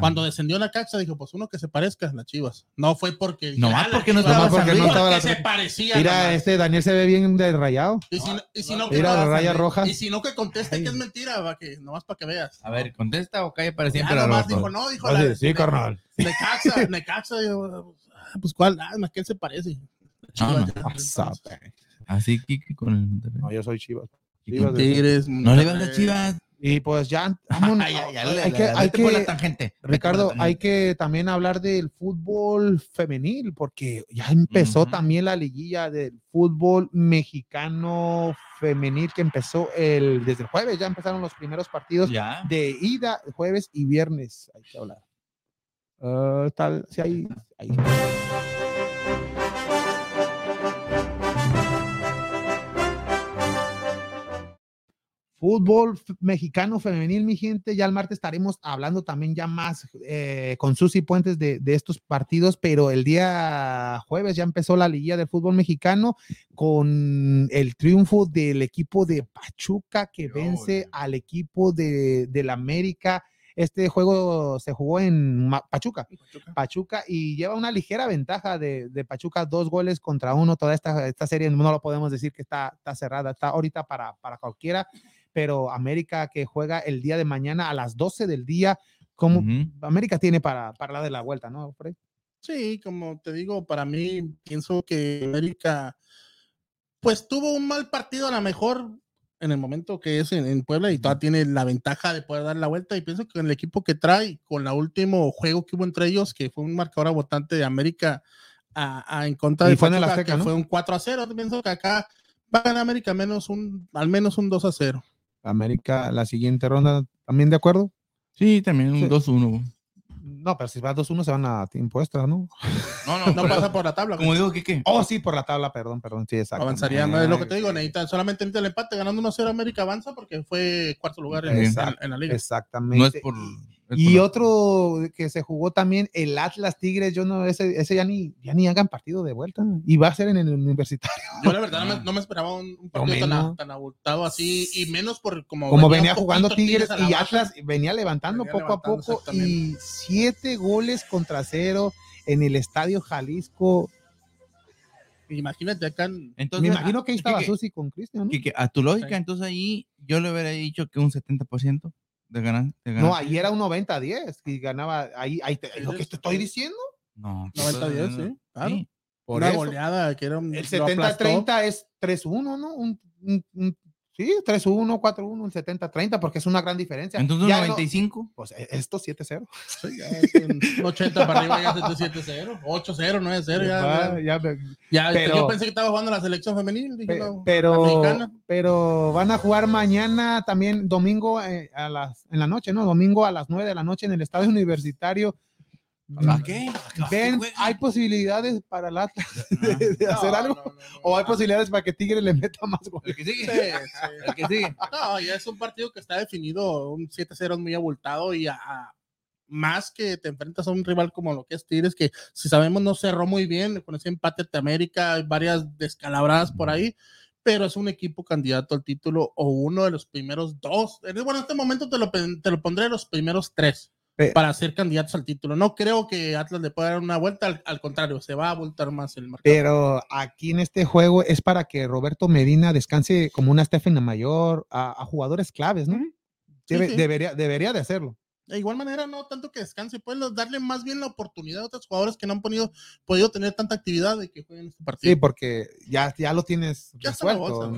Ah. Cuando descendió a Necaxa, dijo, pues uno que se parezca a las chivas. No fue porque... No, ah, más las porque no estaba porque no porque estaba la- se parecía. Mira, nomás. este Daniel se ve bien de rayado. Y si, no- y si no, que Mira, no- la raya roja. Y si no, que conteste que es mentira, va, que, nomás para que veas. A ver, contesta o calle para siempre. Ya nomás dijo, no, dijo Oye, la, sí, carnal. Necaxa, Necaxa, ah, pues cuál, ah, ¿a quién se parece? No, no. Chivas. Así que con el. No, yo soy chivas. Chivas Tigres, No le vas a chivas. Y pues ya, vámonos. Hay que, hay la que- tangente. Ricardo, hay que también hablar del fútbol femenil, porque ya empezó también la liguilla del fútbol mexicano femenil que empezó el, desde el jueves, ya empezaron los primeros partidos Ya. de ida, jueves y viernes. Hay que hablar. Ah, tal, hay, hay. Fútbol mexicano femenil, mi gente. Ya el martes estaremos hablando también ya más eh, con Susi Puentes de, de estos partidos, pero el día jueves ya empezó la liguilla del fútbol mexicano con el triunfo del equipo de Pachuca que vence al equipo de, del América. Este juego se jugó en Pachuca. Pachuca y lleva una ligera ventaja de, de Pachuca, dos goles contra uno. Toda esta, esta serie no lo podemos decir que está, está cerrada, está ahorita para, para cualquiera, pero América que juega el día de mañana a las 12 del día, como. América tiene para, para la de la vuelta, ¿no? Fred? Sí, como te digo, para mí pienso que América pues tuvo un mal partido a lo mejor en el momento que es en, en Puebla y todavía tiene la ventaja de poder dar la vuelta y pienso que el equipo que trae con la último juego que hubo entre ellos, que fue un marcador a votante de América a, a- en contra Y de fue en el Pachuca, Azteca, que ¿no? fue un 4 a 0, pienso que acá va a ganar América menos un, al menos un 2 a 0. América, la siguiente ronda, ¿también de acuerdo? Sí, también un Sí. 2-1. No, pero si va 2-1 se van a tiempo extra, ¿no? No, no, No pasa por la tabla. como digo, ¿qué Oh, sí, por la tabla, perdón, perdón, sí, exacto. Avanzaría, no es lo que te digo, necesita, solamente necesita el empate, ganando 1-0 América avanza porque fue cuarto lugar en, en- Exacto, en la liga. Exactamente. No es por. Y otro que se jugó también, el Atlas Tigres, yo no, ese, ese ya ni, ya ni hagan partido de vuelta. Y va a ser en el universitario. Yo la verdad no me, no me esperaba un, un partido tan, tan abultado así y menos por como, venía jugando Tigres y baja. Atlas venía levantando Venía poco a poco y siete goles contra cero en el Estadio Jalisco. Imagínate acá en- Entonces, Me imagino que ahí ah, estaba Susi con Cristian. ¿no? a tu lógica, Sí. entonces ahí yo le hubiera dicho que un 70%. De ganar. de No, ganar. ahí era un 90-10 y ganaba. Ahí, ahí te- lo que te estoy diciendo. No, 90-10, sí, claro. Sí. Por una eso. goleada que era un. El lo aplastó. 70-30 es 3-1, ¿no? Un, un- un- sí, 3-1, 4-1, el 70-30, porque es una gran diferencia. Entonces, Ya no- 95. pues e- esto 7-0. Sí, ya es un 80 para arriba, ya 7-0, 8-0, 9-0. Ya, ya, ya ya, pero- yo pensé que estaba jugando la selección femenil. Dije, no, pero, pero van a jugar mañana también, domingo eh, a las, en la noche, ¿no? Domingo a las 9 de la noche en el estadio universitario. ¿A qué? Ven, hay posibilidades para el Atlas de, de hacer No, algo. O hay posibilidades para que Tigre le meta más goles. El que sigue. Sí, sí. El que sigue. No, ya es un partido que está definido, un 7-0 es muy abultado y a, a- más que te enfrentas a un rival como lo que es Tigres, que si sabemos no cerró muy bien con ese empate de América, varias descalabradas por ahí, pero es un equipo candidato al título o uno de los primeros dos. En- Bueno, en este momento te lo, te lo pondré los primeros tres para ser candidatos al título. No creo que Atlas le pueda dar una vuelta, al, al contrario, se va a abultar más el marcador. Pero aquí en este juego es para que Roberto Medina descanse como una Stephen Mayor a, a jugadores claves, ¿no? Sí, Debe- sí. Debería, debería de hacerlo. De igual manera, no tanto que descanse, puedes darle más bien la oportunidad a otros jugadores que no han podido, podido tener tanta actividad de que jueguen este partido. Sí, porque ya, ya lo tienes Ya resuelto. bolsa,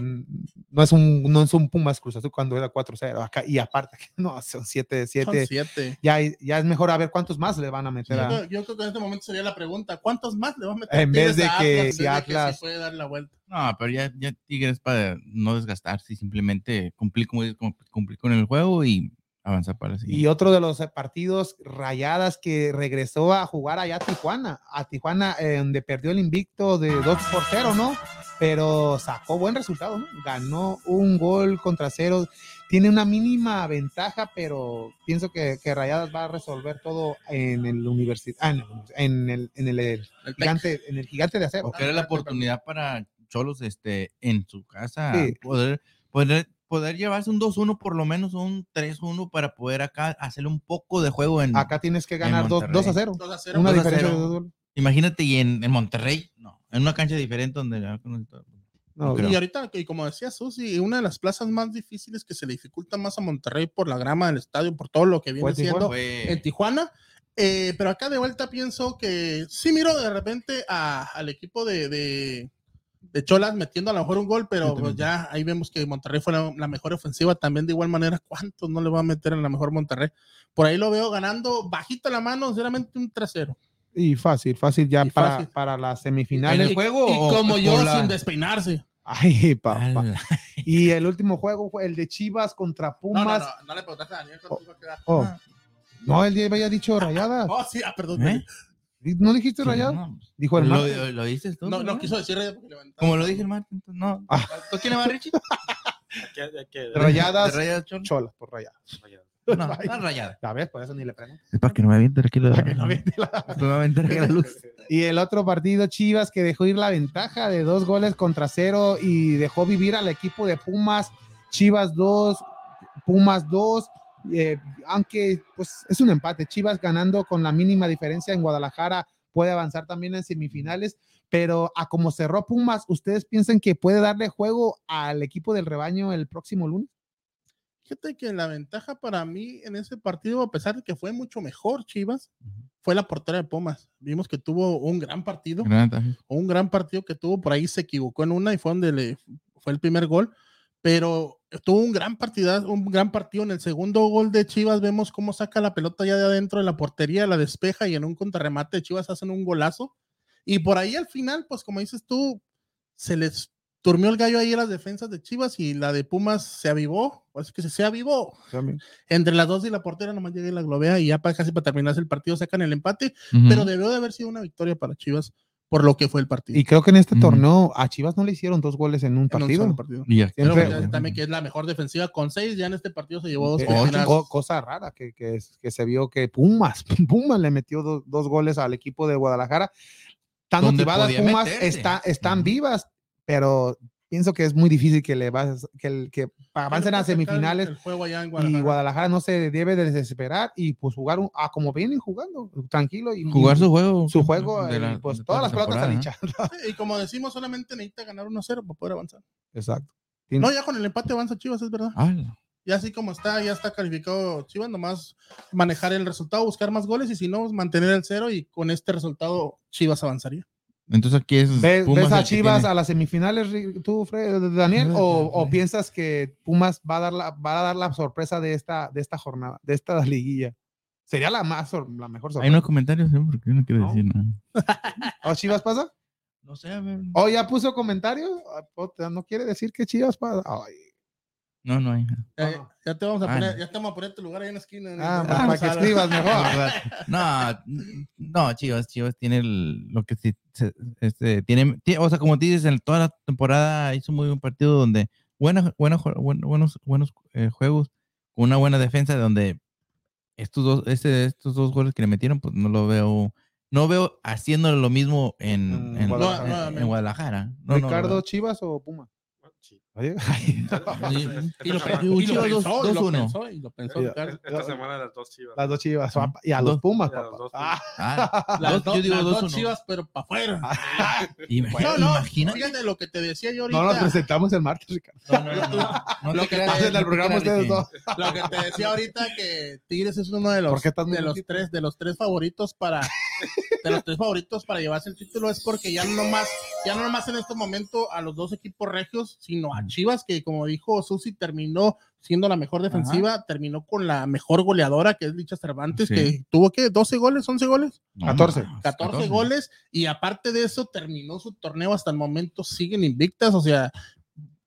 no es un no es un Pumas Cruz Azul cuando era 4-0 acá y aparte que no son 7 Son 7 siete. ya, ya es mejor a ver cuántos más le van a meter Yo, a- creo- yo creo que en este momento sería la pregunta: ¿cuántos más le va a meter? En vez de a que en vez si Atlas- sí puede dar la vuelta. No, pero ya, ya Tigres para no desgastarse y simplemente cumplir, como dices, cum- cumplir con el juego y avanzar para el y otro de los eh, partidos rayadas que regresó a jugar allá a Tijuana, a Tijuana eh, donde perdió el invicto de 2 por 0, ¿no? Pero sacó buen resultado, ¿no? Ganó un gol contra cero, tiene una mínima ventaja, pero pienso que, que Rayadas va a resolver todo en el universidad, en el, en el, gigante, en el gigante de acero. Porque era la oportunidad para Cholos este, en su casa Sí. poder, poder, poder llevarse un 2-1 por lo menos un 3-1 para poder acá hacerle un poco de juego en... Acá tienes que ganar 2 Monterrey. a 0. 2 a 0. Una 2 a diferencia de 0. dos goles. Imagínate, y en, en Monterrey, no, en una cancha diferente donde... No. Y ahorita, y como decía Susi, una de las plazas más difíciles que se le dificulta más a Monterrey por la grama del estadio, por todo lo que viene Tijuana. siendo en Tijuana. Eh, pero acá de vuelta pienso que sí miro de repente a- al equipo de, de, de Cholas metiendo a lo mejor un gol, pero pues ya ahí vemos que Monterrey fue la, la mejor ofensiva también de igual manera. ¿Cuántos no le va a meter en la mejor Monterrey? Por ahí lo veo ganando bajito la mano, sinceramente un trasero. Y fácil, fácil ya para, fácil. para las ¿En semifinales. el juego Y o- como o yo la- sin despeinarse. Ay, papá. Y el último juego fue el de Chivas contra No, Pumas. no, no, no le preguntaste a Daniel cuánto iba a quedar. Oh, no, él ya había dicho rayadas. Oh, sí, ah, perdón. ¿Eh? ¿No dijiste rayadas? No, Dijo el lo, Martín. lo, lo dices tú. No, ¿no? no quiso decir Reyes porque levantaba. Como lo dije el Martín, entonces no. Ah. ¿Tú quién le vas, Richie? Rayadas. ¿De Rayadas? Cholas, por rayadas. No, no, rayada. Ya ves, por eso ni le pregunto. Es para que no me aviente aquí la, Que no no aviente aquí la luz. Y el otro partido, Chivas, que dejó ir la ventaja de dos goles contra cero y dejó vivir al equipo de Pumas. Chivas 2, Pumas 2. Eh, aunque pues es un empate. Chivas ganando con la mínima diferencia en Guadalajara puede avanzar también en semifinales. Pero a como cerró Pumas, ¿ustedes piensan que puede darle juego al equipo del rebaño el próximo lunes? Fíjate que la ventaja para mí en ese partido, a pesar de que fue mucho mejor Chivas, fue la portera de Pumas. Vimos que tuvo un gran partido, Gran un gran partido que tuvo, por ahí se equivocó en una y fue donde le fue el primer gol, pero tuvo un gran partido, un gran partido en el segundo gol de Chivas, vemos cómo saca la pelota ya de adentro de la portería, la despeja y en un contrarremate de Chivas hacen un golazo. Y por ahí al final, pues como dices tú, se les durmió el gallo ahí a las defensas de Chivas y la de Pumas se avivó, es que se, se avivó. Entre las dos y la portera nomás llega y la globea y ya para, casi para terminarse el partido sacan el empate, pero debió de haber sido una victoria para Chivas por lo que fue el partido. Y creo que en este Ujú. torneo a Chivas no le hicieron dos goles en un En un partido. solo partido. Y Pero Siempre- ya también que es la mejor defensiva con seis, ya en este partido se llevó dos Eh, cortinas. co- cosa rara que, que, que se vio que Pumas, Pumas le metió do- dos goles al equipo de Guadalajara. Tan motivadas Pumas está, están Ujú. vivas, pero pienso que es muy difícil que le vas, que, el- que avancen a Sacar semifinales el juego allá en y Guadalajara. Guadalajara no se debe de desesperar y pues jugar un- a como vienen jugando, tranquilo y Jugar su juego. su juego, de eh, la- pues de todas toda las la pelotas a temporada, lichar. Sí, Y como decimos, solamente necesita ganar 1-0 para poder avanzar. Exacto. No, ya con el empate avanza Chivas, es verdad. ¿no? Ah, Ya así como está, ya está calificado Chivas, nomás manejar el resultado, buscar más goles y si no, mantener el cero y con este resultado Chivas avanzaría. Entonces aquí es. ¿Ves, Pumas ves a Chivas tiene- a las semifinales, tú, Fred- Daniel? ¿O, o piensas que Pumas va a dar la, va a dar la sorpresa de esta, de esta jornada, de esta liguilla? Sería la más la mejor Hay sorpresa. unos comentarios, ¿eh? Porque yo no quiero No. decir nada. ¿O Chivas pasa? No sé, a ver. ¿O ya puso comentarios? Ah, No quiere decir que Chivas pasa. Ay. No, no hay. Ya, te vamos a Ah, poner, ya te vamos a poner tu lugar ahí en la esquina. en Ah, para, que escribas mejor. No, no, Chivas, Chivas tiene el- lo que sí, se- este, tiene, tie- o sea, como te dices, en toda la temporada hizo muy buen partido donde buena, buena, buen- buenos, buenos eh, juegos, con una buena defensa, donde estos dos, este, estos dos goles que le metieron, pues no lo veo, no veo haciendo lo mismo en, Mm, en, Guadalajara. en- en Nuevamente. Guadalajara. No, no, lo ¿Ricardo. Chivas o Puma? Y lo, pensó, y lo uno. pensó, y lo pensó, Mira, Ricardo. Esta semana las dos chivas. las dos Chivas. Y a los. Pumas, Y a los papá. dos Ah, Ah, Las dos- dos, yo digo las dos, dos uno. chivas, pero para afuera. Imagina- No, no, imagínate. fíjate lo que te decía yo no nos ahorita. presentamos el martes, Ricardo. No, no, no, no. No Lo que te programa creas de ustedes que- dos. Lo que te decía ahorita que Tigres es uno de los, ¿Por qué estás muy de los tres de los tres favoritos para de los tres favoritos para llevarse el título es porque ya no nomás ya no nomás en este momento a los dos equipos regios sino a Chivas que como dijo Susi terminó siendo la mejor defensiva terminó con la mejor goleadora que es Licha Cervantes Sí. que tuvo que 12 goles 11 goles No, 14. más, 14 goles y aparte de eso terminó su torneo hasta el momento siguen invictas, o sea,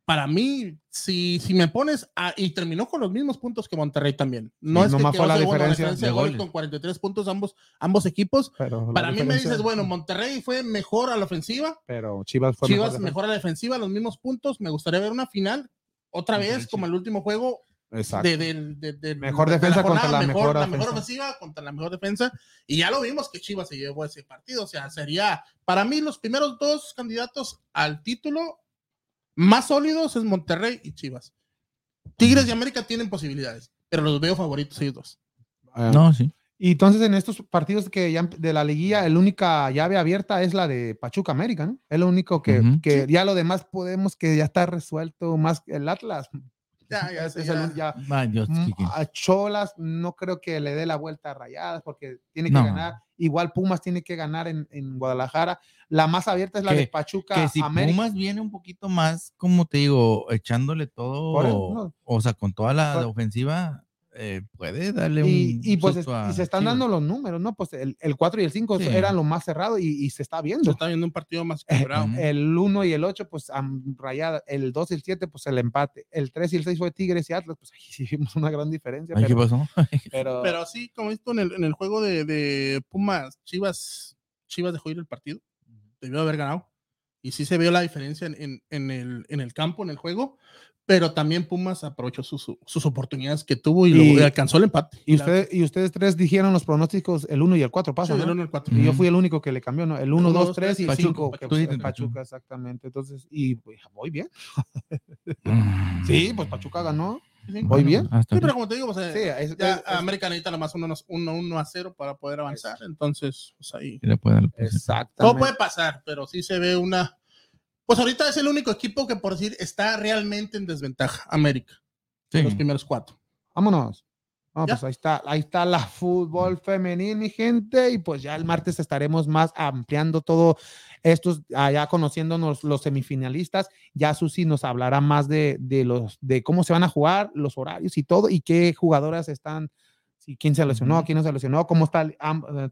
para mí si, si me pones a, y terminó con los mismos puntos que Monterrey también. No es que nomás fue la segundo, diferencia de de goles goles. con 43 puntos ambos ambos equipos. Pero Para mí me diferencia- dices, bueno, Monterrey fue mejor a la ofensiva, Pero Chivas fue Chivas mejor. mejor, a la defensiva, los mismos puntos. Me gustaría ver una final otra vez Diferencia. como el último juego Exacto. de, de- Mejor de defensa contra la mejor la ofensiva. ofensiva contra la mejor defensa y ya lo vimos que Chivas se llevó ese partido o sea sería para mí los primeros dos candidatos al título más sólidos es Monterrey y Chivas Tigres y América tienen posibilidades pero los veo favoritos ellos dos Ah, No, sí. Y entonces en estos partidos que ya de la liguilla, la única llave abierta es la de Pachuca América, ¿no? Es lo único que, que ya lo demás podemos que ya está resuelto más el Atlas. Ya ya, Es es- el- ya. mm, a Cholas no creo que le dé la vuelta a Rayadas porque tiene que No. ganar. Igual Pumas tiene que ganar en, en Guadalajara. La más abierta es la Que- de Pachuca que si América. Pumas viene un poquito más, como te digo, echándole todo, no. o sea, con toda la, Por- ofensiva, eh, puede darle Y, un y pues susto es- a y se están Chivas. dando los números, ¿no? Pues el, el 4 y el 5 Sí. eran lo más cerrado y, y se está se viendo. está viendo un partido más Eh, equilibrado Ujú. El 1 y el 8, pues am- rayada. El 2 y el 7, pues el empate. El 3 y el 6 fue Tigres y Atlas. Pues ahí sí vimos una gran diferencia. Ay, ¿Qué Pero, pasó? pero- pero así como visto en el, en el juego de, de Pumas Chivas Chivas dejó ir el partido debió haber ganado y sí se vio la diferencia en, en- en el, en el campo, en el juego, pero también Pumas aprovechó sus, sus oportunidades que tuvo y, lo- Y- y alcanzó el empate. y, usted, y ustedes tres dijeron los pronósticos, el 1 y el 4 Sí, pasan. del ¿no? uno al cuatro. Y yo fui el único que le cambió, ¿no? El 1, Uno, 2, dos, 3 y el tres, 5. Pachuca. Pachuca, exactamente. Entonces, y pues, voy bien. Mm. Sí, pues Pachuca ganó. Sí, sí. Voy Bueno, bien. hasta Sí, pero como te digo, pues, eh, Sí, es- ya es- es- América necesita nomás 1 a 0 para poder avanzar. Entonces, pues ahí. Sí le puede. Todo puede pasar, pero sí se ve una. Pues ahorita es el único equipo que, por decir, está realmente en desventaja. América, Sí. los primeros cuatro. Vámonos. Pues ahí está, ahí está la fútbol femenil, mi gente, y pues ya el martes estaremos más ampliando todo estos, allá conociéndonos los semifinalistas. Ya Susi nos hablará más de, de los, de cómo se van a jugar, los horarios y todo, y qué jugadoras están, si quién se lesionó, quién no se lesionó, cómo están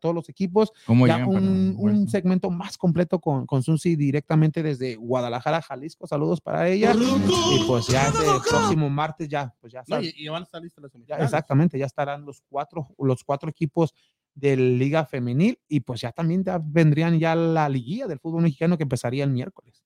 todos los equipos. ¿Cómo Ya llegan un, segmento más completo con, con Susi directamente desde Guadalajara, Jalisco. Saludos para ella. Y pues ya ese próximo martes ya, pues ya No, y, y van a estar listas las ya, semifinales. exactamente, ya estarán los cuatro, los cuatro equipos de Liga Femenil y pues ya también ya vendrían ya la liguilla del fútbol mexicano que empezaría el miércoles.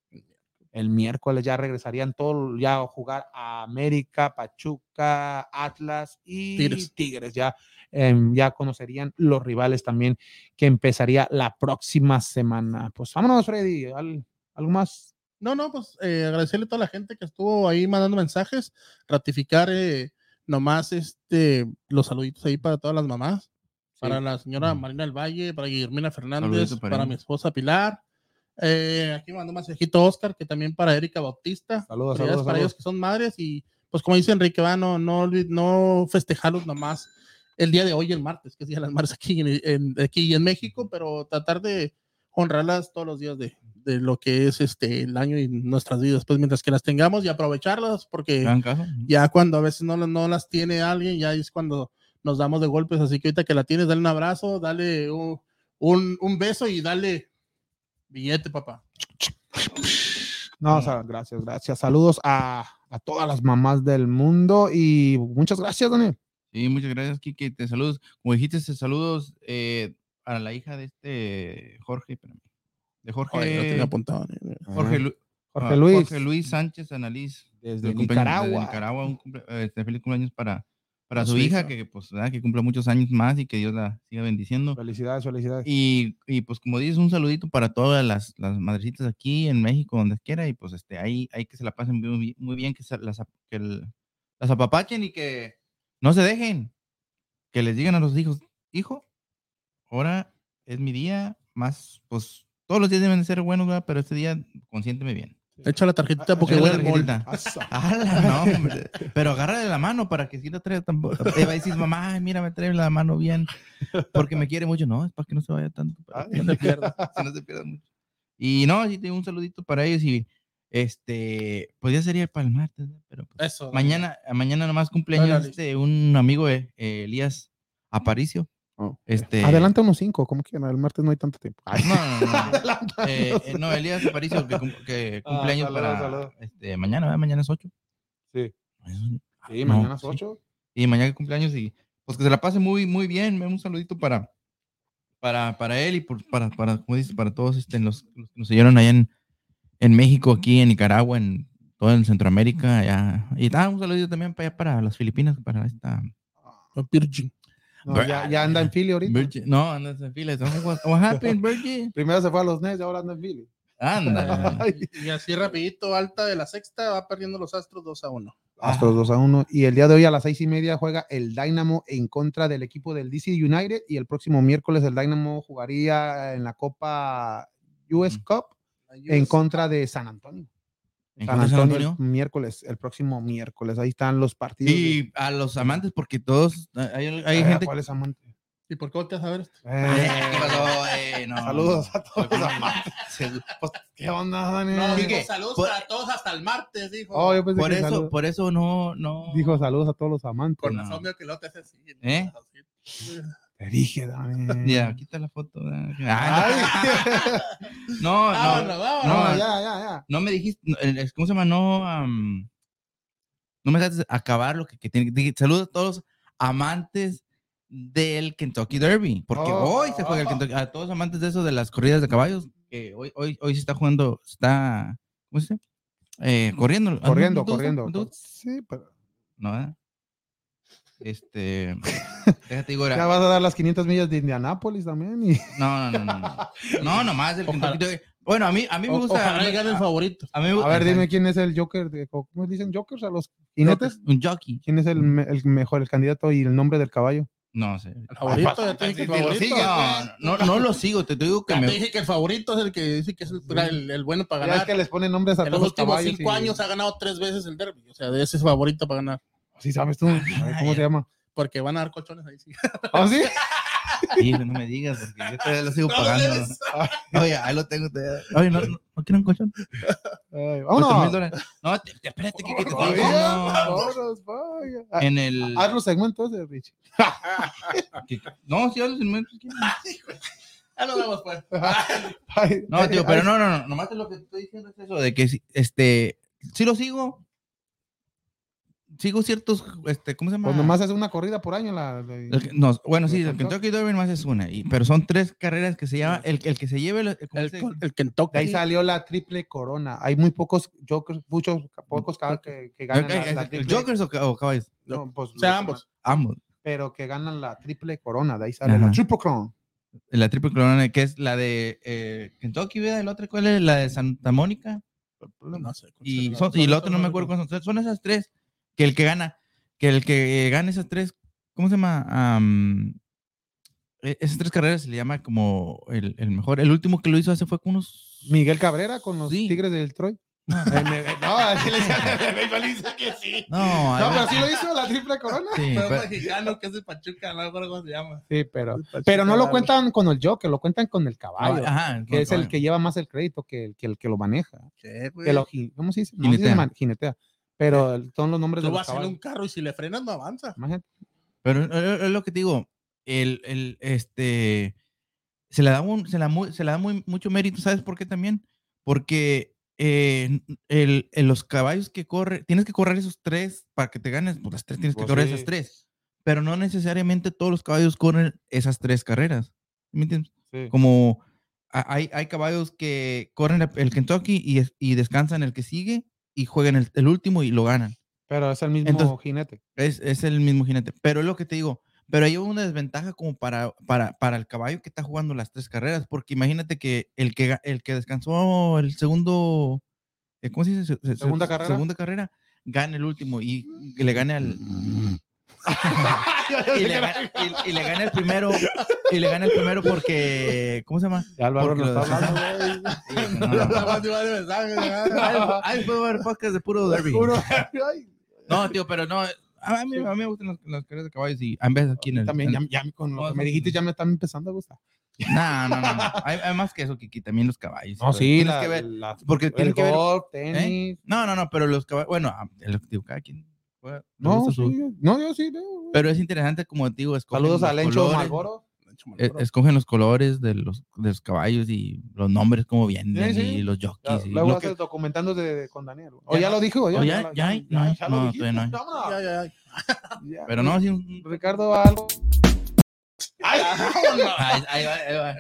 El miércoles ya regresarían todos ya a jugar a América, Pachuca, Atlas y Tigres. Tigres. Ya, em, ya conocerían los rivales también que empezaría la próxima semana. Pues vámonos, Freddy. ¿al- ¿Algo más? No, no, pues eh, agradecerle a toda la gente que estuvo ahí mandando mensajes, ratificar eh, nomás este, los saluditos ahí para todas las mamás, para la señora. Marina del Valle, para Guillermina Fernández, para mi esposa Pilar. Eh, aquí mandó un mensajito Oscar, que también para Erika Bautista. Saludos, saludos, para saludos. ellos que son madres y pues como dice Enrique, va, no, no, no festejarlos nomás el día de hoy, el martes, que es Día de las Madres aquí en, en- aquí en México, pero tratar de honrarlas todos los días de, de lo que es este el año y nuestras vidas, pues mientras que las tengamos y aprovecharlas, porque ya cuando a veces no, no las tiene alguien, ya es cuando nos damos de golpes, así que ahorita que la tienes, dale un abrazo, dale un, un, un beso y dale billete, papá. No, o sea, gracias, gracias. Saludos a, a todas las mamás del mundo y muchas gracias, Daniel. Sí, muchas gracias, Kike. Te saludos. Como dijiste, te saludos eh, a la hija de este Jorge. espérame. De Jorge. Ay, lo tenía apuntado. eh. Jorge, Lu- Jorge ah, Luis. Jorge Luis Sánchez Analiz. Desde Nicaragua. desde Nicaragua. Un cumple- este, feliz cumpleaños para, para su, su hija, hija. que pues ¿verdad? que cumpla muchos años más y que Dios la siga bendiciendo. Felicidades, felicidades. Y, y, pues como dices, un saludito para todas las, las madrecitas aquí en México, donde quiera, y pues este, ahí, ahí que se la pasen muy, bien- muy bien, que, se las, que el- las apapachen y que no se dejen, que les digan a los hijos, hijo, ahora es mi día, más, pues todos los días deben de ser buenos, ¿verdad? pero este día consiénteme bien. Echa la tarjetita porque Echa la huele el bol. tarjetita. ¡Hala, no, hombre! Pero agárrale la mano para que si la trae tampoco. Te va a decir, mamá, ay, mira, me trae la mano bien, porque me quiere mucho. No, es para que no se vaya tanto. para que no se pierda. que no se pierda mucho. Y no, sí, tengo un saludito para ellos y este, pues ya sería para el martes, ¿no? pero pues, Eso. mañana, mañana nomás cumpleaños Órale. este, un amigo, eh, Elías Aparicio. Oh. Este, Adelante unos cinco, como quieran. El martes no hay tanto tiempo. Ay, No, no, no. Eh, eh, no, Elías Aparicio, que, cum- que Ah, cumpleaños saludos, para saludos. Este, mañana, ¿verdad? Mañana es 8. Sí. Sí, No, mañana es sí. 8. Y mañana es cumpleaños y pues que se la pase muy, muy bien. Un saludito para, para, para él y por- para, para, como dices, para todos este, los, los que nos siguieron allá en, en México, aquí en Nicaragua, en todo en Centroamérica. allá. Y ah, un saludito también para, allá, para las Filipinas, para esta... Virgin. No, ya, ya anda en Philly ahorita. Virgin- no, anda en Filipinas. What, what happened, Virgin? Primero se fue a los Nets y ahora anda en Philly. Anda. Y así rapidito, alta de la sexta, va perdiendo los Astros 2 a 1. Astros 2 a 1. Y el día de hoy a las seis y media juega el Dynamo en contra del equipo del DC United. Y el próximo miércoles el Dynamo jugaría en la Copa US Mm. Cup en contra de San Antonio. ¿En San Antonio, el miércoles, el próximo miércoles. Ahí están los partidos. de- Y a los amantes, porque todos, hay, hay gente... ¿Cuál es amante? ¿Y por qué volteas a ver esto? Eh, ¿Qué pasó? Eh, no, Saludos no. a todos los amantes. Pues, ¿Qué onda, Daniel? Quique, saludos por- para todos hasta el martes, dijo. Oh, yo pensé Por que eso, por eso no, no. dijo saludos a todos los amantes. Con no. razón veo que lo te hace así. ¿Eh? Te dije, Daniel. Ya, quita la foto. Ah, Ay. no, no, Vámonos, no, vámonos. No, No, ya, ya, ya. no me dijiste, ¿cómo se llama? No, no me dejaste acabar lo que, que tiene. Saludos a todos los amantes del Kentucky Derby, porque Oh. hoy se juega el Kentucky, a todos los amantes de eso de las corridas de caballos, que hoy, hoy, hoy se está jugando, está, ¿cómo se dice? Eh, corriendo. Corriendo, corriendo. Sí, pero No, ¿verdad? Este, déjate ya vas a dar las 500 millas de Indianápolis también. Y... No, no, no, no. No, no nomás el Ojalá. Kentucky Derby. Bueno, a mí, a mí me gusta. Ojalá a el favorito. a mí me A gusta- ver, dime quién es el Joker. De, ¿Cómo dicen Jokers a los jinetes? Un jockey. ¿Quién es el, me- el mejor, el candidato y el nombre del caballo? No sé. El favorito, ya te dije que el favorito. No, no, no lo sigo. Te digo que Ya te me. dije que el favorito es el que dice que es el, el- el bueno para Ya es ganar. que les ponen nombres a En todos los los últimos caballos. cinco y- años ha ganado tres veces el derby. O sea, de ese es favorito para ganar. Sí, sabes tú. A ver, ¿Cómo se llama? Porque van a dar colchones ahí. Sí. ¿Ah, sí? Sí, no me digas, porque yo todavía lo sigo No, pagando. debes. Oye, ahí lo tengo. todavía. Oye, no, no, ¿no quieren un colchón? Ay, vámonos. dólares. No, te- te- espérate, que, que te diciendo. vámonos, vaya. Ah, En el. Haz los segmentos ese, Rich. No, sí, hablo sin menos. Ya nos vemos, pues. No, tío, pero no, no, no. Nomás lo que te estoy diciendo es eso, de que si- este. Sí lo sigo. Sigo ciertos, este, ¿cómo se llama? Pues nomás es una corrida por año. La, la- El que- no, bueno, sí, ¿El el Kentucky? Derby más es una, y, pero son tres carreras que se llama, el, el que se lleve, el, ¿cómo El, Kentucky. de ahí salió la triple corona. Hay muy pocos Jokers, muchos, pocos cada que, que ganan el- la, la el- triple. Jokers o, o caballos, No, pues, O sea, ambos. ambos. Pero que ganan la triple corona. De ahí sale Ajá. la triple corona. La triple corona, que es la de eh, Kentucky, ¿verdad? ¿El otro cuál es? La de Santa Mónica. No sé. Y, son- y el otro no me acuerdo cuáles son. Son esas tres. Que el que gana, que el que gana esas tres, ¿cómo se llama? Am, e- esas tres carreras se le llama como el, el mejor. El último que lo hizo hace fue con unos. Miguel Cabrera con los Sí. Tigres del el- no, así le decían en el béisbol, dice que sí. No, No, pero sí lo hizo la triple corona. Sí, pero- mexicano que es de Pachuca, no recuerdo cómo se llama. Sí, pero, no lo cuentan con el Joker, lo cuentan con el caballo. Ajá, que es el que lleva más el crédito que el que, el que lo maneja. ¿Qué, güey? Que lo, ¿Cómo se dice? No, sí se Jinetea. man- jinetea. Pero el- son los nombres de Tú los vas en un caballos. carro y si le frenas no avanza. Imagínate. Pero es es lo que te digo, el, el, este, se le da, un, se muy, se le da muy, mucho mérito, ¿sabes por qué también? Porque eh, el, el- los caballos que corre, tienes que correr esos tres para que te ganes, pues las tres tienes que Pues correr sí. esas tres, pero no necesariamente todos los caballos corren esas tres carreras, ¿me entiendes? Como a- hay, hay caballos que corren el- Kentucky y, y descansan el que sigue y juegan el, el último y lo ganan. Pero es el mismo Entonces- jinete. Es, es el mismo jinete. Pero es lo que te digo. Pero hay una desventaja como para, para, para el caballo que está jugando las tres carreras. Porque imagínate que el que, el que descansó el segundo. eh, ¿Cómo se dice? Se- se- ¿Segunda se- carrera? Segunda carrera. Gane el último y le gane al. y, le, ga- y- y le gane el primero. Y le gane el primero porque. ¿Cómo se llama? Ya Álvaro lo está hablando, güey. No, no, no. Puedo ver podcast de puro derby. No, tío, pero no. A mí, a mí me gustan las, las carreras de caballos y en vez aquí en el. También, en- ya, ya con lo No, que me no, dijiste, no. ya me están empezando a gustar. No, no, no. no. Hay, hay más que eso, Kiki, también los caballos. No, sí, tienes la- que ver. la- Porque el tiene que ver. golf, tenis. No, no, no, pero los caballos. Bueno, ah, el- digo, cada quien. Juega, No, no, yo sí. no. Pero es interesante, como te digo, escogen Saludos los a Lencho colores, Malboro. escogen los colores de los, de los caballos y los nombres, cómo vienen, Sí, sí. y los Ya, jockeys. y Luego lo que- documentando de, con Daniel. O Ya lo dijo. ya- ya no no, no. Ya, ya, ya. Ya. Pero no, sí. un- Ricardo algo. Ahí, ahí va, ahí va.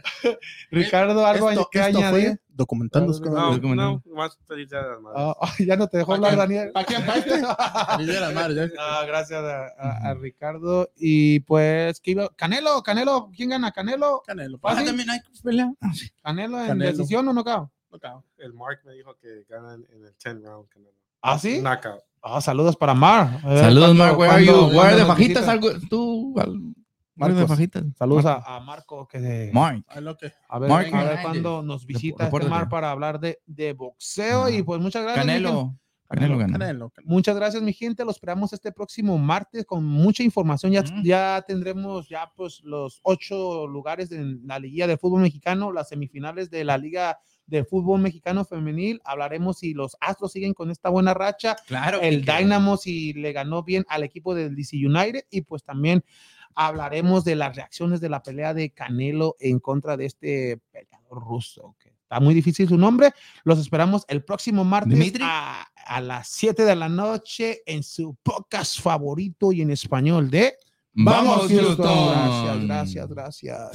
Ricardo algo Esto, que esto añadir. fue documentando. No, No, Documentando. no, más feliz día de las madres. Ah, ah, ya no te dejó hablar, Daniel. ¿Para quién? ¿Para este? Feliz día de las madres. Ah, gracias a, a- a Ricardo. Y pues, ¿qué iba? Canelo, Canelo, ¿quién gana? Canelo, Canelo. Ah, Ah, sí. también hay pelea. Ah. Canelo en Canelo. decisión o knockout. Knockout. El Mark me dijo que ganan en el 10 round. Canelo. ¿Ah, sí? Knockout. Ah, saludos para Mar. Saludos, ¿cuándo- Mark. Where are you? Where nos fajitas algo? Tú, Marcos. fajitas. Saludos a, a Marco que de- que. a ver, Mark a ver cuándo nos visita este repórtate. Mar para hablar de, de boxeo. Y pues muchas gracias. mi gente. Canelo. Canelo. Canelo. Canelo. Muchas gracias, mi gente. Lo esperamos este próximo martes con mucha información. Ya, ya tendremos ya pues los ocho lugares en la liguilla de fútbol mexicano, las semifinales de la liga de fútbol mexicano femenil. Hablaremos si los Astros siguen con esta buena racha, Claro. el que- Dynamo si le ganó bien al equipo del DC United y pues también hablaremos de las reacciones de la pelea de Canelo en contra de este peleador ruso. Que está muy difícil su nombre. Los esperamos el próximo martes a, a las 7 de la noche en su podcast favorito y en español de Vamos, Houston. Houston. Gracias, gracias, gracias.